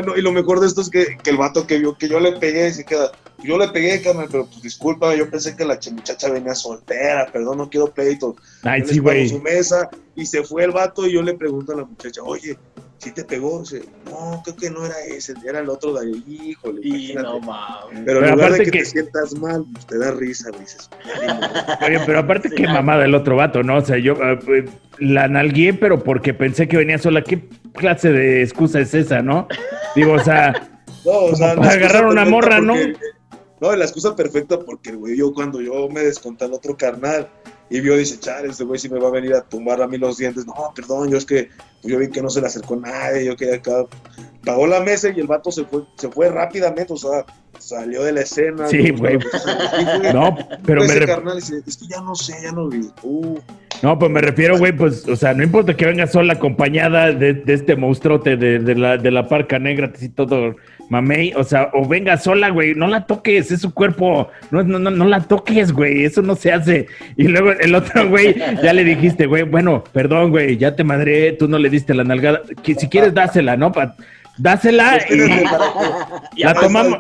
No, y lo mejor de esto es que, que, el vato que vio que yo le pegué, se queda, yo le pegué, carnal, pero pues disculpa, yo pensé que la muchacha venía soltera, perdón, no quiero pleitos. Ay, sí, güey. su mesa, y se fue el vato, y yo le pregunto a la muchacha, oye, si te pegó, dice, no, creo que no era ese, era el otro de ahí, híjole. Y no mames. Pero, en lugar de que, te sientas mal, pues, te da risa, dices. Oye, pero aparte, qué mamada el otro vato, ¿no? O sea, yo uh, la nalgué, pero porque pensé que venía sola. ¿Qué clase de excusa es esa, no? Digo, o sea, no, o sea para agarrar una morra, ¿no? No, la excusa perfecta porque, güey, yo cuando yo me desconté al otro carnal y vio, dice, chale, este güey sí me va a venir a tumbar a mí los dientes. No, perdón, yo es que pues, yo vi que no se le acercó nadie, yo quedé acá. Pagó la mesa y el vato se fue, se fue rápidamente, o sea, salió de la escena. Sí, güey. No, pero me carnal, dice, es que ya no sé, ya no vi. Uh. No, pues me refiero, güey, pues, o sea, no importa que venga sola acompañada de, de este monstruote de, de, la, de la parca negra, así todo mamey, o sea, o venga sola, güey, no la toques, es su cuerpo, no, no, no, no la toques, güey, eso no se hace. Y luego el otro, güey, ya le dijiste, güey, bueno, perdón, güey, ya te madré, tú no le diste la nalgada, que si quieres dásela, ¿no? Pa dásela y la tomamos,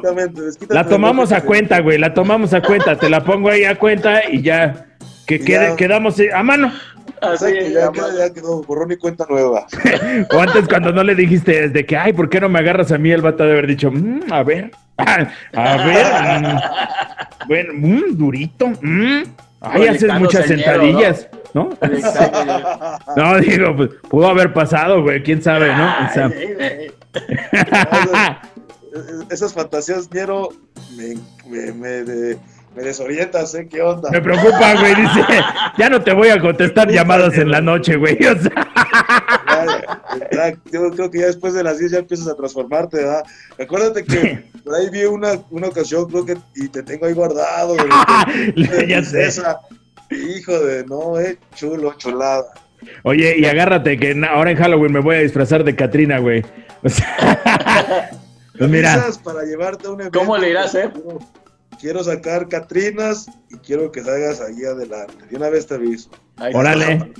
la tomamos a cuenta, güey, la tomamos a cuenta, te la pongo ahí a cuenta y ya, que quede, quedamos a mano. Así ya, ya, quedó, borrón y cuenta nueva. o antes cuando no le dijiste desde que, ay, ¿por qué no me agarras a mí? El vato de haber dicho, mm, a ver, a ver, mm, bueno, mm, durito, ay, haces muchas sentadillas, ¿no? ¿no? digo, pues, pudo haber pasado, güey, quién sabe, ¿no? O sea... esas fantasías, Niero, me, me, me de me desorientas, ¿eh? ¿Qué onda? Me preocupa, güey. Dice, ya no te voy a contestar llamadas en la noche, güey. O sea. yo creo que ya después de las 10 ya empiezas a transformarte, ¿verdad? Acuérdate que por ahí vi una, una ocasión, creo que, y te tengo ahí guardado, güey. ya sé. Esa. Hijo de, no, eh, chulo, chulada. Oye, y agárrate que ahora en Halloween me voy a disfrazar de Katrina, güey. O sea, pues mira. Para llevarte a un evento, ¿Cómo le irás, eh? quiero sacar Catrinas y quiero que salgas ahí adelante. De una vez te aviso. Órale.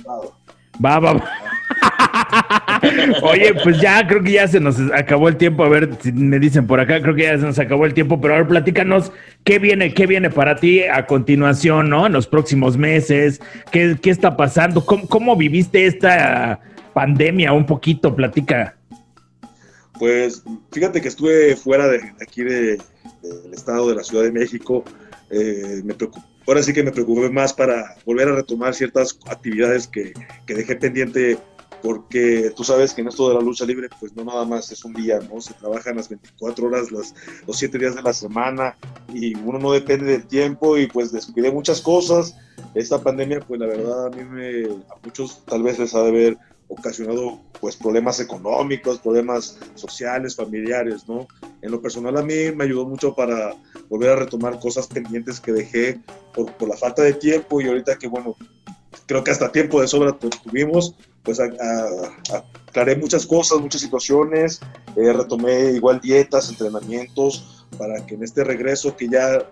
Va, va, va. Oye, pues ya creo que ya se nos acabó el tiempo. A ver si me dicen por acá, creo que ya se nos acabó el tiempo. Pero ahora platícanos qué viene, qué viene para ti a continuación, ¿no? En los próximos meses. ¿Qué, qué está pasando? ¿Cómo, ¿Cómo, viviste esta pandemia? Un poquito, platica. Pues fíjate que estuve fuera de aquí de, del Estado, de la Ciudad de México. Eh, me ahora sí que me preocupé más para volver a retomar ciertas actividades que, que, dejé pendiente porque tú sabes que en esto de la lucha libre pues no nada más es un día, ¿no? Se trabajan las 24 horas, las, los 7 días de la semana y uno no depende del tiempo y pues descuidé muchas cosas. Esta pandemia pues la verdad a mí me, a muchos tal vez les ha de haber ocasionado pues problemas económicos, problemas sociales, familiares, ¿no? en lo personal a mí me ayudó mucho para volver a retomar cosas pendientes que dejé por, por la falta de tiempo y ahorita que bueno, creo que hasta tiempo de sobra tuvimos, pues aclaré muchas cosas, muchas situaciones, eh, retomé igual dietas, entrenamientos, para que en este regreso que ya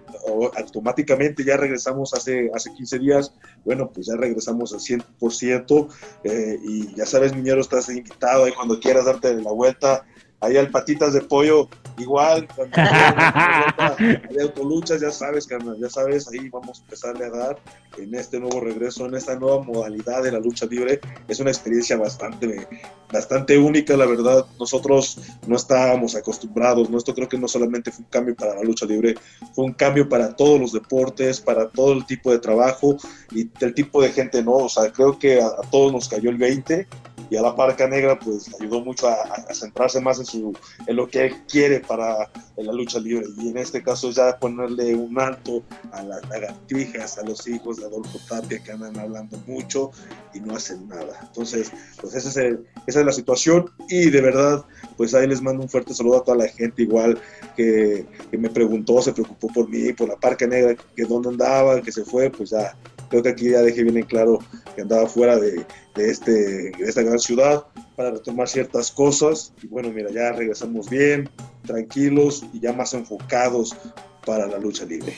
automáticamente ya regresamos hace, hace 15 días, bueno, pues ya regresamos al 100% eh, y ya sabes, Miñero, estás invitado ahí cuando quieras darte la vuelta ahí al patitas de pollo, igual, cuando hay autoluchas, ya sabes, carnal, ya sabes, ahí vamos a empezarle a dar en este nuevo regreso, en esta nueva modalidad de la lucha libre. Es una experiencia bastante, bastante única, la verdad. Nosotros no estábamos acostumbrados, ¿no? Esto creo que no solamente fue un cambio para la lucha libre, fue un cambio para todos los deportes, para todo el tipo de trabajo y el tipo de gente, ¿no? O sea, creo que a, a todos nos cayó el 20 y a la Parca Negra pues ayudó mucho a, centrarse más en, su, en lo que él quiere para la lucha libre y en este caso ya ponerle un alto a las lagartijas, a los hijos de Adolfo Tapia que andan hablando mucho y no hacen nada. Entonces, pues esa es, esa es la situación y de verdad, pues ahí les mando un fuerte saludo a toda la gente igual que, que me preguntó, se preocupó por mí, por la Parca Negra, que dónde andaba, que se fue, pues ya creo que aquí ya dejé bien en claro que andaba fuera de, de, este, de esta gran ciudad para retomar ciertas cosas. Y bueno, mira, ya regresamos bien, tranquilos y ya más enfocados para la lucha libre.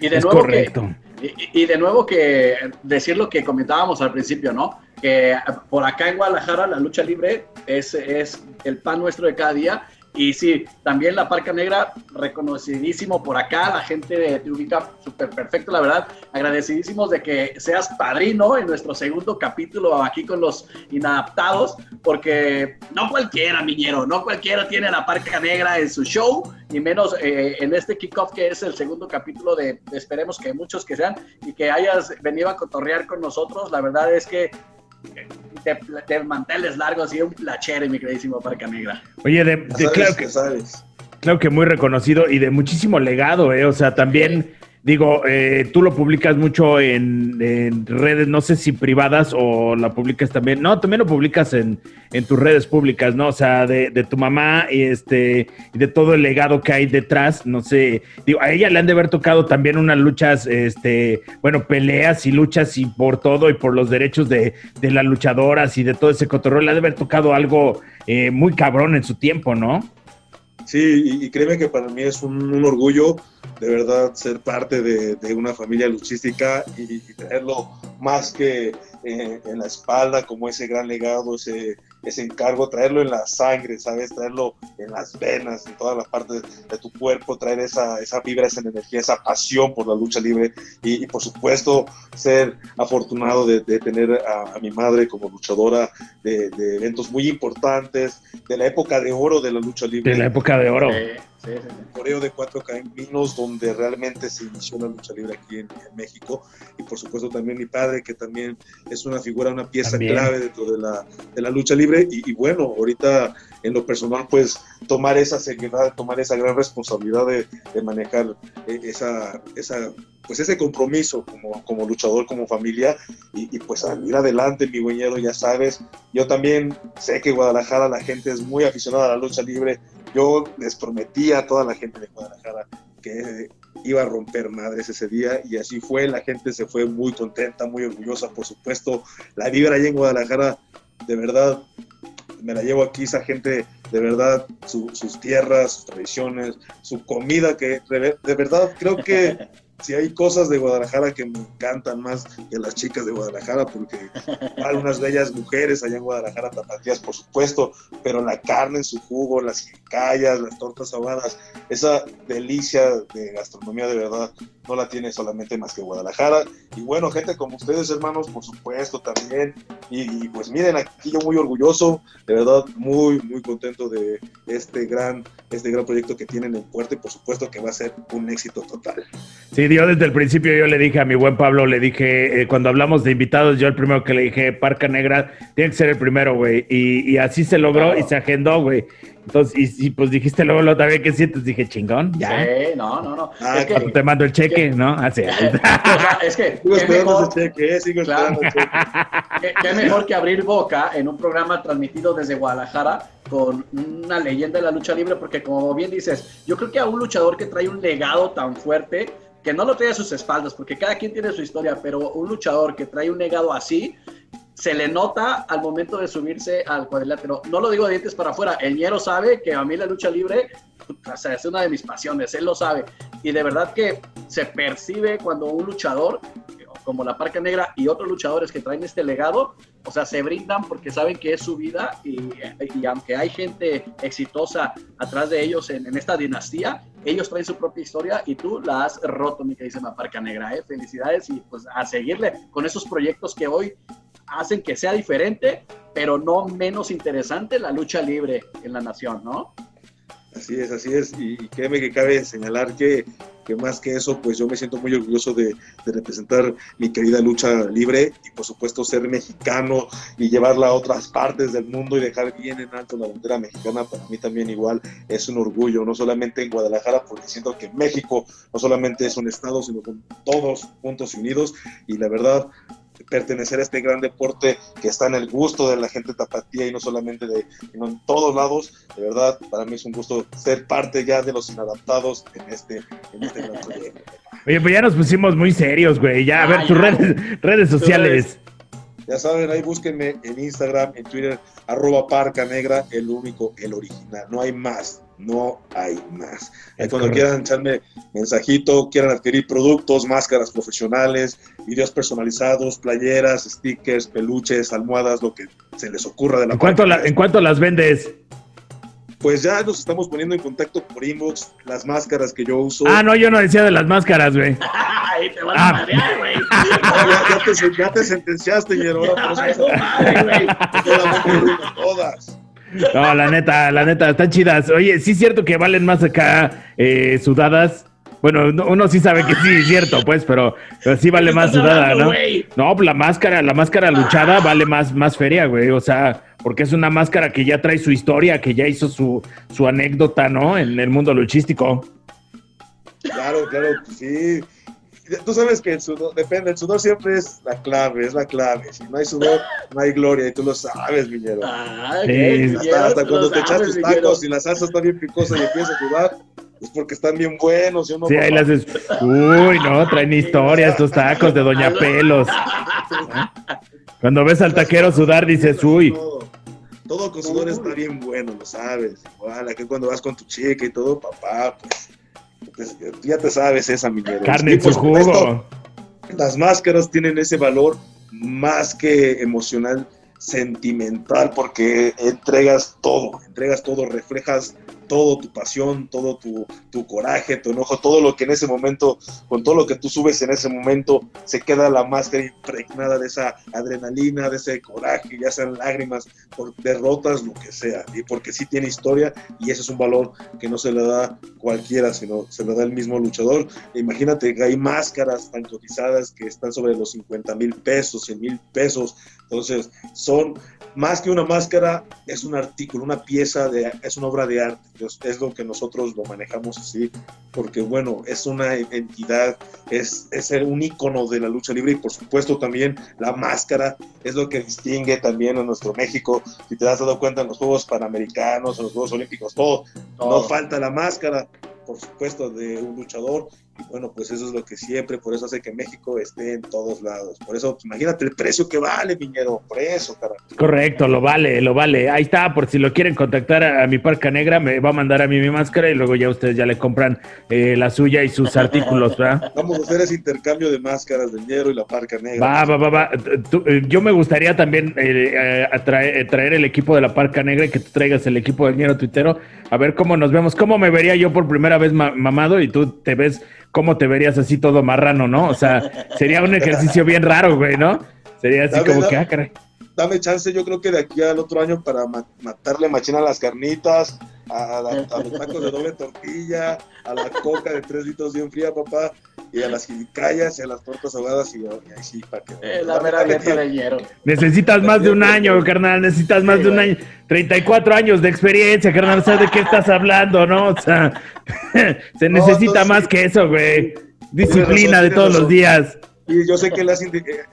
Y de nuevo correcto. y, de nuevo que decir lo que comentábamos al principio, ¿no? Que por acá en Guadalajara la lucha libre es, es el pan nuestro de cada día y sí, también la Parca Negra, reconocidísimo por acá, la gente te ubica súper perfecto, la verdad. Agradecidísimos de que seas padrino en nuestro segundo capítulo aquí con los inadaptados, porque no cualquiera, Miñero, no cualquiera tiene la Parca Negra en su show, y menos eh, en este kickoff que es el segundo capítulo de, de, esperemos que muchos que sean, y que hayas venido a cotorrear con nosotros. La verdad es que de, manteles largos y un plachere, mi queridísimo Parca Negra. Oye, de, claro que, sabes. Claro que muy reconocido y de muchísimo legado, ¿eh? O sea, también Digo, eh, tú lo publicas mucho en, redes, no sé si privadas o la publicas también. No, también lo publicas en, tus redes públicas, ¿no? O sea, de, tu mamá y este, y de todo el legado que hay detrás. No sé, digo, a ella le han de haber tocado también unas luchas, este, bueno, peleas y luchas y por todo y por los derechos de, las luchadoras y de todo ese cotorreo. Le ha de haber tocado algo eh, muy cabrón en su tiempo, ¿no? Sí, y, créeme que para mí es un, orgullo de verdad ser parte de, una familia luchística y, y, tenerlo más que eh, en la espalda como ese gran legado, ese, ese encargo, traerlo en la sangre, ¿sabes? Traerlo en las venas, en todas las partes de tu cuerpo, traer esa, esa vibra, esa energía, esa pasión por la lucha libre y, por supuesto ser afortunado de, tener a, mi madre como luchadora de, eventos muy importantes, de la época de oro de la lucha libre. De la época de oro. Coreo de Cuatro Caminos, donde realmente se inició la lucha libre aquí en, México. Y por supuesto también mi padre, que también es una figura, una pieza clave dentro de la, de la lucha libre. Y, bueno, ahorita en lo personal, pues tomar esa seriedad, tomar esa gran responsabilidad de, de manejar eh, esa, esa pues ese compromiso como, como luchador, como familia, y, y, pues ir adelante, mi güeñero, ya sabes. Yo también sé que Guadalajara la gente es muy aficionada a la lucha libre. Yo les prometí a toda la gente de Guadalajara que iba a romper madres ese día y así fue. La gente se fue muy contenta, muy orgullosa, por supuesto. La vibra allá en Guadalajara, de verdad, me la llevo aquí, esa gente, de verdad, sus tierras, sus tradiciones, su comida, que de verdad creo que si hay cosas de Guadalajara que me encantan más que las chicas de Guadalajara, porque hay unas bellas mujeres allá en Guadalajara, tapatías, por supuesto, pero la carne en su jugo, las callas, las tortas ahogadas, esa delicia de gastronomía de verdad no la tiene solamente más que Guadalajara. Y bueno, gente como ustedes, hermanos, por supuesto, también. Y, pues miren, aquí yo muy orgulloso, de verdad, muy, muy contento de este gran, este gran proyecto que tienen en puerta y por supuesto que va a ser un éxito total. Sí, yo desde el principio yo le dije a mi buen Pablo, le dije, eh, cuando hablamos de invitados, yo el primero que le dije, Parca Negra, tiene que ser el primero, güey. Y, y así se logró y se agendó, güey. Entonces, y, pues dijiste luego lo también que sientes, dije, chingón, ya. Sí, no, no, no. Ah, es que, te mando el cheque, ¿no? Así. Ah, es que, sigo esperando ese cheque, eh, sigo esperando el cheque. ¿Qué, mejor que abrir boca en un programa transmitido desde Guadalajara con una leyenda de la lucha libre, porque como bien dices, yo creo que a un luchador que trae un legado tan fuerte, que no lo trae a sus espaldas, porque cada quien tiene su historia, pero un luchador que trae un legado así, se le nota al momento de subirse al cuadrilátero. No lo digo de dientes para afuera, el ñero sabe que a mí la lucha libre es una de mis pasiones, él lo sabe. Y de verdad que se percibe cuando un luchador como la Parca Negra y otros luchadores que traen este legado, o sea, se brindan porque saben que es su vida y, aunque hay gente exitosa atrás de ellos en, esta dinastía, ellos traen su propia historia y tú la has roto, mi querida Parca Negra. ¿eh? Felicidades y pues a seguirle con esos proyectos que hoy hacen que sea diferente, pero no menos interesante la lucha libre en la nación, ¿no? Así es, así es. Y, créeme que cabe señalar que, que, más que eso, pues yo me siento muy orgulloso de, de, representar mi querida lucha libre y por supuesto ser mexicano y llevarla a otras partes del mundo y dejar bien en alto la bandera mexicana, para mí también igual es un orgullo, no solamente en Guadalajara, porque siento que México no solamente es un estado, sino con todos juntos y unidos. Y la verdad, pertenecer a este gran deporte que está en el gusto de la gente tapatía y no solamente de en todos lados. De verdad, para mí es un gusto ser parte ya de los inadaptados en este, en este gran proyecto. Oye, pues ya nos pusimos muy serios, güey. Ya, a ver, tus redes, redes sociales. Ya saben, ahí búsquenme en Instagram, en Twitter, arroba parca negra, el único, el original. No hay más, no hay más. cuando quieran echarme mensajito, quieran adquirir productos, máscaras profesionales, videos personalizados, playeras, stickers, peluches, almohadas, lo que se les ocurra de la ¿En cuánto, ¿En cuánto las vendes? Pues ya nos estamos poniendo en contacto por inbox, las máscaras que yo uso. Ah, no, yo no decía de las máscaras, güey. Ahí te van a ah. marear, güey. ya, te, ya, te, sentenciaste, y ahora por eso. güey. Todas. No, la neta, la neta, están chidas. Oye, sí es cierto que valen más acá eh, sudadas. Bueno, uno sí sabe que sí es cierto, pues, pero, sí vale más sudada, ¿no? No, la máscara, la máscara luchada vale más, más feria, güey. O sea, porque es una máscara que ya trae su historia, que ya hizo su, su anécdota, ¿no? En el mundo luchístico. Claro, claro, sí tú sabes que el sudor, depende, el sudor siempre es la clave, es la clave. Si no hay sudor, no hay gloria, y tú lo sabes, Viñero. Ah, hasta, cuando te echas tus tacos y la salsa está bien picosa y empieza a sudar, es porque están bien buenos. Yo no sí, ahí las haces, uy, no, traen historia estos tacos de Doña Pelos. Cuando ves al taquero sudar, dices, uy. Todo, con sudor está bien bueno, lo sabes. Igual, aquí cuando vas con tu chica y todo, papá, pues pues, ya te sabes esa, minero. Carne en su jugo. Las máscaras tienen ese valor más que emocional, sentimental, porque entregas todo, entregas todo, reflejas todo tu pasión, todo tu, tu, coraje, tu enojo, todo lo que en ese momento, con todo lo que tú subes en ese momento, se queda la máscara impregnada de esa adrenalina, de ese coraje, ya sean lágrimas, por derrotas, lo que sea, y porque sí tiene historia y ese es un valor que no se le da cualquiera, sino se le da el mismo luchador. Imagínate que hay máscaras tan cotizadas que están sobre los 50 mil pesos, 100 mil pesos, entonces son más que una máscara, es un artículo, una pieza, de, es una obra de arte. Es lo que nosotros lo manejamos así, porque bueno, es una entidad, es, es un icono de la lucha libre y por supuesto también la máscara es lo que distingue también a nuestro México. Si te has dado cuenta en los Juegos Panamericanos, en los Juegos Olímpicos, todo. no falta la máscara, por supuesto, de un luchador bueno, pues eso es lo que siempre, por eso hace que México esté en todos lados. Por eso, pues, imagínate el precio que vale, Viñero, por eso, carajo. Correcto, lo vale, lo vale. Ahí está, por si lo quieren contactar a, mi parca negra, me va a mandar a mí mi máscara y luego ya ustedes ya le compran eh, la suya y sus artículos, ¿verdad? Vamos a hacer ese intercambio de máscaras del Ñero y la parca negra. Va, va, va, va. Eh, yo me gustaría también eh, traer, traer, el equipo de la parca negra y que tú traigas el equipo del Ñero tuitero, a ver cómo nos vemos, cómo me vería yo por primera vez mamado y tú te ves cómo te verías así todo marrano, ¿no? O sea, sería un ejercicio bien raro, güey, ¿no? Sería así como que, ah, caray. Dame chance, yo creo que de aquí al otro año para matarle machina a las carnitas, a, los tacos de doble tortilla, a la coca de tres litros bien fría, papá, y a las jilicayas y a las tortas ahogadas y, ahí sí, para que... Eh, la mera hierro. Necesitas más de un año, carnal, necesitas más de un año. 34 años de experiencia, carnal, ¿sabes de qué estás hablando, no? O sea, se necesita más que eso, güey. Disciplina de todos los días. Y yo sé que le has,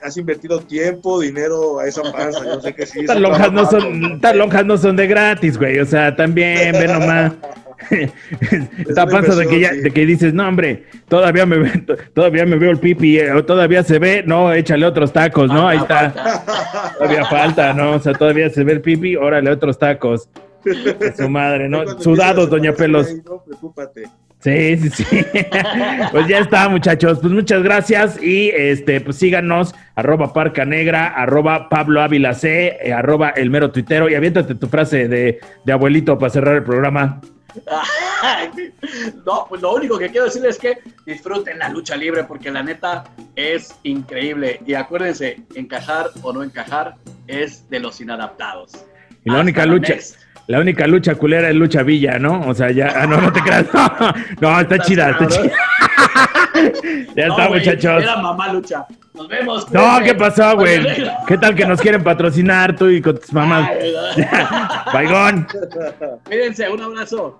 has, invertido tiempo, dinero a esa panza. Yo sé que sí. Estas lonjas, no son, lonjas no son de gratis, güey. O sea, también, ve nomás. Esta panza de que, ya, de que dices, no, hombre, todavía me, todavía me veo el pipi, eh, o todavía se ve, no, échale otros tacos, ¿no? Ahí está. Todavía falta, ¿no? O sea, todavía se ve el pipi, órale, otros tacos. su madre, ¿no? Sudados, doña Pelos. No, preocúpate. Sí, sí, sí. pues ya está, muchachos. Pues muchas gracias y este, pues síganos, arroba Parca Negra, arroba Pablo Ávila C, eh, arroba El Mero Tuitero y aviéntate tu frase de, de abuelito para cerrar el programa. no, pues lo único que quiero decirles es que disfruten la lucha libre porque la neta es increíble. Y acuérdense, encajar o no encajar es de los inadaptados. Y la única lucha. La única lucha culera es lucha villa, ¿no? O sea, ya, ah, no, no te creas. No, está chida, está chida. ya está, muchachos. Era mamá lucha. Nos vemos. No, ¿qué pasó, güey? ¿Qué tal que nos quieren patrocinar tú y con tus mamás? Baigón. Cuídense, un abrazo.